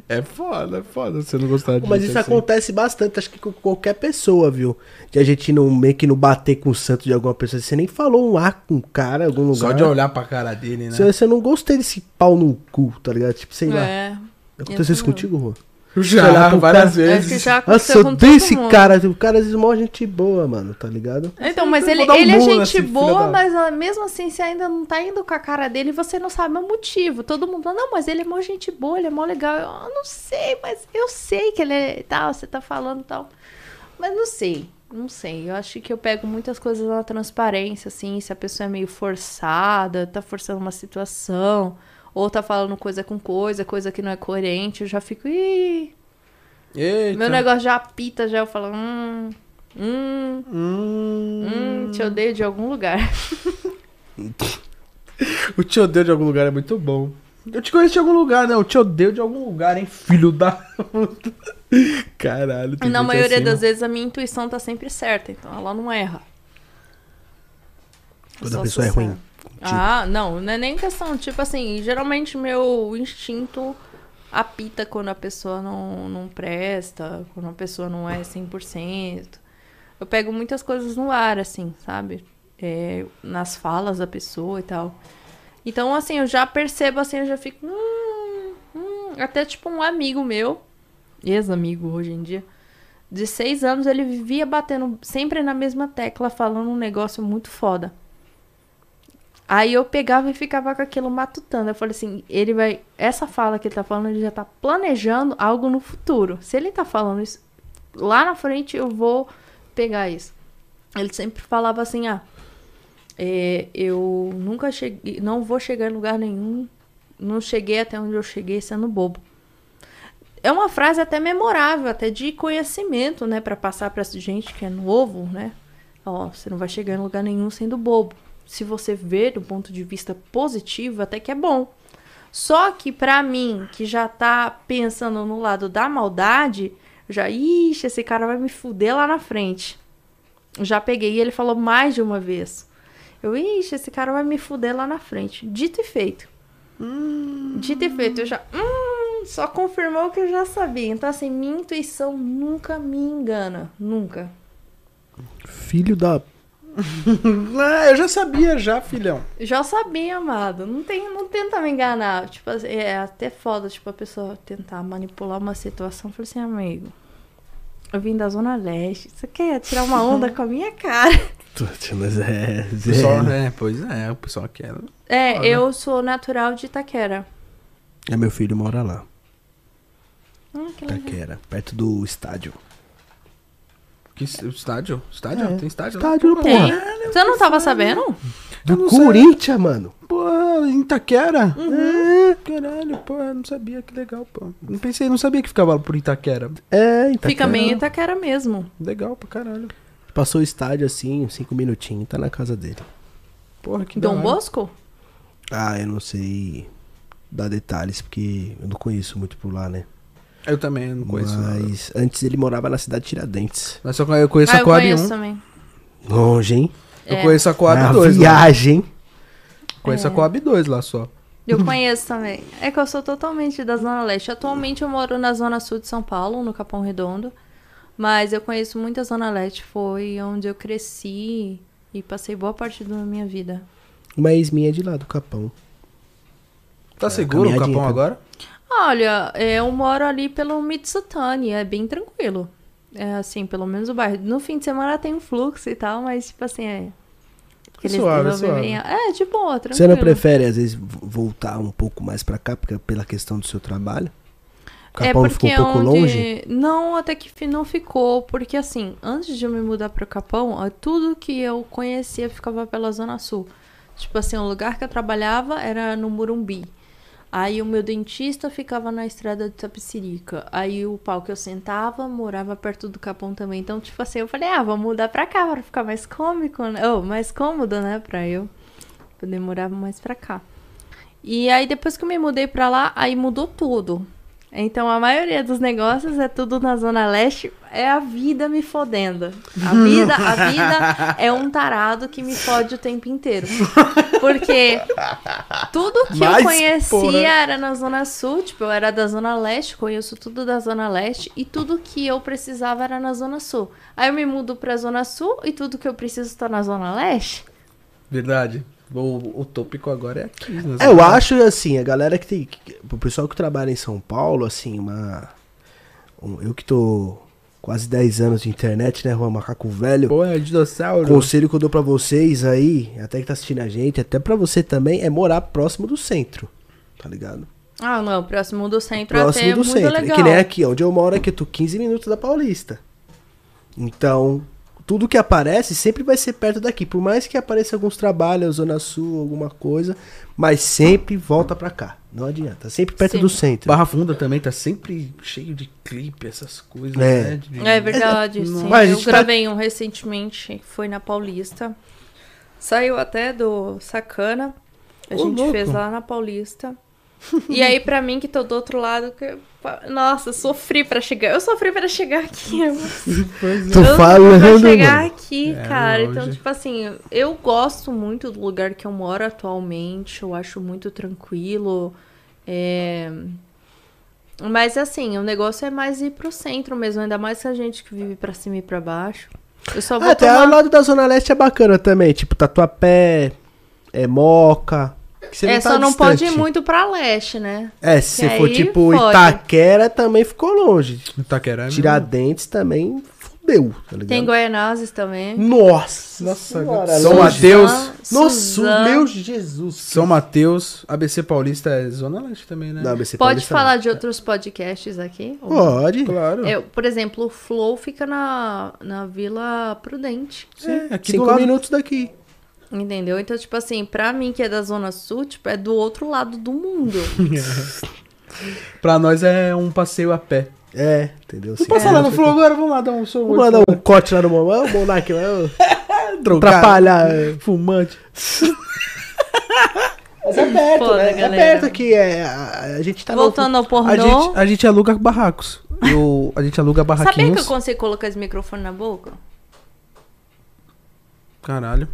É foda, é foda você não gostar de Mas isso assim. acontece bastante, acho que com qualquer pessoa, viu? De a gente não meio que não bater com o santo de alguma pessoa. Você nem falou um A com um cara em algum lugar. Só de olhar pra cara dele, né? Você, você não gostei desse pau no cu, tá ligado? Tipo, sei lá. É. Aconteceu isso contigo, Rô? Já, várias Acho que vezes. já Nossa, aconteceu eu com todo esse mundo. cara. O cara é mó gente boa, mano, tá ligado? Então, mas ele, um ele é gente boa, mas ah, mesmo assim, você ainda não tá indo com a cara dele e você não sabe o motivo. Todo mundo fala, não, mas ele é mó gente boa, ele é mó legal. Eu "Ah, não sei, mas eu sei que ele é tal, você tá falando tal. Mas não sei, não sei. Eu acho que eu pego muitas coisas na transparência, assim, se a pessoa é meio forçada, tá forçando uma situação, ou tá falando coisa com coisa, coisa que não é coerente, eu já fico, ih, Eita. meu negócio já apita, já eu falo, hum, hum, Hum, hum, te odeio de algum lugar. O te odeio de algum lugar é muito bom. Eu te conheço de algum lugar, não. Eu te odeio de algum lugar, hein, filho da puta. Caralho. Na maioria assim, das né? vezes a minha intuição tá sempre certa, então ela não erra. Quando a pessoa é sincera. Ruim. Ah, não, não é nem questão. Tipo assim, geralmente meu instinto apita quando a pessoa não, não presta, quando a pessoa não é 100%. Eu pego muitas coisas no ar, assim, sabe? É, nas falas da pessoa e tal. Então, assim, eu já percebo, assim, eu já fico. Hum, hum. Até tipo um amigo meu, ex-amigo hoje em dia, de seis anos, ele vivia batendo sempre na mesma tecla, falando um negócio muito foda. Aí eu pegava e ficava com aquilo matutando. Eu falei assim, ele vai. Essa fala que ele tá falando, ele já tá planejando algo no futuro. Se ele tá falando isso lá na frente, eu vou pegar isso. ele sempre falava assim, ah, é, eu nunca cheguei, não vou chegar em lugar nenhum, não cheguei até onde eu cheguei sendo bobo. É uma frase até memorável, até de conhecimento, né, Pra passar pra gente que é novo, né? Ó, você não vai chegar em lugar nenhum sendo bobo. Se você ver do ponto de vista positivo, até que é bom. Só que pra mim, que já tá pensando no lado da maldade, eu já, ixi, esse cara vai me fuder lá na frente. Já peguei e ele falou mais de uma vez. Eu, ixi, esse cara vai me fuder lá na frente. Dito e feito. Dito e feito, eu já. Hum, só confirmou o que eu já sabia. Então, assim, minha intuição nunca me engana. Nunca. Filho da. Ah, eu já sabia já, filhão. Já sabia, amado. Não, tem, não tenta me enganar. Tipo, é até foda, tipo, a pessoa tentar manipular uma situação. Eu falei assim, amigo. Eu vim da Zona Leste. Você quer tirar uma onda com a minha cara? Mas é. O pessoal, é, pois é, o pessoal quer. É, eu sou natural de Itaquera. É, meu filho mora lá. Hum, que legal. Taquera, perto do estádio. Estádio? Estádio? É. Tem estádio? Estádio, Pô, Tem. porra. Você não tava sabendo? Do. Corinthians, mano. Pô, em Itaquera? Uhum. É, caralho, pô, eu não sabia, que legal, pô. Não pensei, não sabia que ficava lá por Itaquera. É, Itaquera. Fica bem em Itaquera mesmo. Legal pra caralho. Passou o estádio assim, cinco minutinhos, tá na casa dele. Porra, que Dom. Bosco? Ah, eu não sei dar detalhes, porque eu não conheço muito por lá, né? Eu também não conheço. nada. Mas antes ele morava na cidade de Tiradentes. Mas só eu conheço ah, a eu Coab conheço 1. também. Longe, hein? Eu É. conheço a Coab Ah, 2 lá. viagem. Conheço a É. Coab 2 lá só. Eu conheço também. É que eu sou totalmente da Zona Leste. Atualmente eu moro na Zona Sul de São Paulo, no Capão Redondo. Mas eu conheço muito a Zona Leste. Foi onde eu cresci e passei boa parte da minha vida. Uma ex minha é de lá, do Capão. Tá É, seguro o Capão tá? agora? Olha, é, eu moro ali pelo Mitsutani, é bem tranquilo. É assim, pelo menos o bairro. No fim de semana tem um fluxo e tal, mas tipo assim, é. aqueles suave, desenvolvimento- É, de boa, tranquilo. Você não prefere, às vezes, vo- voltar um pouco mais pra cá, porque, pela questão do seu trabalho? O É Capão porque ficou um pouco onde... longe? Não, até que não ficou. Porque assim, antes de eu me mudar pro Capão, ó, tudo que eu conhecia ficava pela Zona Sul. Tipo assim, o lugar que eu trabalhava era no Murumbi. Aí o meu dentista ficava na estrada de Tapicirica. Aí o pau que eu sentava morava perto do Capão também. Então, tipo assim, eu falei, ah, vou mudar pra cá pra ficar mais cômico, né? Oh, mais cômodo, né? Pra eu poder morar mais pra cá. E aí, depois que eu me mudei pra lá, aí mudou tudo. Então, a maioria dos negócios é tudo na Zona Leste. É a vida me fodendo. A vida, a vida é um tarado que me fode o tempo inteiro. Porque tudo que Mas, eu conhecia porra. era na Zona Sul. Tipo, eu era da Zona Leste, conheço tudo da Zona Leste. E tudo que eu precisava era na Zona Sul. Aí eu me mudo pra Zona Sul e tudo que eu preciso tá na Zona Leste. Verdade. O, o tópico agora é aqui. né? É, eu acho assim, a galera que tem. que- O pessoal que trabalha em São Paulo, assim, uma. um- eu que tô quase 10 anos de internet, né, Juan Macaco Velho. Pô, é dinossauro. O conselho que eu dou pra vocês aí, até que tá assistindo a gente, até pra você também, é morar próximo do centro. Tá ligado? Ah, não, próximo do centro Próximo até é do muito centro. legal. É que nem aqui, onde eu moro aqui, eu tô 15 minutos da Paulista. Então, tudo que aparece sempre vai ser perto daqui. Por mais que apareça alguns trabalhos, Zona Sul, alguma coisa, mas sempre volta pra cá. Não adianta. Sempre perto Sim. do centro. Barra Funda também tá sempre cheio de clipe, essas coisas, É. né? De- É verdade, É, sim. mas Eu tá- gravei um recentemente, foi na Paulista. Saiu até do Sacana. A Ô, gente louco. fez lá na Paulista. E aí, pra mim, que tô do outro lado, que... nossa, sofri pra chegar. Eu sofri pra chegar aqui. Pois é. Tô eu falando, pra chegar mano. aqui, É cara. longe. Então, tipo assim, eu gosto muito do lugar que eu moro atualmente. Eu acho muito tranquilo. É... Mas assim, o negócio é mais ir pro centro mesmo, ainda mais que a gente que vive pra cima e pra baixo. Eu só vou Até tomar... o lado da Zona Leste é bacana também. Tipo, Tatuapé, é Moca. Que você É, tá só não pode ir muito pra leste, né? É, se você for tipo fode. Itaquera, também ficou longe. Itaquera é Tiradentes também fudeu, tá ligado? Tem Goianazes também. Nossa, Nossa, senhora, São. Mateus. Nossa, meu Jesus. São Mateus, ABC Paulista é Zona Leste também, né? Não, ABC Pode Paulista falar não. de outros podcasts aqui? Ou- Pode. Claro. Eu, por exemplo, o Flow fica na, na Vila Prudente. É, aqui Cinco do lado. minutos daqui. Entendeu? Então, tipo assim, pra mim que é da Zona Sul, tipo, é do outro lado do mundo. Pra nós é um passeio a pé. É, entendeu? Não Cinco passa lá no Flow agora, vamos lá dar um som. Vamos lá dar um corte lá no mamão, o Monark lá, ó, Drogado, atrapalhar. é. Fumante. Mas é perto, Foda, né? É galera. perto aqui, é, a, a gente tá no- Voltando ao pornô. A gente, a gente aluga barracos. Eu, a gente aluga Sabia que barraquinhos. eu consigo colocar esse microfone na boca? Caralho.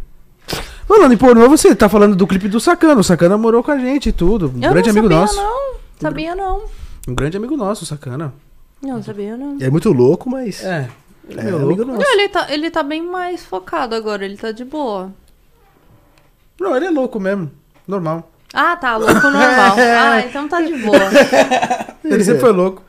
Falando em pornô, você tá falando do clipe do Sacana. O Sacana morou com a gente e tudo. Um eu grande não amigo sabia, nosso. não. Sabia, não. Um grande amigo nosso, o Sacana. Não, sabia, não. É muito louco, mas. É, É. Ele é, amigo nosso. Não, ele tá, ele tá bem mais focado agora, ele tá de boa. Não, ele é louco mesmo. Normal. Ah, tá, louco normal. Ah, então tá de boa. Ele sempre foi louco.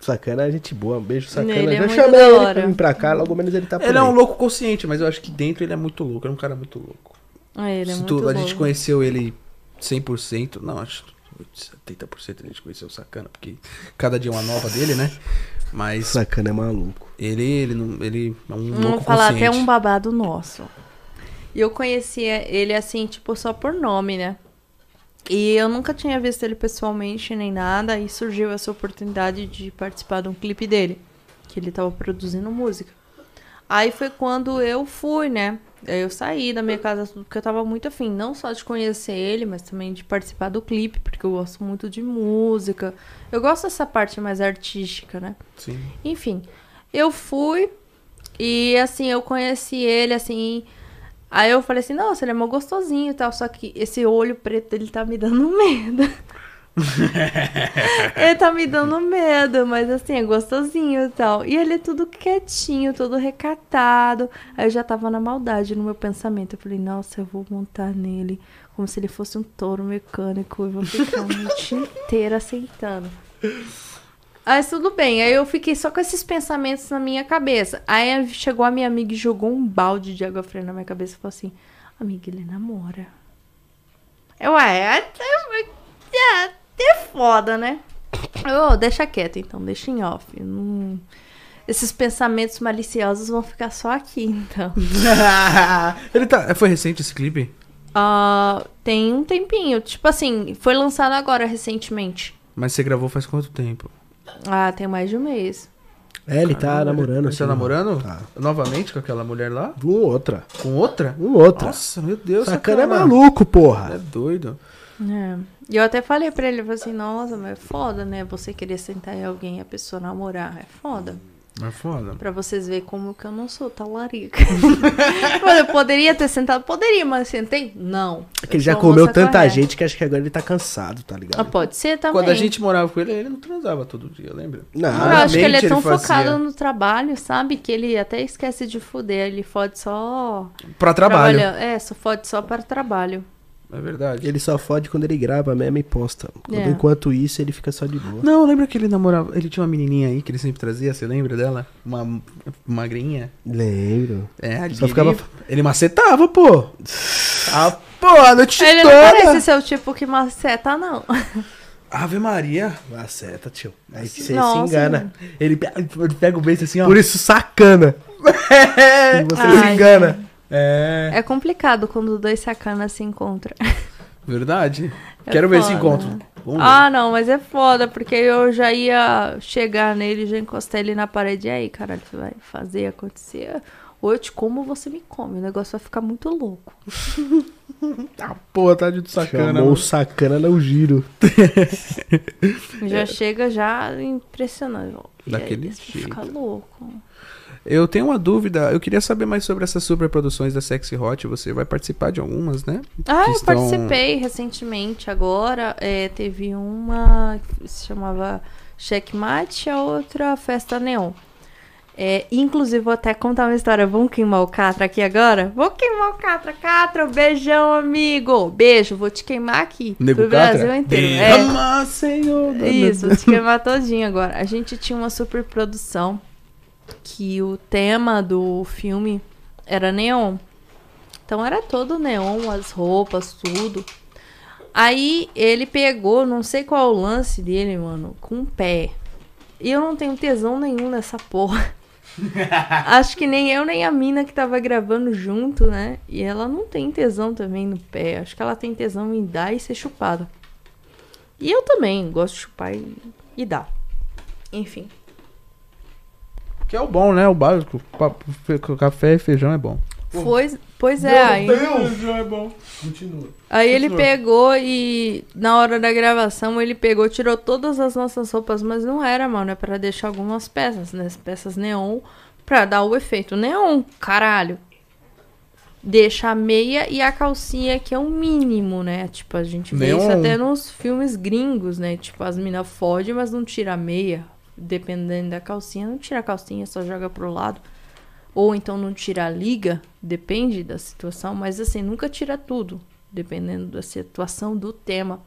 Sacana é gente boa, um beijo, sacana. Ele é Já muito chamei da ele pra vir pra cá, logo menos ele tá por Ele é aí. um louco consciente, mas eu acho que dentro ele é muito louco. Ele é um cara muito louco. Ah, ele é Se muito tu- a gente louco. conheceu ele 100%, não, acho que 70% a gente conheceu o Sacana, porque cada dia é uma nova dele, né? Mas Sacana é maluco. ele, ele, não, ele é um louco Vamos falar consciente. até um babado nosso. E eu conhecia ele assim, tipo, só por nome, né? E eu nunca tinha visto ele pessoalmente nem nada. E surgiu essa oportunidade de participar de um clipe dele. Que ele tava produzindo música. Aí foi quando eu fui, né? Eu saí da minha casa, tudo, porque eu tava muito afim, não só de conhecer ele, mas também de participar do clipe, porque eu gosto muito de música. Eu gosto dessa parte mais artística, né? Sim. Enfim, eu fui e assim, eu conheci ele assim. Aí eu falei assim, nossa, ele é mó gostosinho e tal, só que esse olho preto dele tá me dando medo. ele tá me dando medo, mas assim, é gostosinho e tal. E ele é tudo quietinho, todo recatado. Aí eu já tava na maldade no meu pensamento. Eu falei, nossa, eu vou montar nele como se ele fosse um touro mecânico e vou ficar a noite inteira aceitando. Aí tudo bem, aí eu fiquei só com esses pensamentos na minha cabeça. Aí chegou a minha amiga e jogou um balde de água fria na minha cabeça e falou assim: Amiga, ele namora. Eu, ah, é até, é até foda, né? Eu, "Ô, deixa quieto então, deixa em off. Não- Esses pensamentos maliciosos vão ficar só aqui, então. ele tá. Foi recente esse clipe? Ah, tem um tempinho, tipo assim, foi lançado agora recentemente. Mas você gravou faz quanto tempo? Ah, tem mais de um mês. É, ele tá namorando. Ele assim, tá namorando? Tá. Novamente com aquela mulher lá? Um outra. Com outra? Um outra. Nossa, meu Deus. Sacana é maluco, É porra. doido. É. E eu até falei pra ele, eu falei assim, nossa, mas é foda, né? Você querer sentar em alguém e a pessoa namorar. É foda. É foda. Pra vocês verem como que eu não sou talarica. Mas eu poderia ter sentado? Poderia, mas sentei? Não. É que ele já a comeu tanta correta. gente que acho que agora ele tá cansado, tá ligado? Ah, pode ser também. Quando a gente morava com ele, ele não transava todo dia, lembra? Não, Eu acho que ele é tão fazia. focado no trabalho, sabe? Que ele até esquece de fuder. Ele fode só... Pra trabalho. trabalhando. É, só fode só para trabalho. É verdade. Ele só fode quando ele grava mesmo e posta. É. Enquanto isso, ele fica só de boa. Não, lembra que ele namorava. Ele tinha uma menininha aí que ele sempre trazia, você lembra dela? Uma magrinha. Lembro. É, ali. Só ficava- Ele macetava, pô. Ah, pô, a noite Ele não parece ser o tipo que maceta, não. Ave Maria. Acerta, tio. Aí você Nossa. se engana. Ele pe- ele pega o beijo assim, ó. Por isso, sacana. E você se Ai, engana. É. É complicado quando dois sacanas se encontram. Verdade. É Quero ver esse foda. encontro. Vamos ver. Ah, não, mas é foda, porque eu já ia chegar nele, já encostar ele na parede. E aí, caralho, você vai fazer acontecer? Ou eu te como ou você me come. O negócio vai ficar muito louco. Ah, porra, tá de sacana. Chamou o sacana no giro. Já chega já impressionando. E Daquele jeito. fica louco. Eu tenho uma dúvida. Eu queria saber mais sobre essas superproduções da Sexy Hot. Você vai participar de algumas, né? Ah, Que eu estão- participei recentemente agora. é, teve uma que se chamava Checkmate, a outra Festa Neon. É, inclusive, vou até contar uma história. Vamos queimar o Catra aqui agora? Vou queimar o Catra. Catra, beijão, amigo. Beijo, vou te queimar aqui. Nego pro Catra? Brasil inteiro. É, Derrama, Senhor. isso, vou te queimar todinho agora. A gente tinha uma super produção que o tema do filme era neon. Então era todo neon, as roupas, tudo. Aí ele pegou, não sei qual é o lance dele, mano, com o pé. E eu não tenho tesão nenhum nessa porra. Acho que nem eu nem a mina que tava gravando junto, né? E ela não tem tesão também no pé. Acho que ela tem tesão em dar e ser chupada. E eu também gosto de chupar e, e dar. Enfim. Que é o bom, né? O básico. Café e feijão é bom. Pois, pois é, aí, Feijão é bom. Continua. aí ele Continua. pegou e na hora da gravação ele pegou, tirou todas as nossas roupas, mas não era, mano, é pra deixar algumas peças, né? As peças neon pra dar o efeito neon, caralho. Deixa a meia e a calcinha, que é o mínimo, né? Tipo, a gente vê isso Neon. até nos filmes gringos, né? Tipo, as minas fodem, mas não tira a meia. Dependendo da calcinha, não tira a calcinha, só joga pro lado. Ou então não tira a liga, depende da situação, mas assim, nunca tira tudo, dependendo da situação, do tema.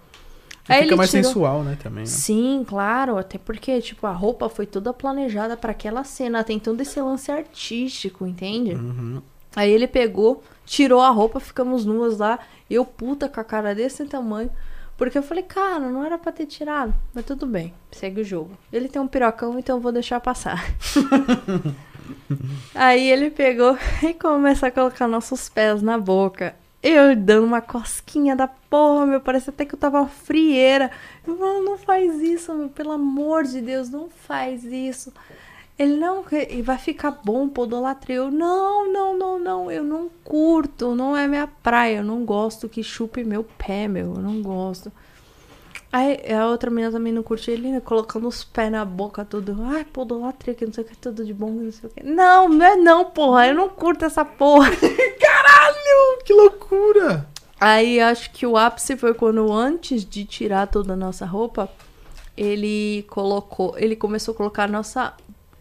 Aí Fica ele mais tirou- sensual, né? Também. Né? Sim, claro, até porque, tipo, a roupa foi toda planejada pra aquela cena, tem todo esse lance artístico, entende? Uhum. Aí ele pegou, tirou a roupa, ficamos nuas lá, eu puta com a cara desse tamanho, porque eu falei, cara, não era pra ter tirado, mas tudo bem, segue o jogo. Ele tem um pirocão, então eu vou deixar passar. Aí ele pegou e começa a colocar nossos pés na boca. Eu dando uma cosquinha da porra, meu, parece até que eu tava frieira. Eu falo, não faz isso, meu, pelo amor de Deus, não faz isso. Ele, não, e vai ficar bom, podolatria. Eu, não, não, não, não, eu não curto, não é minha praia, eu não gosto que chupe meu pé, meu, eu não gosto. Aí a outra menina também não curte ele, né, colocando os pés na boca, tudo. Ai, podolatria, que não sei o que, tudo de bom, não sei o que. Não, não é não, porra, eu não curto essa porra. Caralho, que loucura! Aí acho que o ápice foi quando antes de tirar toda a nossa roupa, ele colocou, ele começou a colocar a nossa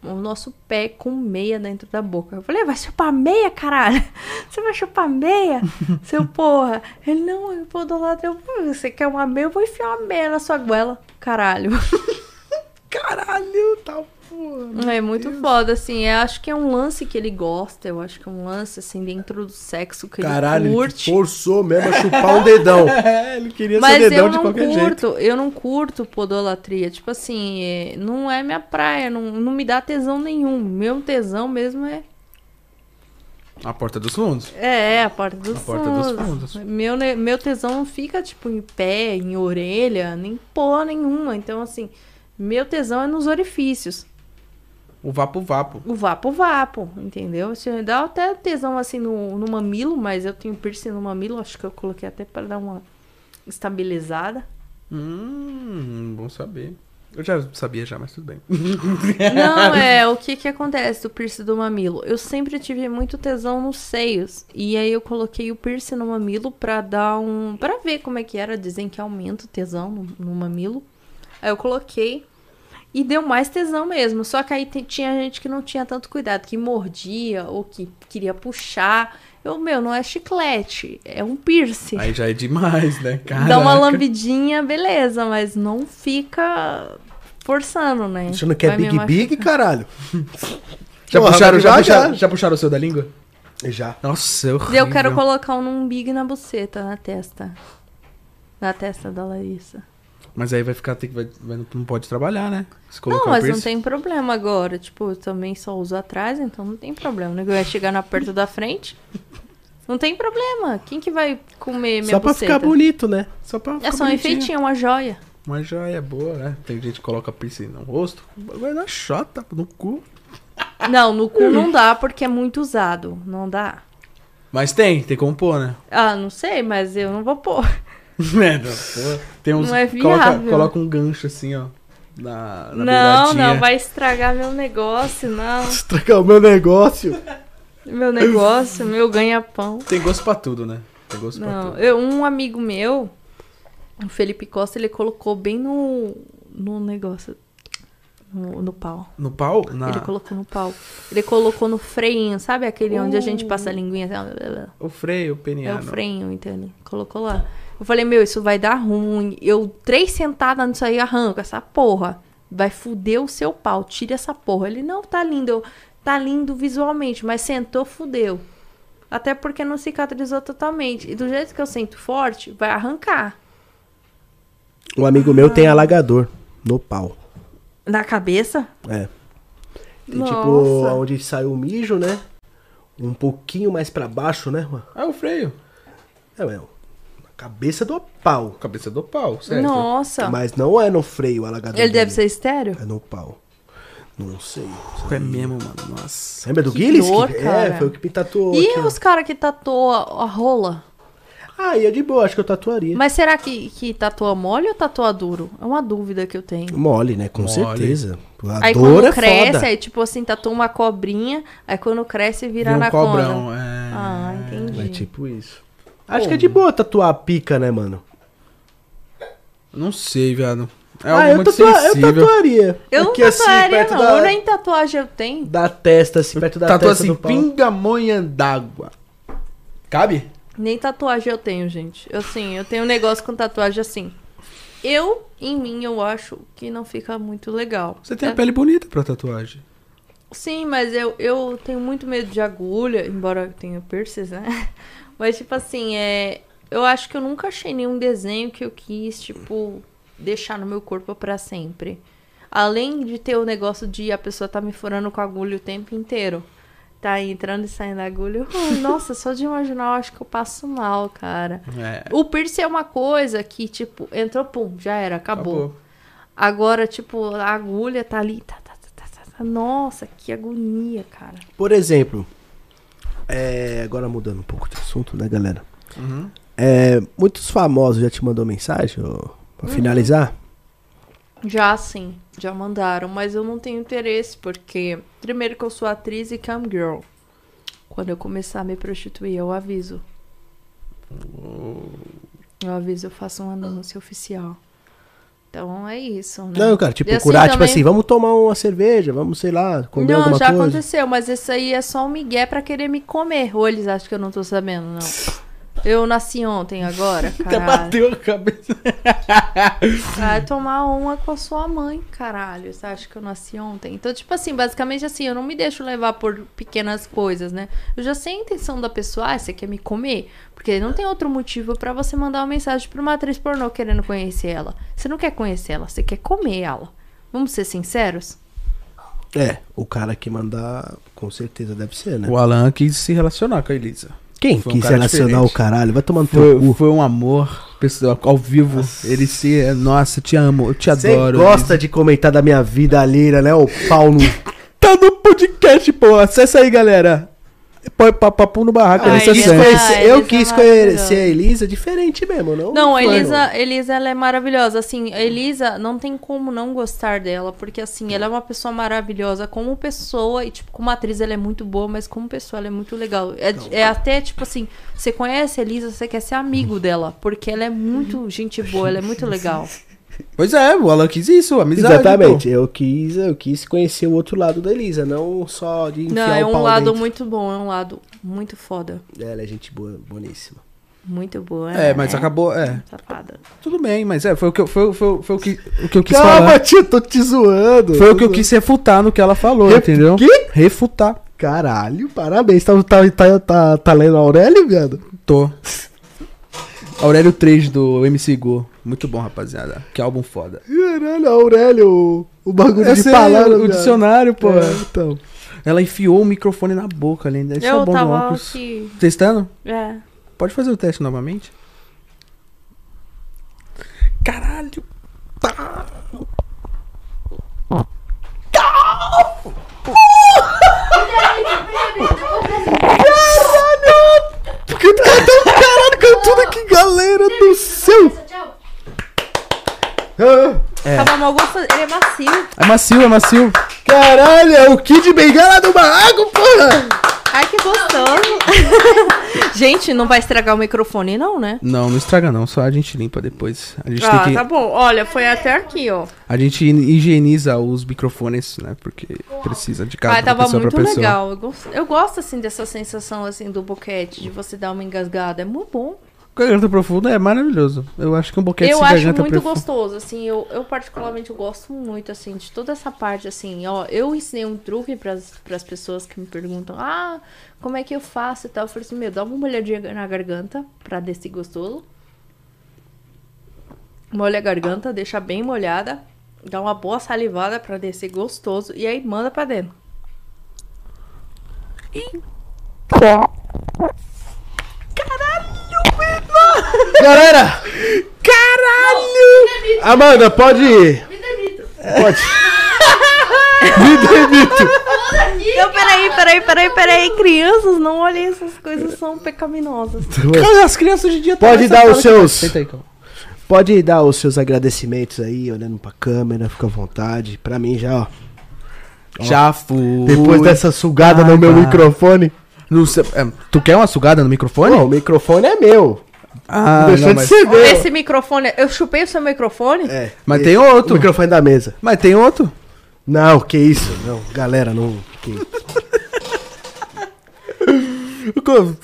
o nosso pé com meia dentro da boca. Eu falei, vai chupar meia, caralho? Você vai chupar meia? Seu porra. Ele, não, eu vou do lado. Eu, "Pô, você quer uma meia? Eu vou enfiar uma meia na sua goela. Caralho. Caralho, tá porra. É muito foda, assim. Eu acho que é um lance que ele gosta. Eu acho que é um lance, assim, dentro do sexo que Caralho, ele ele curte. forçou mesmo a chupar um dedão. É, ele queria Mas ser dedão eu de não qualquer jeito. curto, eu não curto podolatria. Tipo assim, é, não é minha praia, não, não me dá tesão nenhum. Meu tesão mesmo é. A porta dos fundos. É, é a porta dos A porta dos fundos. fundos. Meu, meu tesão não fica, tipo, em pé, em orelha, nem porra nenhuma. Então, assim, meu tesão é nos orifícios. O vapo vapo. O vapo vapo, entendeu? Assim, dá até tesão assim no, no mamilo, mas eu tenho piercing no mamilo, acho que eu coloquei até para dar uma estabilizada. Hum, bom saber. Eu já sabia já, mas tudo bem. Não, é, o que que acontece do piercing do mamilo? Eu sempre tive muito tesão nos seios. E aí eu coloquei o piercing no mamilo pra dar um. pra ver como é que era. Dizem que aumenta o tesão no, no mamilo. Aí eu coloquei. E deu mais tesão mesmo. Só que aí tinha gente que não tinha tanto cuidado, que mordia ou que queria puxar. Eu, meu, não é chiclete, é um piercing. Aí já é demais, né? Caraca. Dá uma lambidinha, beleza, mas não fica forçando, né? Você não quer Vai Big Big, caralho? Já Porra, puxaram, já, puxaram, já puxaram o seu da língua? Já. Nossa, é Eu quero horrível. colocar um big na buceta, na testa. Na testa da Larissa. Mas aí vai ficar, tem que, vai, não pode trabalhar, né? Não, mas não tem problema agora. Tipo, eu também só uso atrás, então não tem problema. né? Eu ia chegar na perto da frente. Não tem problema. Quem que vai comer minha Só pra buceta? ficar bonito, né? Só pra É ficar só um bonitinho. enfeitinho, uma joia. Já é boa, né? Tem gente que coloca piercing no rosto. Vai na chota, no cu. Não, no cu não dá porque é muito usado. Não dá. Mas tem, tem como pôr, né? Ah, não sei, mas eu não vou pôr. É, não. Tem uns. Não é coloca, coloca um gancho assim, ó. Na, na não, beiradinha. não, vai estragar meu negócio, não. Estragar o meu negócio. Meu negócio, meu ganha-pão. Tem gosto pra tudo, né? Tem gosto pra Não, tudo. eu, um amigo meu, o Felipe Costa, ele colocou bem no, no negócio. No, no pau. No pau? Na... Ele colocou no pau. Ele colocou no freinho, sabe aquele onde a gente Uh. passa a linguinha? assim, O freio É peniano. o freinho, entende? Colocou lá. Eu falei, meu, isso vai dar ruim. Eu, três sentadas nisso aí, arranco essa porra. Vai fuder o seu pau. Tira essa porra. Ele, não, tá lindo. Eu, tá lindo visualmente, mas sentou, fudeu. Até porque não cicatrizou totalmente. E do jeito que eu sinto forte, vai arrancar. Um amigo meu tem alagador no pau. Na cabeça? É. Tem Nossa. tipo onde sai o mijo, né? Um pouquinho mais pra baixo, né? Juan? Ah, o freio. É, é. Cabeça do pau. Cabeça do pau, certo? Nossa. Mas não é no freio alagador. Ele deve ser estéreo? É no pau. Não sei. É mesmo, mano. Nossa. Lembra do Que Guilherme? dor, é, cara. foi o que me tatuou. E aqui, os caras que tatuou a rola? Ah, é de boa, acho que eu tatuaria. Mas será que, que tatua mole ou tatua duro? É uma dúvida que eu tenho. Mole, né? Com Mole. certeza. A Aí dor quando é cresce, foda. aí tipo assim, tatua uma cobrinha, aí quando cresce vira Vira um anaconda. cobrão. É... Ah, entendi. É tipo isso. Acho que é de boa tatuar a pica, né, mano? Não sei, viado. É ah, eu, tatua- eu tatuaria. Eu não Aqui, assim, tatuaria, perto não. da, Eu nem tatuagem eu tenho. da testa, assim, perto da Tatua testa assim, do pau. pingamonha d'água. Cabe? Nem tatuagem eu tenho, gente. Eu sim, eu tenho um negócio com tatuagem assim. Eu, em mim, eu acho que não fica muito legal. Você tem É. a pele bonita pra tatuagem. Sim, mas eu, eu tenho muito medo de agulha, embora eu tenha piercings, né? Mas, tipo assim, é... Eu acho que eu nunca achei nenhum desenho que eu quis, tipo, deixar no meu corpo pra sempre. Além de ter o negócio de a pessoa tá me furando com a agulha o tempo inteiro. Tá entrando e saindo a agulha. Ai, nossa, só de imaginar eu acho que eu passo mal, cara. É. O piercing é uma coisa que, tipo, entrou, pum, já era, acabou. Agora, tipo, a agulha tá ali. Tá, tá, tá, tá, tá. Nossa, que agonia, cara. Por exemplo, é, agora mudando um pouco de assunto, né, galera? Uhum. É, muitos famosos já te mandou mensagem, ó, pra Uhum. finalizar? Já sim, já mandaram, mas eu não tenho interesse, porque primeiro que eu sou atriz e cam girl. Quando eu começar a me prostituir, eu aviso. Eu aviso, eu faço um anúncio oficial. Então é isso, né? Não, cara, te E assim procurar, tipo também- assim, vamos tomar uma cerveja, vamos, sei lá, comer não, alguma já coisa. aconteceu, mas isso aí é só um migué pra querer me comer. Ou eles acham que eu não tô sabendo, não. Eu nasci ontem agora, Até caralho. bateu a cabeça. Vai tomar uma com a sua mãe, caralho. Você acha que eu nasci ontem? Então, tipo assim, basicamente assim, eu não me deixo levar por pequenas coisas, né? Eu já sei a intenção da pessoa, ah, você quer me comer? Porque não tem outro motivo pra você mandar uma mensagem pra uma atriz pornô querendo conhecer ela. Você não quer conhecer ela, você quer comer ela. Vamos ser sinceros? É, o cara que mandar, com certeza deve ser, né? O Alan quis se relacionar com a Elisa. Quem Foi um quis cara relacionar diferente. o caralho? Vai tomando teu Foi, cu. foi um amor, pessoal, ao vivo. Ele se. Nossa, te amo, eu te Você adoro. gosta de comentar da minha vida alheira, né? O pau no. Tá no podcast, pô. Acessa aí, galera. Põe pa- papo no barraco. Ah, eu Elisa- Ah, eu Elisa quis é conhecer a Elisa diferente mesmo, não? Não, a Elisa, Elisa, ela é maravilhosa. Assim, a Elisa não tem como não gostar dela, porque assim, ela é uma pessoa maravilhosa como pessoa e tipo, como atriz ela é muito boa, mas como pessoa ela é muito legal. É, é até tipo assim, você conhece a Elisa, você quer ser amigo dela, porque ela é muito gente boa, ela é muito legal. Pois é, o Alan quis isso, amizade. Exatamente, eu quis, eu quis conhecer o outro lado da Elisa, não só de enfiar Não, é o um pau lado dentro. muito bom, é um lado muito foda. Ela é gente boa, boníssima. Muito boa. É, mas acabou. É, Safada. tudo bem, mas é, foi o que eu, foi, foi, foi o que, o que eu quis Calma, falar. tia, tô te zoando. Foi o que eu quis refutar no que ela falou, Ref- entendeu? quê? Refutar. Caralho, parabéns. Tá, tá, tá, tá, tá lendo Aurélio, viado? Tô. Aurélio 3 do MC Go. Muito bom, rapaziada. Que álbum foda. Caralho, Aurélio, o, o bagulho Eu de palavra. o dicionário, pô. É, então. Ela enfiou o microfone na boca além Isso é Eu bom tava óculos. aqui. Testando? É. Pode fazer o teste novamente? Caralho. Tá. Porque tu cantou, caralho, cantou aqui, galera do céu. Ah, É. Tava mal gostoso. Ele é macio. É macio, é macio. Caralho, é o Kid Bengala do barraco, porra. Ai, que gostoso. gente, não vai estragar o microfone, não, né? Não, não estraga não, só a gente limpa depois. A gente Ah, tem que. tá bom. Olha, foi até aqui, ó. A gente higieniza os microfones, né? Porque precisa de cada Ai, tava pessoa muito pra pessoa. legal. Eu gosto, eu gosto, assim, dessa sensação, assim, do boquete, de você dar uma engasgada. É muito bom. Garganta profunda é maravilhoso. Eu acho que um boquete eu de acho garganta muito profunda. gostoso, assim, eu, eu particularmente gosto muito, assim, de toda essa parte, assim, ó, eu ensinei um truque pras, pras pessoas que me perguntam, ah, como é que eu faço e tal, eu falei assim, meu, dá uma molhadinha na garganta pra descer gostoso, molha a garganta, deixa bem molhada, dá uma boa salivada pra descer gostoso, e aí manda pra dentro. Galera! Caralho! Amanda, pode ir. Me demito. Pode. Me demito. Não, peraí, peraí, peraí, peraí, crianças, não olhem essas coisas, são pecaminosas. Cara, as crianças hoje em dia Pode dar os seus- aí. Pode dar os seus agradecimentos aí, olhando pra câmera, fica à vontade. Pra mim já, ó. Já fui. Depois dessa sugada Ai, no meu vai. microfone. Não sei- é, tu quer uma sugada no microfone? Pô, o microfone é meu. Ah, não deixou não, de mas, ser meu. Esse microfone, eu chupei o seu microfone? É. mas esse- tem outro. O microfone da mesa. Mas tem outro. Não, que isso? Não, galera, não. Que...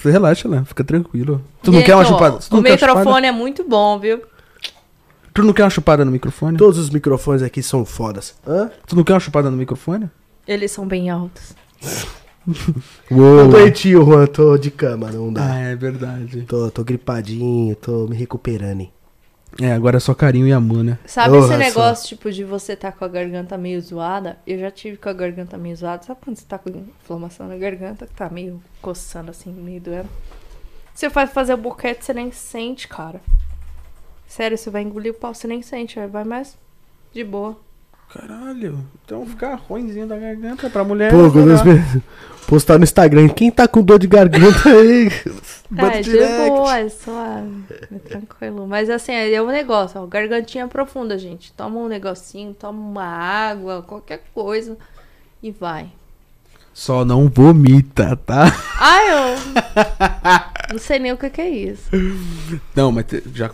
Relaxa, né? Fica tranquilo. Tu não Gente, quer uma ó, chupada? Tu O uma chupada? microfone é muito bom, viu? tu não quer uma chupada no microfone? Todos os microfones aqui são fodas. Hã? Tu não quer uma chupada no microfone? Eles são bem altos. Tô doentinho, Juan, tô de cama, não dá. Ah, é verdade. Tô, tô gripadinho, tô me recuperando. É, agora é só carinho e amor, né? Sabe Porra, esse negócio, tipo, de você tá com a garganta meio zoada? Eu já tive com a garganta meio zoada. Sabe quando você tá com inflamação na garganta, que tá meio coçando assim, meio doendo? Você vai fazer o boquete, você nem sente, cara. Sério, você vai engolir o pau, você nem sente, aí vai mais de boa. Caralho. Então ficar ruimzinho da garganta pra mulher. Pô, quando postar no Instagram, quem tá com dor de garganta aí? Bota é, de direct. boa, é suave, é tranquilo. Mas assim, é um negócio, ó, gargantinha profunda, gente. Toma um negocinho, toma uma água, qualquer coisa e vai. Só não vomita, tá? Ai, eu não sei nem o que, que é isso. Não, mas te- já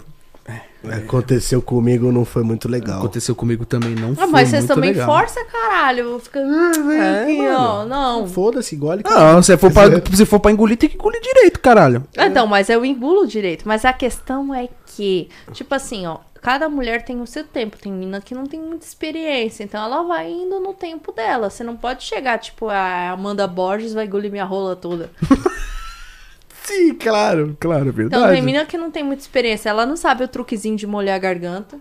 Aconteceu comigo, não foi muito legal. aconteceu comigo também, não Ah, foi mas vocês muito também legal. força, caralho. Fica. É, aqui, mano. ó. Não. Foda-se, engole. Não, se for, pra, se for pra engolir, tem que engolir direito, caralho. Então, mas eu engulo direito. Mas a questão é que, tipo assim, ó, cada mulher tem o seu tempo. Tem mina que não tem muita experiência. Então ela vai indo no tempo dela. Você não pode chegar, tipo, a Amanda Borges vai engolir minha rola toda. Sim, claro, claro, é verdade. Então tem mina que não tem muita experiência. Ela não sabe o truquezinho de molhar a garganta.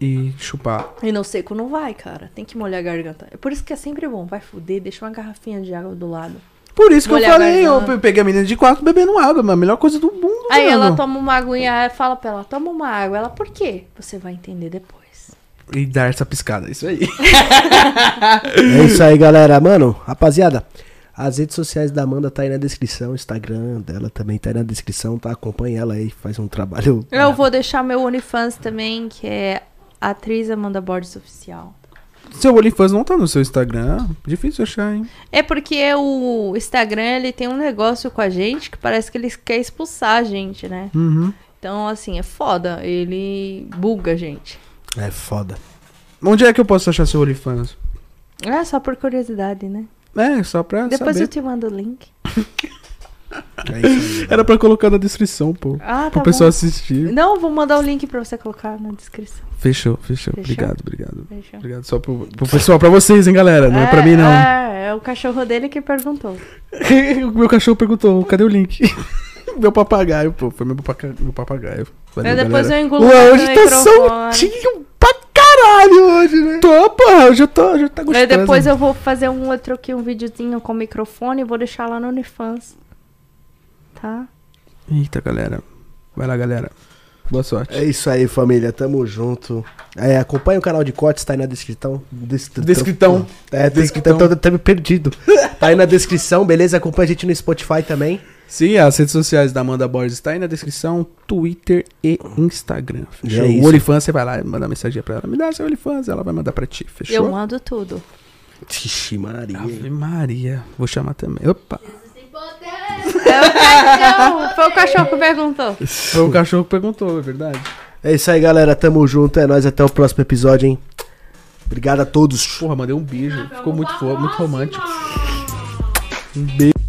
E chupar. E no seco não vai, cara. Tem que molhar a garganta. É por isso que é sempre bom. Vai fuder, deixa uma garrafinha de água do lado. Por isso que Molhar eu falei, eu peguei a menina de quatro bebendo água, mas a melhor coisa do mundo, Aí mano. ela toma uma aguinha, fala pra ela, toma uma água. Ela, por quê? Você vai entender depois. E dar essa piscada, isso aí. É isso aí, galera. Mano, rapaziada, as redes sociais da Amanda tá aí na descrição. O Instagram dela também tá aí na descrição, tá? Acompanha ela aí, faz um trabalho. Eu vou deixar meu OnlyFans também, que é atriz Amanda Borges Oficial. Seu OnlyFans não tá no seu Instagram. Difícil achar, hein? É porque o Instagram, ele tem um negócio com a gente que parece que ele quer expulsar a gente, né? Uhum. Então, assim, é foda. Ele buga a gente. É foda. Onde é que eu posso achar seu OnlyFans? É só por curiosidade, né? É, só pra Depois saber. eu te mando o link. É aí. Era pra colocar na descrição, pô. Ah, tá Pro pessoal bom. assistir. Não, vou mandar o link pra você colocar na descrição. Fechou, fechou, Fechou? Obrigado, obrigado. Fechou? Obrigado só pro, pro pessoal, pra vocês, hein, galera. Não é, pra mim, não. É, é o cachorro dele que perguntou. o meu cachorro perguntou, cadê o link? meu papagaio, pô. Foi meu, papaga- meu papagaio. Valeu, Aí depois galera. eu engulo Ué, hoje tá microfone. soltinho pra caralho hoje, né? Tô, pô, hoje eu tô, hoje tá gostoso. Aí depois eu vou fazer um outro aqui, um videozinho com o microfone e vou deixar lá no OnlyFans. Tá? Eita, galera. Vai lá, galera. Boa sorte. É isso aí, família. Tamo junto. É, acompanha o canal de cortes, tá aí na descrição. Des- Descritão. É, descrição. Tô, tô me perdido. Tá aí na descrição, beleza? Acompanha a gente no Spotify também. Sim, as redes sociais da Amanda Borges tá aí na descrição, Twitter e Instagram. Fechou? é o OnlyFans, você vai lá e manda mensagem pra ela. Me dá seu OnlyFans, ela vai mandar pra ti. Fechou? Eu mando tudo. Ixi, Maria. Ave Maria. Vou chamar também. Opa. É o cachorro. Foi o cachorro que perguntou. Foi o cachorro que perguntou, é verdade. É isso aí, galera. Tamo junto. É nóis. Até o próximo episódio, hein? Obrigado a todos. Porra, mandei um beijo. Ficou muito, fo muito romântico. Um beijo.